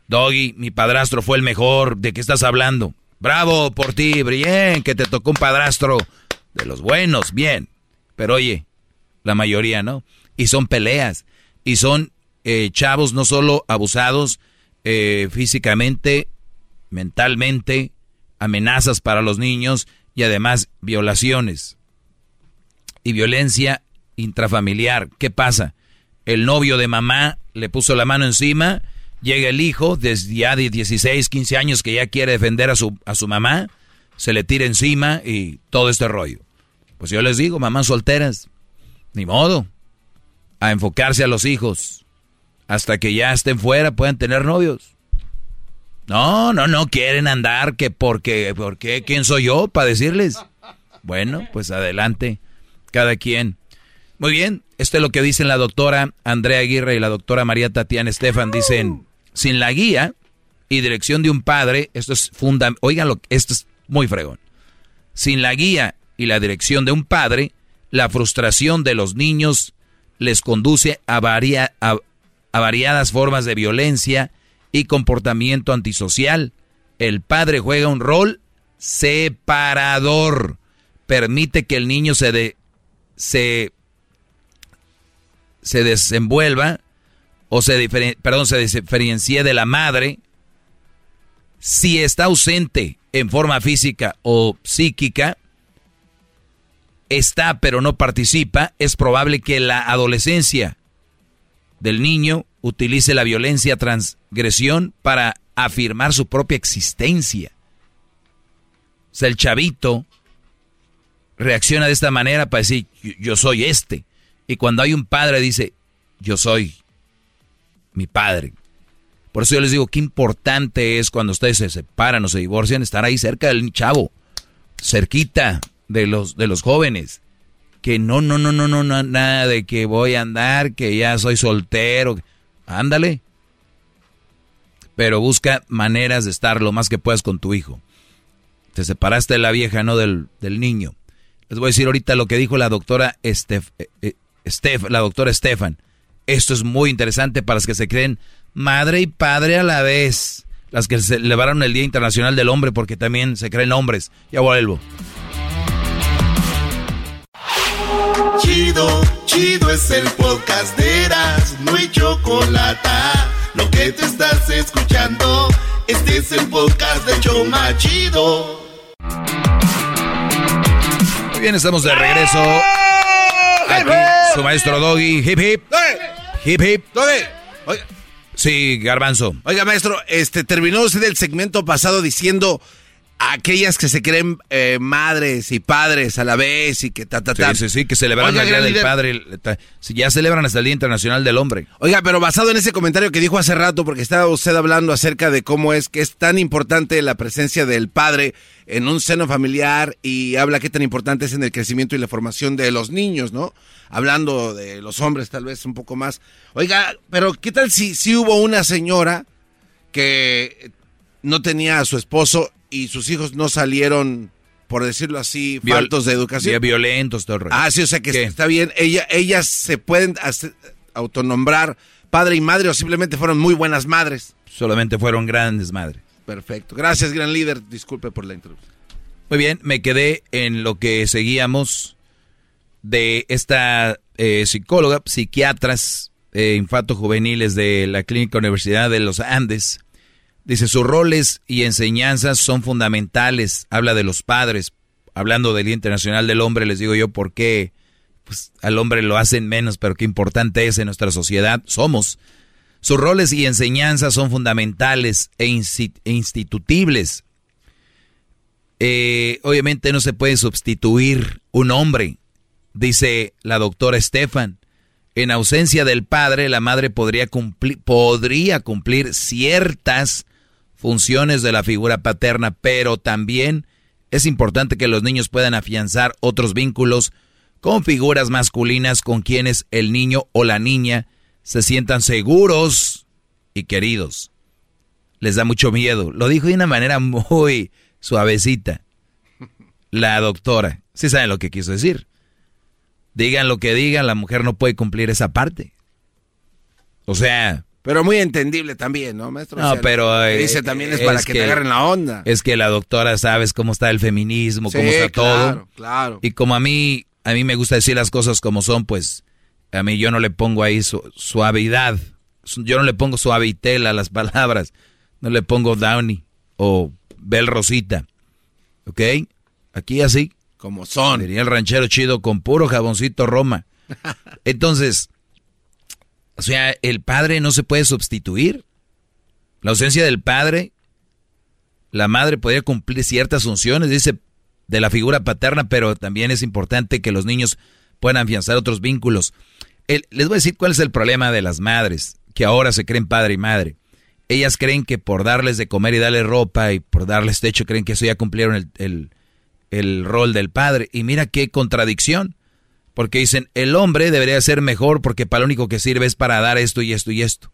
Doggy, mi padrastro fue el mejor, ¿de qué estás hablando? Bravo por ti, bien, que te tocó un padrastro de los buenos, bien. Pero oye, la mayoría no. Y son peleas, y son eh, chavos no solo abusados eh, físicamente, mentalmente, amenazas para los niños y además violaciones y violencia intrafamiliar. ¿Qué pasa? El novio de mamá le puso la mano encima, llega el hijo desde ya de 16, 15 años que ya quiere defender a su, a su mamá, se le tira encima y todo este rollo. Pues yo les digo, mamás solteras, ni modo, a enfocarse a los hijos. Hasta que ya estén fuera puedan tener novios. No, no, no quieren andar que porque, porque, ¿quién soy yo para decirles? Bueno, pues adelante, cada quien. Muy bien, esto es lo que dicen la doctora Andrea Aguirre y la doctora María Tatiana Estefan. Dicen, sin la guía y dirección de un padre, esto es fundamental, oigan, esto es muy fregón. Sin la guía y la dirección de un padre, la frustración de los niños les conduce a, a variadas formas de violencia, y comportamiento antisocial. El padre juega un rol separador. Permite que el niño se, de, se, se desenvuelva o se, perdón, se diferencie de la madre. Si está ausente en forma física o psíquica, está pero no participa, es probable que la adolescencia del niño utilice la violencia transgresión para afirmar su propia existencia. O sea, el chavito reacciona de esta manera para decir, yo soy este. Y cuando hay un padre dice, yo soy mi padre. Por eso yo les digo, qué importante es cuando ustedes se separan o se divorcian, estar ahí cerca del chavo, cerquita de los, de los jóvenes. Que no, no, no, no, no, nada de que voy a andar, que ya soy soltero. Ándale. Pero busca maneras de estar lo más que puedas con tu hijo. Te separaste de la vieja, no del, niño. Les voy a decir ahorita lo que dijo la doctora eh, eh, la doctora Estefan. Esto es muy interesante para las que se creen madre y padre a la vez. Las que celebraron el Día Internacional del Hombre porque también se creen hombres. Ya vuelvo. Chido, chido es el podcast de Eras, no hay chocolate. Lo que te estás escuchando, este es el podcast de Choma Chido. Muy bien, estamos de regreso. Aquí, su maestro Doggy, hip hip. Hip hip. Doggy. Sí, Garbanzo. Oiga, maestro, este terminó usted el segmento pasado diciendo aquellas que se creen eh, madres y padres a la vez y que ta, ta, ta. Sí, sí, sí, que celebran el Día del Padre. Ya celebran hasta el Día Internacional del Hombre. Oiga, pero basado en ese comentario que dijo hace rato, porque estaba usted hablando acerca de cómo es que es tan importante la presencia del padre en un seno familiar y habla qué tan importante es en el crecimiento y la formación de los niños, ¿no? Hablando de los hombres tal vez un poco más. Oiga, pero ¿qué tal si, si hubo una señora que no tenía a su esposo y sus hijos no salieron, por decirlo así, faltos de educación. Violentos, todo Ah, sí, o sea que está bien. Ella, ellas se pueden autonombrar padre y madre o simplemente fueron muy buenas madres. Solamente fueron grandes madres. Perfecto. Gracias, gran líder. Disculpe por la interrupción. Muy bien, me quedé en lo que seguíamos de esta eh, psicóloga, psiquiatras eh, infanto-juveniles de la Clínica Universidad de los Andes. Dice, sus roles y enseñanzas son fundamentales. Habla de los padres. Hablando del Día Internacional del Hombre, les digo yo por qué pues, al hombre lo hacen menos, pero qué importante es en nuestra sociedad. Somos. Sus roles y enseñanzas son fundamentales e, e institutibles. Eh, obviamente no se puede sustituir un hombre, dice la doctora Stefan. En ausencia del padre, la madre podría podría cumplir ciertas funciones de la figura paterna, pero también es importante que los niños puedan afianzar otros vínculos con figuras masculinas con quienes el niño o la niña se sientan seguros y queridos. Les da mucho miedo. Lo dijo de una manera muy suavecita. La doctora. Sí saben lo que quiso decir. Digan lo que digan, la mujer no puede cumplir esa parte. O sea... Pero muy entendible también, ¿no, maestro? No, pero... dice también es, para que, te agarren la onda. Es que la doctora sabes cómo está el feminismo, cómo está todo. Claro, Y como a mí, a mí me gusta decir las cosas como son, pues a mí yo no le pongo ahí suavidad. Yo no le pongo suavitel a las palabras. No le pongo Downy o Bel Rosita. ¿Ok? Aquí así. Como son. Diría el ranchero chido con puro jaboncito Roma. Entonces, o sea, el padre no se puede sustituir. La ausencia del padre, la madre podría cumplir ciertas funciones, dice, de la figura paterna, pero también es importante que los niños puedan afianzar otros vínculos. les voy a decir cuál es el problema de las madres, que ahora se creen padre y madre. Ellas creen que por darles de comer y darles ropa y por darles techo, creen que eso ya cumplieron el el rol del padre. Y mira qué contradicción. Porque dicen, el hombre debería ser mejor porque para lo único que sirve es para dar esto y esto y esto.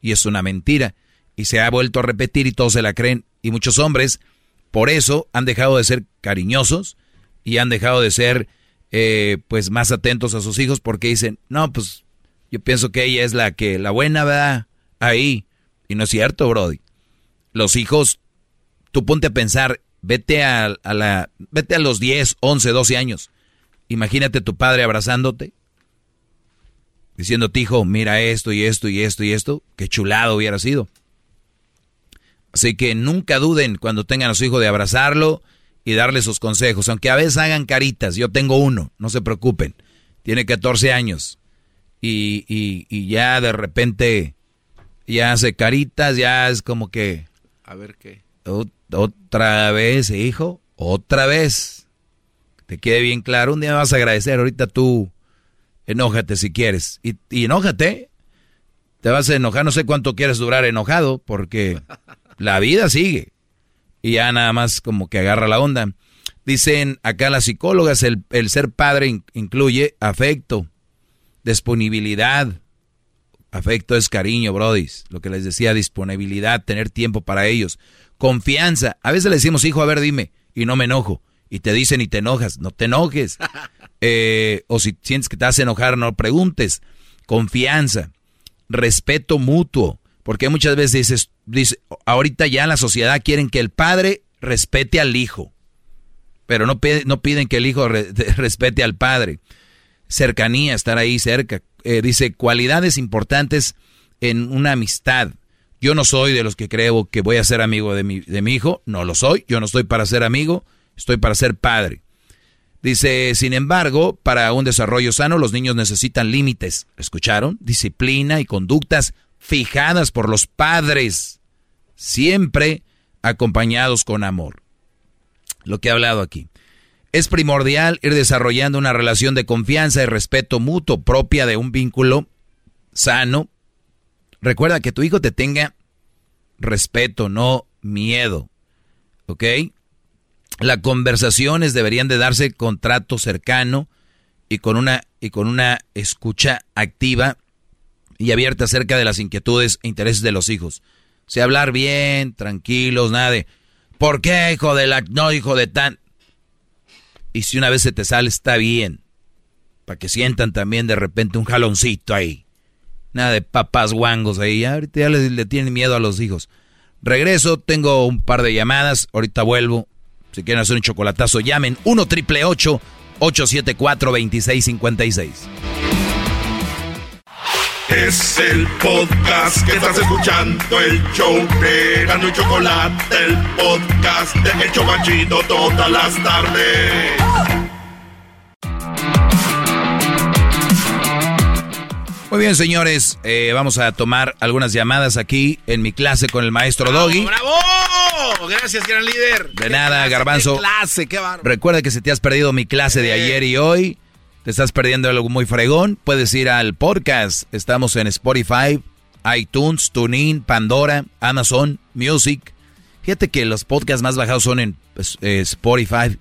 Y es una mentira. Y se ha vuelto a repetir y todos se la creen. Y muchos hombres, por eso, han dejado de ser cariñosos y han dejado de ser, eh, pues, más atentos a sus hijos porque dicen, no, pues, yo pienso que ella es la que, la buena, va Ahí. Y no es cierto, Brody. Los hijos, tú ponte a pensar, Vete a, la, vete a los 10, 11, 12 años. Imagínate tu padre abrazándote, diciéndote, hijo, mira esto y esto y esto y esto. Qué chulado hubiera sido. Así que nunca duden cuando tengan a su hijo de abrazarlo y darle sus consejos, aunque a veces hagan caritas. Yo tengo uno, no se preocupen. Tiene 14 años y, y, y ya de repente ya hace caritas, ya es como que... A ver qué. Otra vez, hijo, otra vez. Te quede bien claro, un día me vas a agradecer, ahorita tú enójate si quieres. Y, y enójate, te vas a enojar, no sé cuánto quieres durar enojado, porque la vida sigue. Y ya nada más como que agarra la onda. Dicen acá las psicólogas, el, el ser padre incluye afecto, disponibilidad. Afecto es cariño, brodis. Lo que les decía, disponibilidad, tener tiempo para ellos. Confianza. A veces le decimos, hijo, a ver, dime, y no me enojo. Y te dicen y te enojas. No te enojes. Eh, o si sientes que te vas a enojar, no preguntes. Confianza. Respeto mutuo. Porque muchas veces dices, dice, ahorita ya la sociedad quieren que el padre respete al hijo. Pero no, no piden que el hijo respete al padre. Cercanía, estar ahí cerca. Eh, dice, cualidades importantes en una amistad. Yo no soy de los que creo que voy a ser amigo de mi, de mi hijo, no lo soy, yo no estoy para ser amigo, estoy para ser padre. Dice, sin embargo, para un desarrollo sano los niños necesitan límites, ¿escucharon? Disciplina y conductas fijadas por los padres, siempre acompañados con amor. Lo que he hablado aquí. Es primordial ir desarrollando una relación de confianza y respeto mutuo propia de un vínculo sano Recuerda que tu hijo te tenga respeto, no miedo. ¿Ok? Las conversaciones deberían de darse con trato cercano y con una, y con una escucha activa y abierta acerca de las inquietudes e intereses de los hijos. O hablar bien, tranquilos, nada de ¿por qué, hijo de la no, hijo de tan? Y si una vez se te sale, está bien. Para que sientan también de repente un jaloncito ahí. Nada de papás guangos ahí. Ahorita ya le, tienen miedo a los hijos. Regreso, tengo un par de llamadas. Ahorita vuelvo. Si quieren hacer un chocolatazo, llamen 1 triple 874 2656. Es el podcast que estás escuchando, el show de y Chocolate, el podcast de El Chocachito todas las tardes. Muy bien, señores, eh, vamos a tomar algunas llamadas aquí en mi clase con el maestro Doggy. ¡Bravo! Gracias, gran líder. De nada, Garbanzo. Qué clase, qué Recuerda que si te has perdido mi clase de ayer y hoy, te estás perdiendo algo muy fregón, puedes ir al podcast. Estamos en Spotify, iTunes, TuneIn, Pandora, Amazon, Music. Fíjate que los podcasts más bajados son en pues, eh, Spotify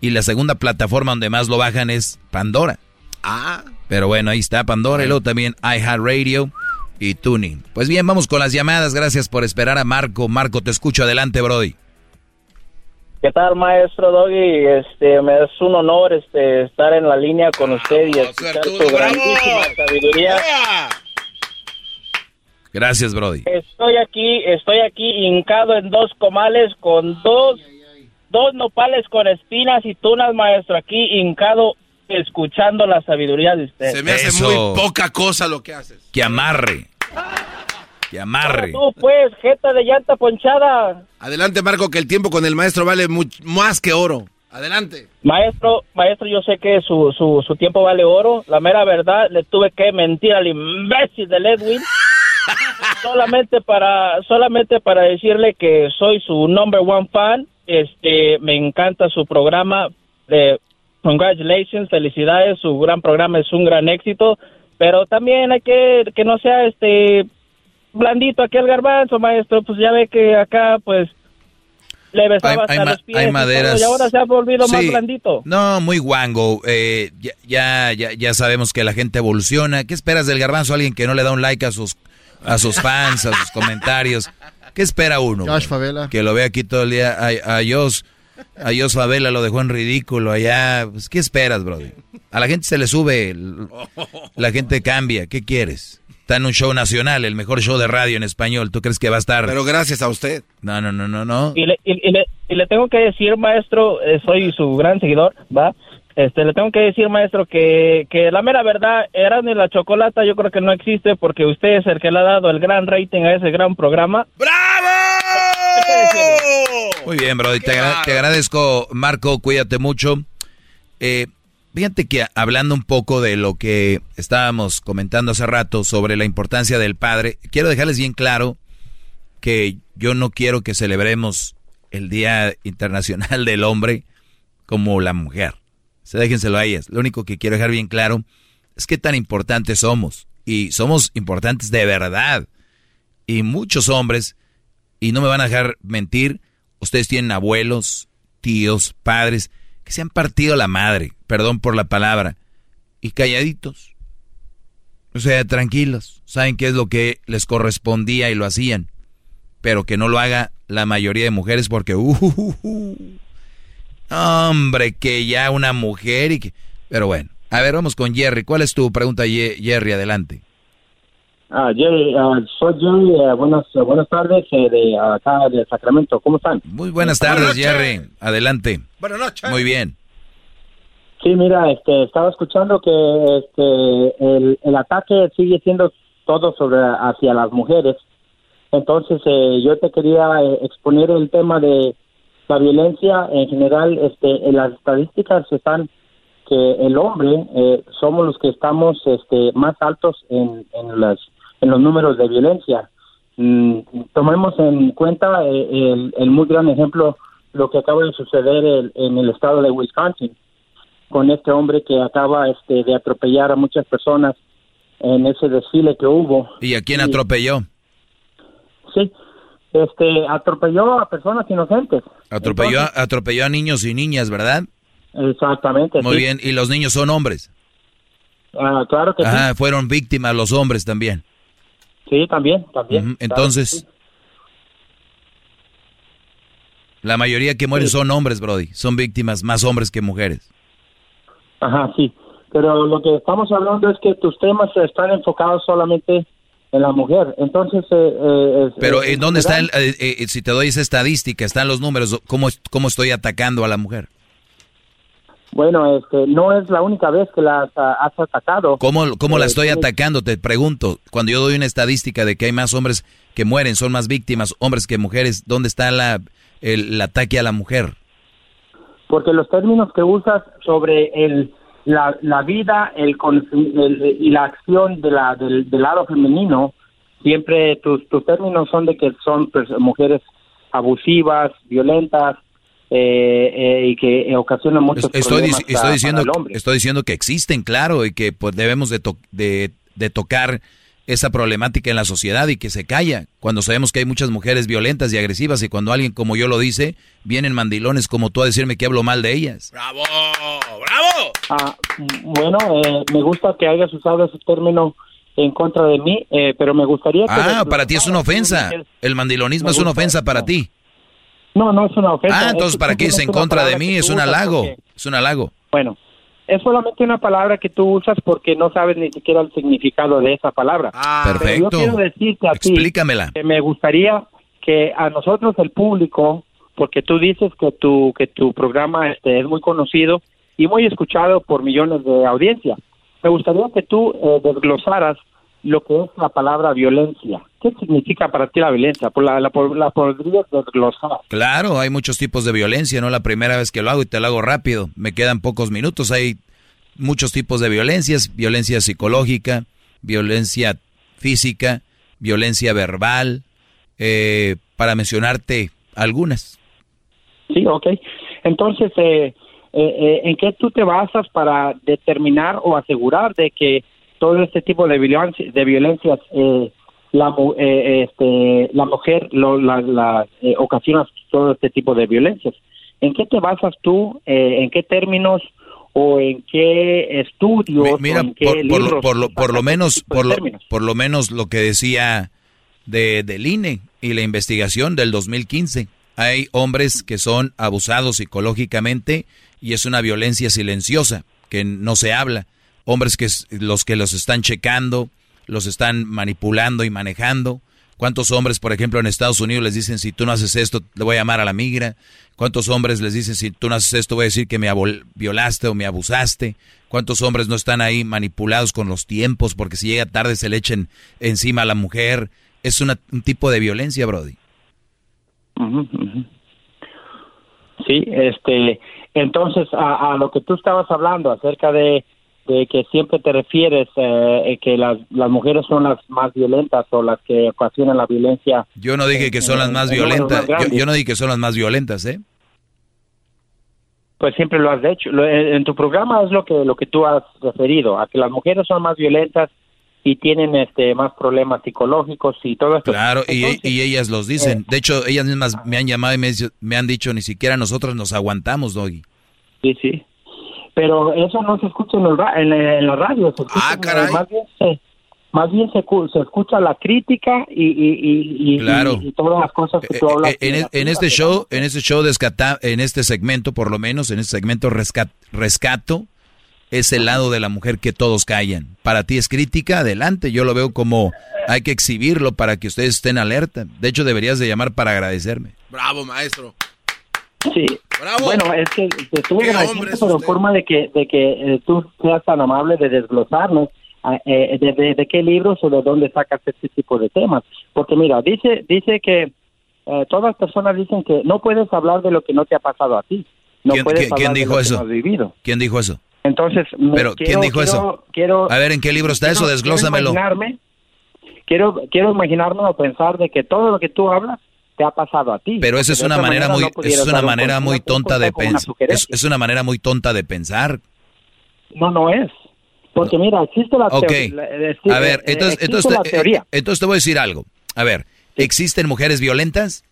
y la segunda plataforma donde más lo bajan es Pandora. Ah. Pero bueno, ahí está Pandora y luego también iHeartRadio y Tuning. Pues bien, vamos con las llamadas. Gracias por esperar a Marco. Marco, te escucho. Adelante, Brody. ¿Qué tal, maestro Doggy? Este, me es un honor este, estar en la línea con usted y escuchar su grandísima sabiduría. Gracias, Brody. Estoy aquí, estoy aquí hincado en dos comales con dos, dos nopales con espinas y tunas, maestro. Aquí hincado escuchando la sabiduría de usted. Se me hace muy poca cosa lo que haces. Que amarre. Que amarre. Tú, pues, jeta de llanta ponchada. Adelante, Marco, que el tiempo con el maestro vale más que oro. Adelante. Maestro, maestro, yo sé que su, su, su tiempo vale oro. La mera verdad, le tuve que mentir al imbécil de Edwin. solamente para solamente para decirle que soy su number one fan. Este, me encanta su programa. De, congratulations, felicidades, su gran programa es un gran éxito, pero también hay que que no sea este blandito aquel garbanzo, maestro, pues ya ve que acá pues le besaba hasta los pies hay maderas. Y, ahora se ha volvido más blandito. No, muy guango. Eh, ya, ya, ya sabemos que la gente evoluciona. ¿Qué esperas del garbanzo? Alguien que no le da un like a sus, a sus fans, a sus comentarios. ¿Qué espera uno? Josh Favela. Que lo ve aquí todo el día. A, a Josh, a Josh Favela lo dejó en ridículo allá. Pues, ¿Qué esperas, brody? A la gente se le sube, la gente cambia. ¿Qué quieres? Está en un show nacional, el mejor show de radio en español. ¿Tú crees que va a estar? Pero gracias a usted. No, no, no, no, no. Y le, y, le, y le tengo que decir, maestro, eh, soy su gran seguidor, ¿va? Este, le tengo que decir, maestro, que, que la mera verdad, Erasmo y la Chocolata yo creo que no existe porque usted es el que le ha dado el gran rating a ese gran programa. ¡Bravo! Muy bien, Brody. Te, agra te, agradezco, Marco. Cuídate mucho. Eh, fíjate que hablando un poco de lo que estábamos comentando hace rato sobre la importancia del padre, quiero dejarles bien claro que yo no quiero que celebremos el Día Internacional del Hombre como la mujer. Se déjenselo a ellas. Lo único que quiero dejar bien claro es que tan importantes somos. Y somos importantes de verdad. Y muchos hombres, y no me van a dejar mentir, ustedes tienen abuelos, tíos, padres, que se han partido la madre, perdón por la palabra, y calladitos. O sea, tranquilos, saben qué es lo que les correspondía y lo hacían, pero que no lo haga la mayoría de mujeres porque, uh, uh, uh, hombre, que ya una mujer y que... Pero bueno, a ver, vamos con Jerry. ¿Cuál es tu pregunta, Jerry? Adelante. Ah, Jerry, uh, soy Jerry. Uh, buenas, uh, buenas tardes eh, de acá de Sacramento. ¿Cómo están? Muy buenas tardes, Jerry. Adelante. Buenas noches. Muy bien. Sí, mira, este, estaba escuchando que este, el, el ataque sigue siendo todo sobre hacia las mujeres. Entonces, eh, yo te quería eh, exponer el tema de la violencia en general. Este, en las estadísticas están que el hombre eh, somos los que estamos este, más altos en, en, las, en los números de violencia. Mm, tomemos en cuenta eh, el, el, muy gran ejemplo lo que acaba de suceder el, en el estado de Wisconsin con este hombre que acaba este, de atropellar a muchas personas en ese desfile que hubo. ¿Y a quién atropelló? Sí, este, atropelló a personas inocentes. Atropelló, Entonces, atropelló a niños y niñas, ¿verdad? Exactamente. Muy sí. bien, ¿y los niños son hombres? Ah, claro que Ajá, sí. fueron víctimas los hombres también. Sí, también, también. Entonces, sí. la mayoría que mueren son hombres, Brody. Son víctimas más hombres que mujeres. Ajá, sí. Pero lo que estamos hablando es que tus temas están enfocados solamente en la mujer. Entonces, eh, eh, pero ¿en dónde está, el, si te doy esa estadística, están los números, ¿cómo, cómo estoy atacando a la mujer? Bueno, este, no es la única vez que la has, atacado. ¿Cómo, cómo la estoy atacando? Te pregunto. Cuando yo doy una estadística de que hay más hombres que mueren, son más víctimas, hombres que mujeres, ¿dónde está la, el, ataque a la mujer? Porque los términos que usas sobre el, la, la vida el, y la acción de la, del, lado femenino, siempre tus, tus términos son de que son pues, mujeres abusivas, violentas, eh, eh, y que ocasiona muchos estoy, problemas estoy diciendo estoy diciendo que existen claro y que pues debemos de, de, tocar esa problemática en la sociedad y que se calla cuando sabemos que hay muchas mujeres violentas y agresivas y cuando alguien como yo lo dice vienen mandilones como tú a decirme que hablo mal de ellas. Bravo bravo ah, bueno eh, me gusta que hayas usado ese término en contra de mí pero me gustaría que ah para ti es una ofensa. el mandilonismo es una ofensa para ti no, no es una ofensa. Ah, entonces, ¿para qué es en contra de mí? Es un halago. Es un halago. Bueno, es solamente una palabra que tú usas porque no sabes ni siquiera el significado de esa palabra. Ah, perfecto. yo quiero decirte a Explícamela. que me gustaría que a nosotros, el público, porque tú dices que tu, que tu programa este, es muy conocido y muy escuchado por millones de audiencia, me gustaría que tú eh, desglosaras lo que es la palabra violencia. ¿Qué significa para ti la violencia? Por la, la, la desglosar. Claro, hay muchos tipos de violencia, no la primera vez que lo hago y te lo hago rápido. Me quedan pocos minutos. Hay muchos tipos de violencias, violencia psicológica, violencia física, violencia verbal, eh, para mencionarte algunas. Sí, ok. Entonces, eh, eh, ¿en qué tú te basas para determinar o asegurar de que todo este tipo de violencia, de violencias eh, la, eh, este, la mujer lo, la, eh, ocasiona todo este tipo de violencias. ¿En qué te basas tú? ¿En qué términos? o en qué estudios mira en qué por, libros por, lo, por, lo, menos por lo, por lo menos lo que decía de del INE y la investigación del 2015 hay hombres que son abusados psicológicamente y es una violencia silenciosa que no se habla hombres que los que los están checando, los están manipulando y manejando. ¿Cuántos hombres, por ejemplo, en Estados Unidos les dicen si tú no haces esto, le voy a llamar a la migra? ¿Cuántos hombres les dicen si tú no haces esto, voy a decir que me violaste o me abusaste? ¿Cuántos hombres no están ahí manipulados con los tiempos porque si llega tarde se le echen encima a la mujer? Es un tipo de violencia, Brody. Sí, este, entonces a, lo que tú estabas hablando acerca de de que siempre te refieres eh, que las, las mujeres son las más violentas o las que ocasionan la violencia. Yo no dije que son las más violentas. Yo, no dije que son las más violentas, ¿eh? Pues siempre lo has hecho. en tu programa es lo que lo que tú has referido a que las mujeres son más violentas y tienen este más problemas psicológicos y todo esto. Claro, y, y, ellas los dicen. Eh. de hecho, ellas mismas me han llamado y me, me han dicho ni siquiera nosotros nos aguantamos, Doggy. Sí, sí pero eso no se escucha en, el, en, la radio. Se escucha ah, caray. más bien, se, más bien se, se, escucha la crítica y, y, y, y, todas las cosas que tú eh, hablas. Eh, en, este show, en este show, descata, en este segmento, por lo menos, en este segmento rescat, rescato, es el lado de la mujer que todos callan. Para ti es crítica, adelante. Yo lo veo como hay que exhibirlo para que ustedes estén alerta. De hecho, deberías de llamar para agradecerme. Bravo, maestro. Sí. Bueno, es que te estuve agradeciendo por forma de que, de que eh, tú seas tan amable de desglosarnos ah, eh, de, qué libros o de dónde sacas este tipo de temas. Porque mira, dice, dice que eh, todas las personas dicen que no puedes hablar de lo que no te ha pasado a ti. No ¿Quién, puedes ¿quién dijo eso? has vivido. ¿Quién dijo eso? Entonces, Pero, ¿quién dijo eso? Quiero, a ver, ¿en qué libro está eso? Desglósamelo. Quiero imaginarme, quiero, quiero imaginarme o pensar de que todo lo que tú hablas te ha pasado a ti. Pero eso es una manera muy, es una manera muy tonta de pensar. Es, una manera muy tonta de pensar. No, no es. Porque mira, existe la, okay. a ver, entonces, entonces, eh, entonces te voy a decir algo. A ver, ¿existen mujeres violentas?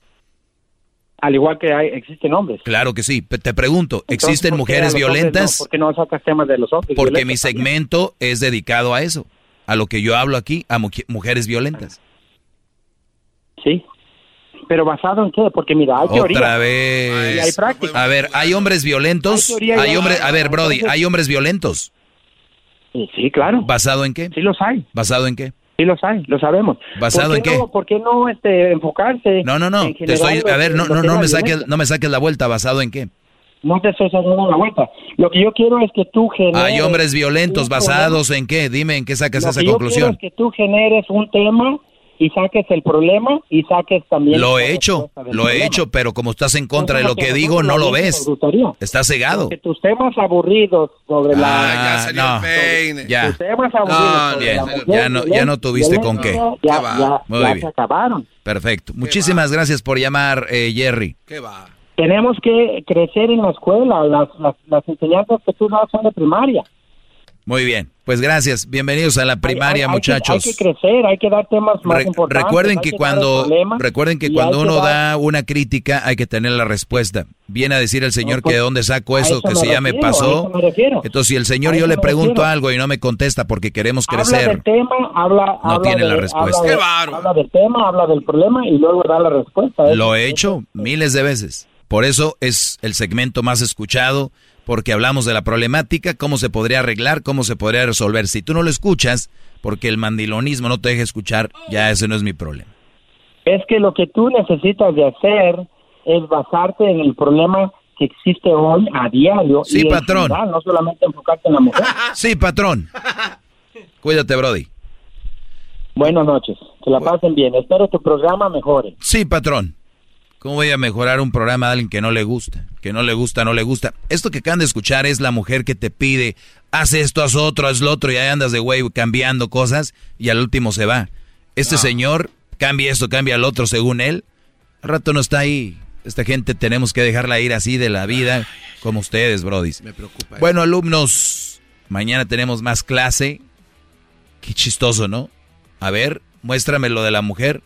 Al igual que hay, existen hombres. Claro que sí. Te pregunto, ¿existen mujeres violentas? ¿Por qué no sacas temas de los hombres? Porque mi segmento es dedicado a eso, a lo que yo hablo aquí, a mujeres violentas. Sí. ¿Pero basado en qué? Porque mira, hay teoría. Otra vez. hay práctica. A ver, ¿hay hombres violentos? Hay, hombres, a ver, Brody, ¿hay hombres violentos? Sí, claro. ¿Basado en qué? Sí los hay. ¿Basado en qué? Sí los hay, lo sabemos. ¿Basado en qué? No, ¿Por qué no este, enfocarse? No, no, no. Te estoy, a ver, no, no, no me saques, no me saques la vuelta. ¿Basado en qué? No te estoy sacando la vuelta. Lo que yo quiero es que tú generes... Hay hombres violentos basados en qué? Dime en qué sacas esa conclusión. Yo quiero es que tú generes un tema y saques el problema y saques también... Lo he hecho, lo he hecho, pero como estás en contra de lo que, digo, no lo ves. Estás cegado. Porque tus temas aburridos sobre la... Ah, ya, no, ya. Tus temas aburridos ya, no, ya no tuviste con qué. Ya, Muy bien. se acabaron. Perfecto. Muchísimas gracias por llamar, eh, Jerry. ¿Qué va? Tenemos que crecer en la escuela. Las, las, las enseñanzas que tú das son de primaria. Muy bien, pues gracias. Bienvenidos a la primaria, muchachos. hay que crecer, hay que dar temas más importantes. Recuerden que cuando recuerden que cuando uno da una crítica hay que tener la respuesta. Viene a decir el señor que de dónde saco eso, que si ya me pasó. Entonces si el señor yo le pregunto algo y no me contesta porque queremos crecer. Habla del tema, habla, no tiene la respuesta. Habla, del tema, habla del problema y luego da la respuesta. Lo he hecho miles de veces. Por eso es el segmento más escuchado porque hablamos de la problemática, cómo se podría arreglar, cómo se podría resolver. Si tú no lo escuchas, porque el mandilonismo no te deja escuchar, ya ese no es mi problema. Es que lo que tú necesitas de hacer es basarte en el problema que existe hoy a diario. Sí, patrón. no solamente enfocarte en la mujer. sí, patrón. Cuídate, Brody. Buenas noches. Que la pasen bien. Espero tu programa mejore. Sí, patrón. ¿Cómo voy a mejorar un programa de alguien que no le gusta? Que no le gusta, no le gusta. Esto que acaban de escuchar es la mujer que te pide, haz esto, haz otro, haz lo otro, y ahí andas de güey cambiando cosas y al último se va. Este señor cambia esto, cambia el otro según él. Al rato no está ahí. Esta gente tenemos que dejarla ir así de la vida, como ustedes, brodis. Me preocupa. Bueno, alumnos, mañana tenemos más clase. Qué chistoso, ¿no? A ver, muéstrame lo de la mujer.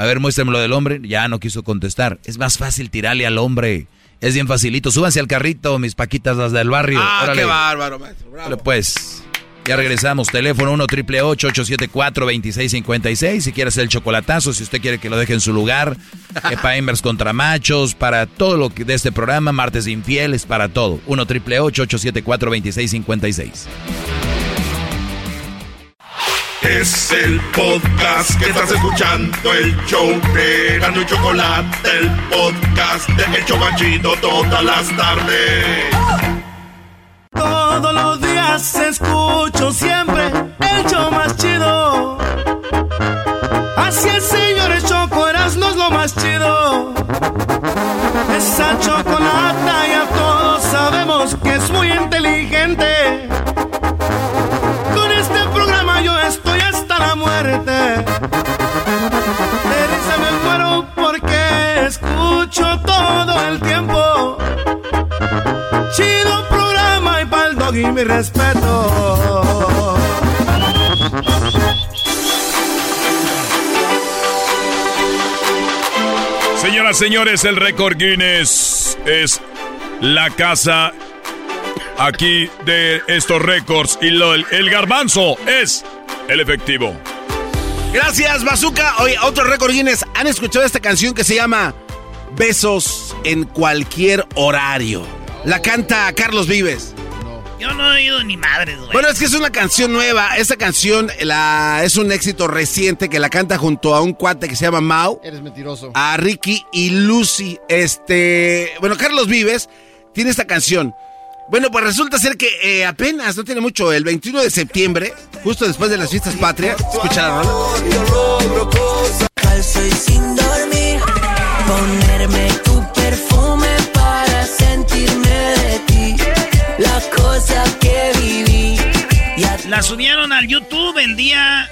A ver, muéstrame lo del hombre. Ya no quiso contestar. Es más fácil tirarle al hombre. Es bien facilito. Súbanse al carrito, mis paquitas las del barrio. Ah, qué bárbaro, maestro. Bravo. pues, ya regresamos. Teléfono 1 triple 874 2656 Si quieres el chocolatazo, si usted quiere que lo deje en su lugar. para hembras contra machos, para todo lo que de este programa, martes infieles, para todo. 1 triple 874 2656 es el podcast que estás escuchando, el show de Gano Chocolate, el podcast de El Chocachito todas las tardes. Todos los días escucho siempre el show más chido. Así el señor Choco Erasmo es lo más chido. Esa chocolata ya todos sabemos que es muy inteligente. Muerte. De me muero porque escucho todo el tiempo. Chido programa y pa'l dog y mi respeto. Señoras, señores, el récord Guinness es la casa aquí de estos récords y lo, el garbanzo es el efectivo. Gracias, Bazooka. Hoy, otro récord Guinness. ¿Han escuchado esta canción que se llama Besos en cualquier horario? La canta Carlos Vives. Yo no he oído ni madre, güey. Bueno, es que es una canción nueva. Esta canción la, es un éxito reciente que la canta junto a un cuate que se llama Mau. Eres mentiroso. A Ricky y Lucy. Este. Bueno, Carlos Vives tiene esta canción. Bueno, pues resulta ser que eh, apenas, no tiene mucho, el 21 de septiembre, justo después de las fiestas patrias, escucha la sin dormir, ponerme tu perfume para sentirme de ti, la cosa que viví. La subieron al YouTube el día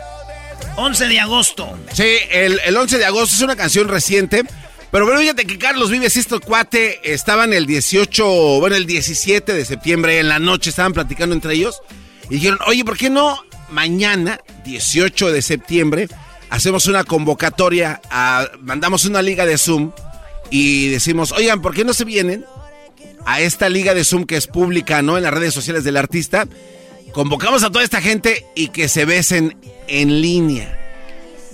11 de agosto. Sí, el, el 11 de agosto es una canción reciente. Pero bueno, fíjate que Carlos Vives y este cuate estaban el 18, bueno, el 17 de septiembre en la noche, estaban platicando entre ellos y dijeron, oye, ¿por qué no mañana, 18 de septiembre, hacemos una convocatoria, mandamos una liga de Zoom y decimos, oigan, ¿por qué no se vienen a esta liga de Zoom que es pública, ¿no? En las redes sociales del artista. Convocamos a toda esta gente y que se besen en línea.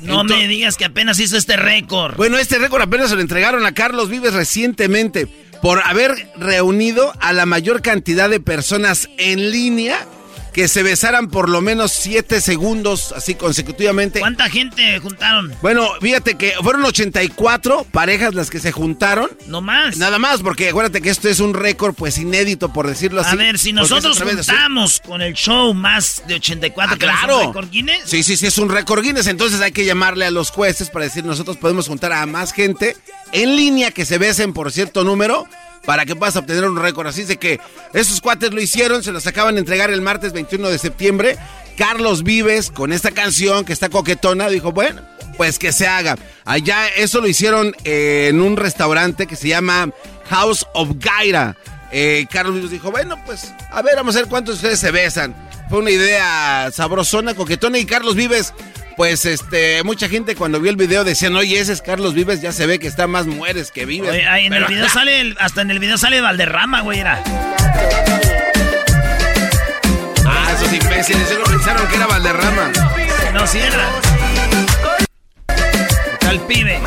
No me digas que apenas hizo este récord. Bueno, este récord apenas se lo entregaron a Carlos Vives recientemente por haber reunido a la mayor cantidad de personas en línea que se besaran por lo menos siete segundos, así consecutivamente. ¿Cuánta gente juntaron? Bueno, fíjate que fueron 84 parejas las que se juntaron. No más. Nada más, porque acuérdate que esto es un récord, pues inédito, por decirlo así. A ver, si nosotros juntamos con el show más de 84, ah, claro. ¿es un récord Guinness? Sí, sí, sí, es un récord Guinness. Entonces hay que llamarle a los jueces para decir, nosotros podemos juntar a más gente en línea que se besen por cierto número para que puedas obtener un récord. Así de que esos cuates lo hicieron, se los acaban de entregar el martes 21 de septiembre. Carlos Vives, con esta canción que está coquetona, dijo, bueno, pues que se haga. Allá eso lo hicieron en un restaurante que se llama House of Gaira. Eh, Carlos Vives dijo, bueno, pues a ver, vamos a ver cuántos ustedes se besan. Fue una idea sabrosona, coquetona y Carlos Vives pues este, mucha gente cuando vio el video decían, oye, ese es Carlos Vives, ya se ve que está más mueres que vives. Oye, en el video sale, hasta en el video sale Valderrama, güey, era. Ah, esos imbéciles, ellos pensaron que era Valderrama. No, sí era. Tal pibe.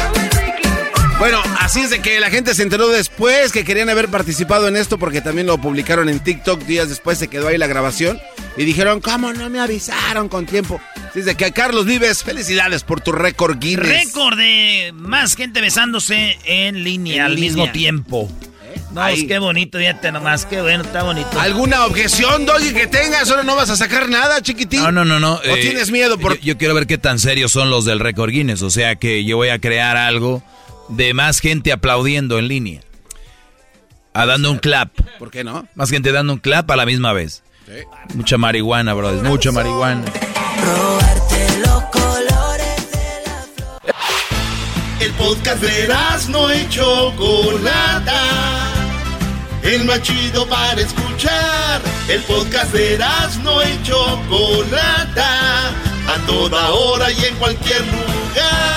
Bueno, así es de que la gente se enteró después que querían haber participado en esto porque también lo publicaron en TikTok. Días después se quedó ahí la grabación y dijeron, ¿cómo no me avisaron con tiempo? Así es de que a Carlos Vives, felicidades por tu récord Guinness. Récord de más gente besándose en línea al mismo tiempo. No, es qué bonito, fíjate nomás, qué bueno, está bonito. ¿Alguna objeción, Doggy, que tengas? ¿Solo no vas a sacar nada, chiquitín? No, no, no, no. ¿O eh, tienes miedo? Por... Yo, quiero ver qué tan serios son los del récord Guinness. O sea que yo voy a crear algo de más gente aplaudiendo en línea. A dando un clap. ¿Por qué no? Más gente dando un clap a la misma vez. Sí. Mucha marihuana, brother. Mucha marihuana. El podcast de no hecho Chocolata. El más chido para escuchar. El podcast de no hecho Chocolata. A toda hora y en cualquier lugar.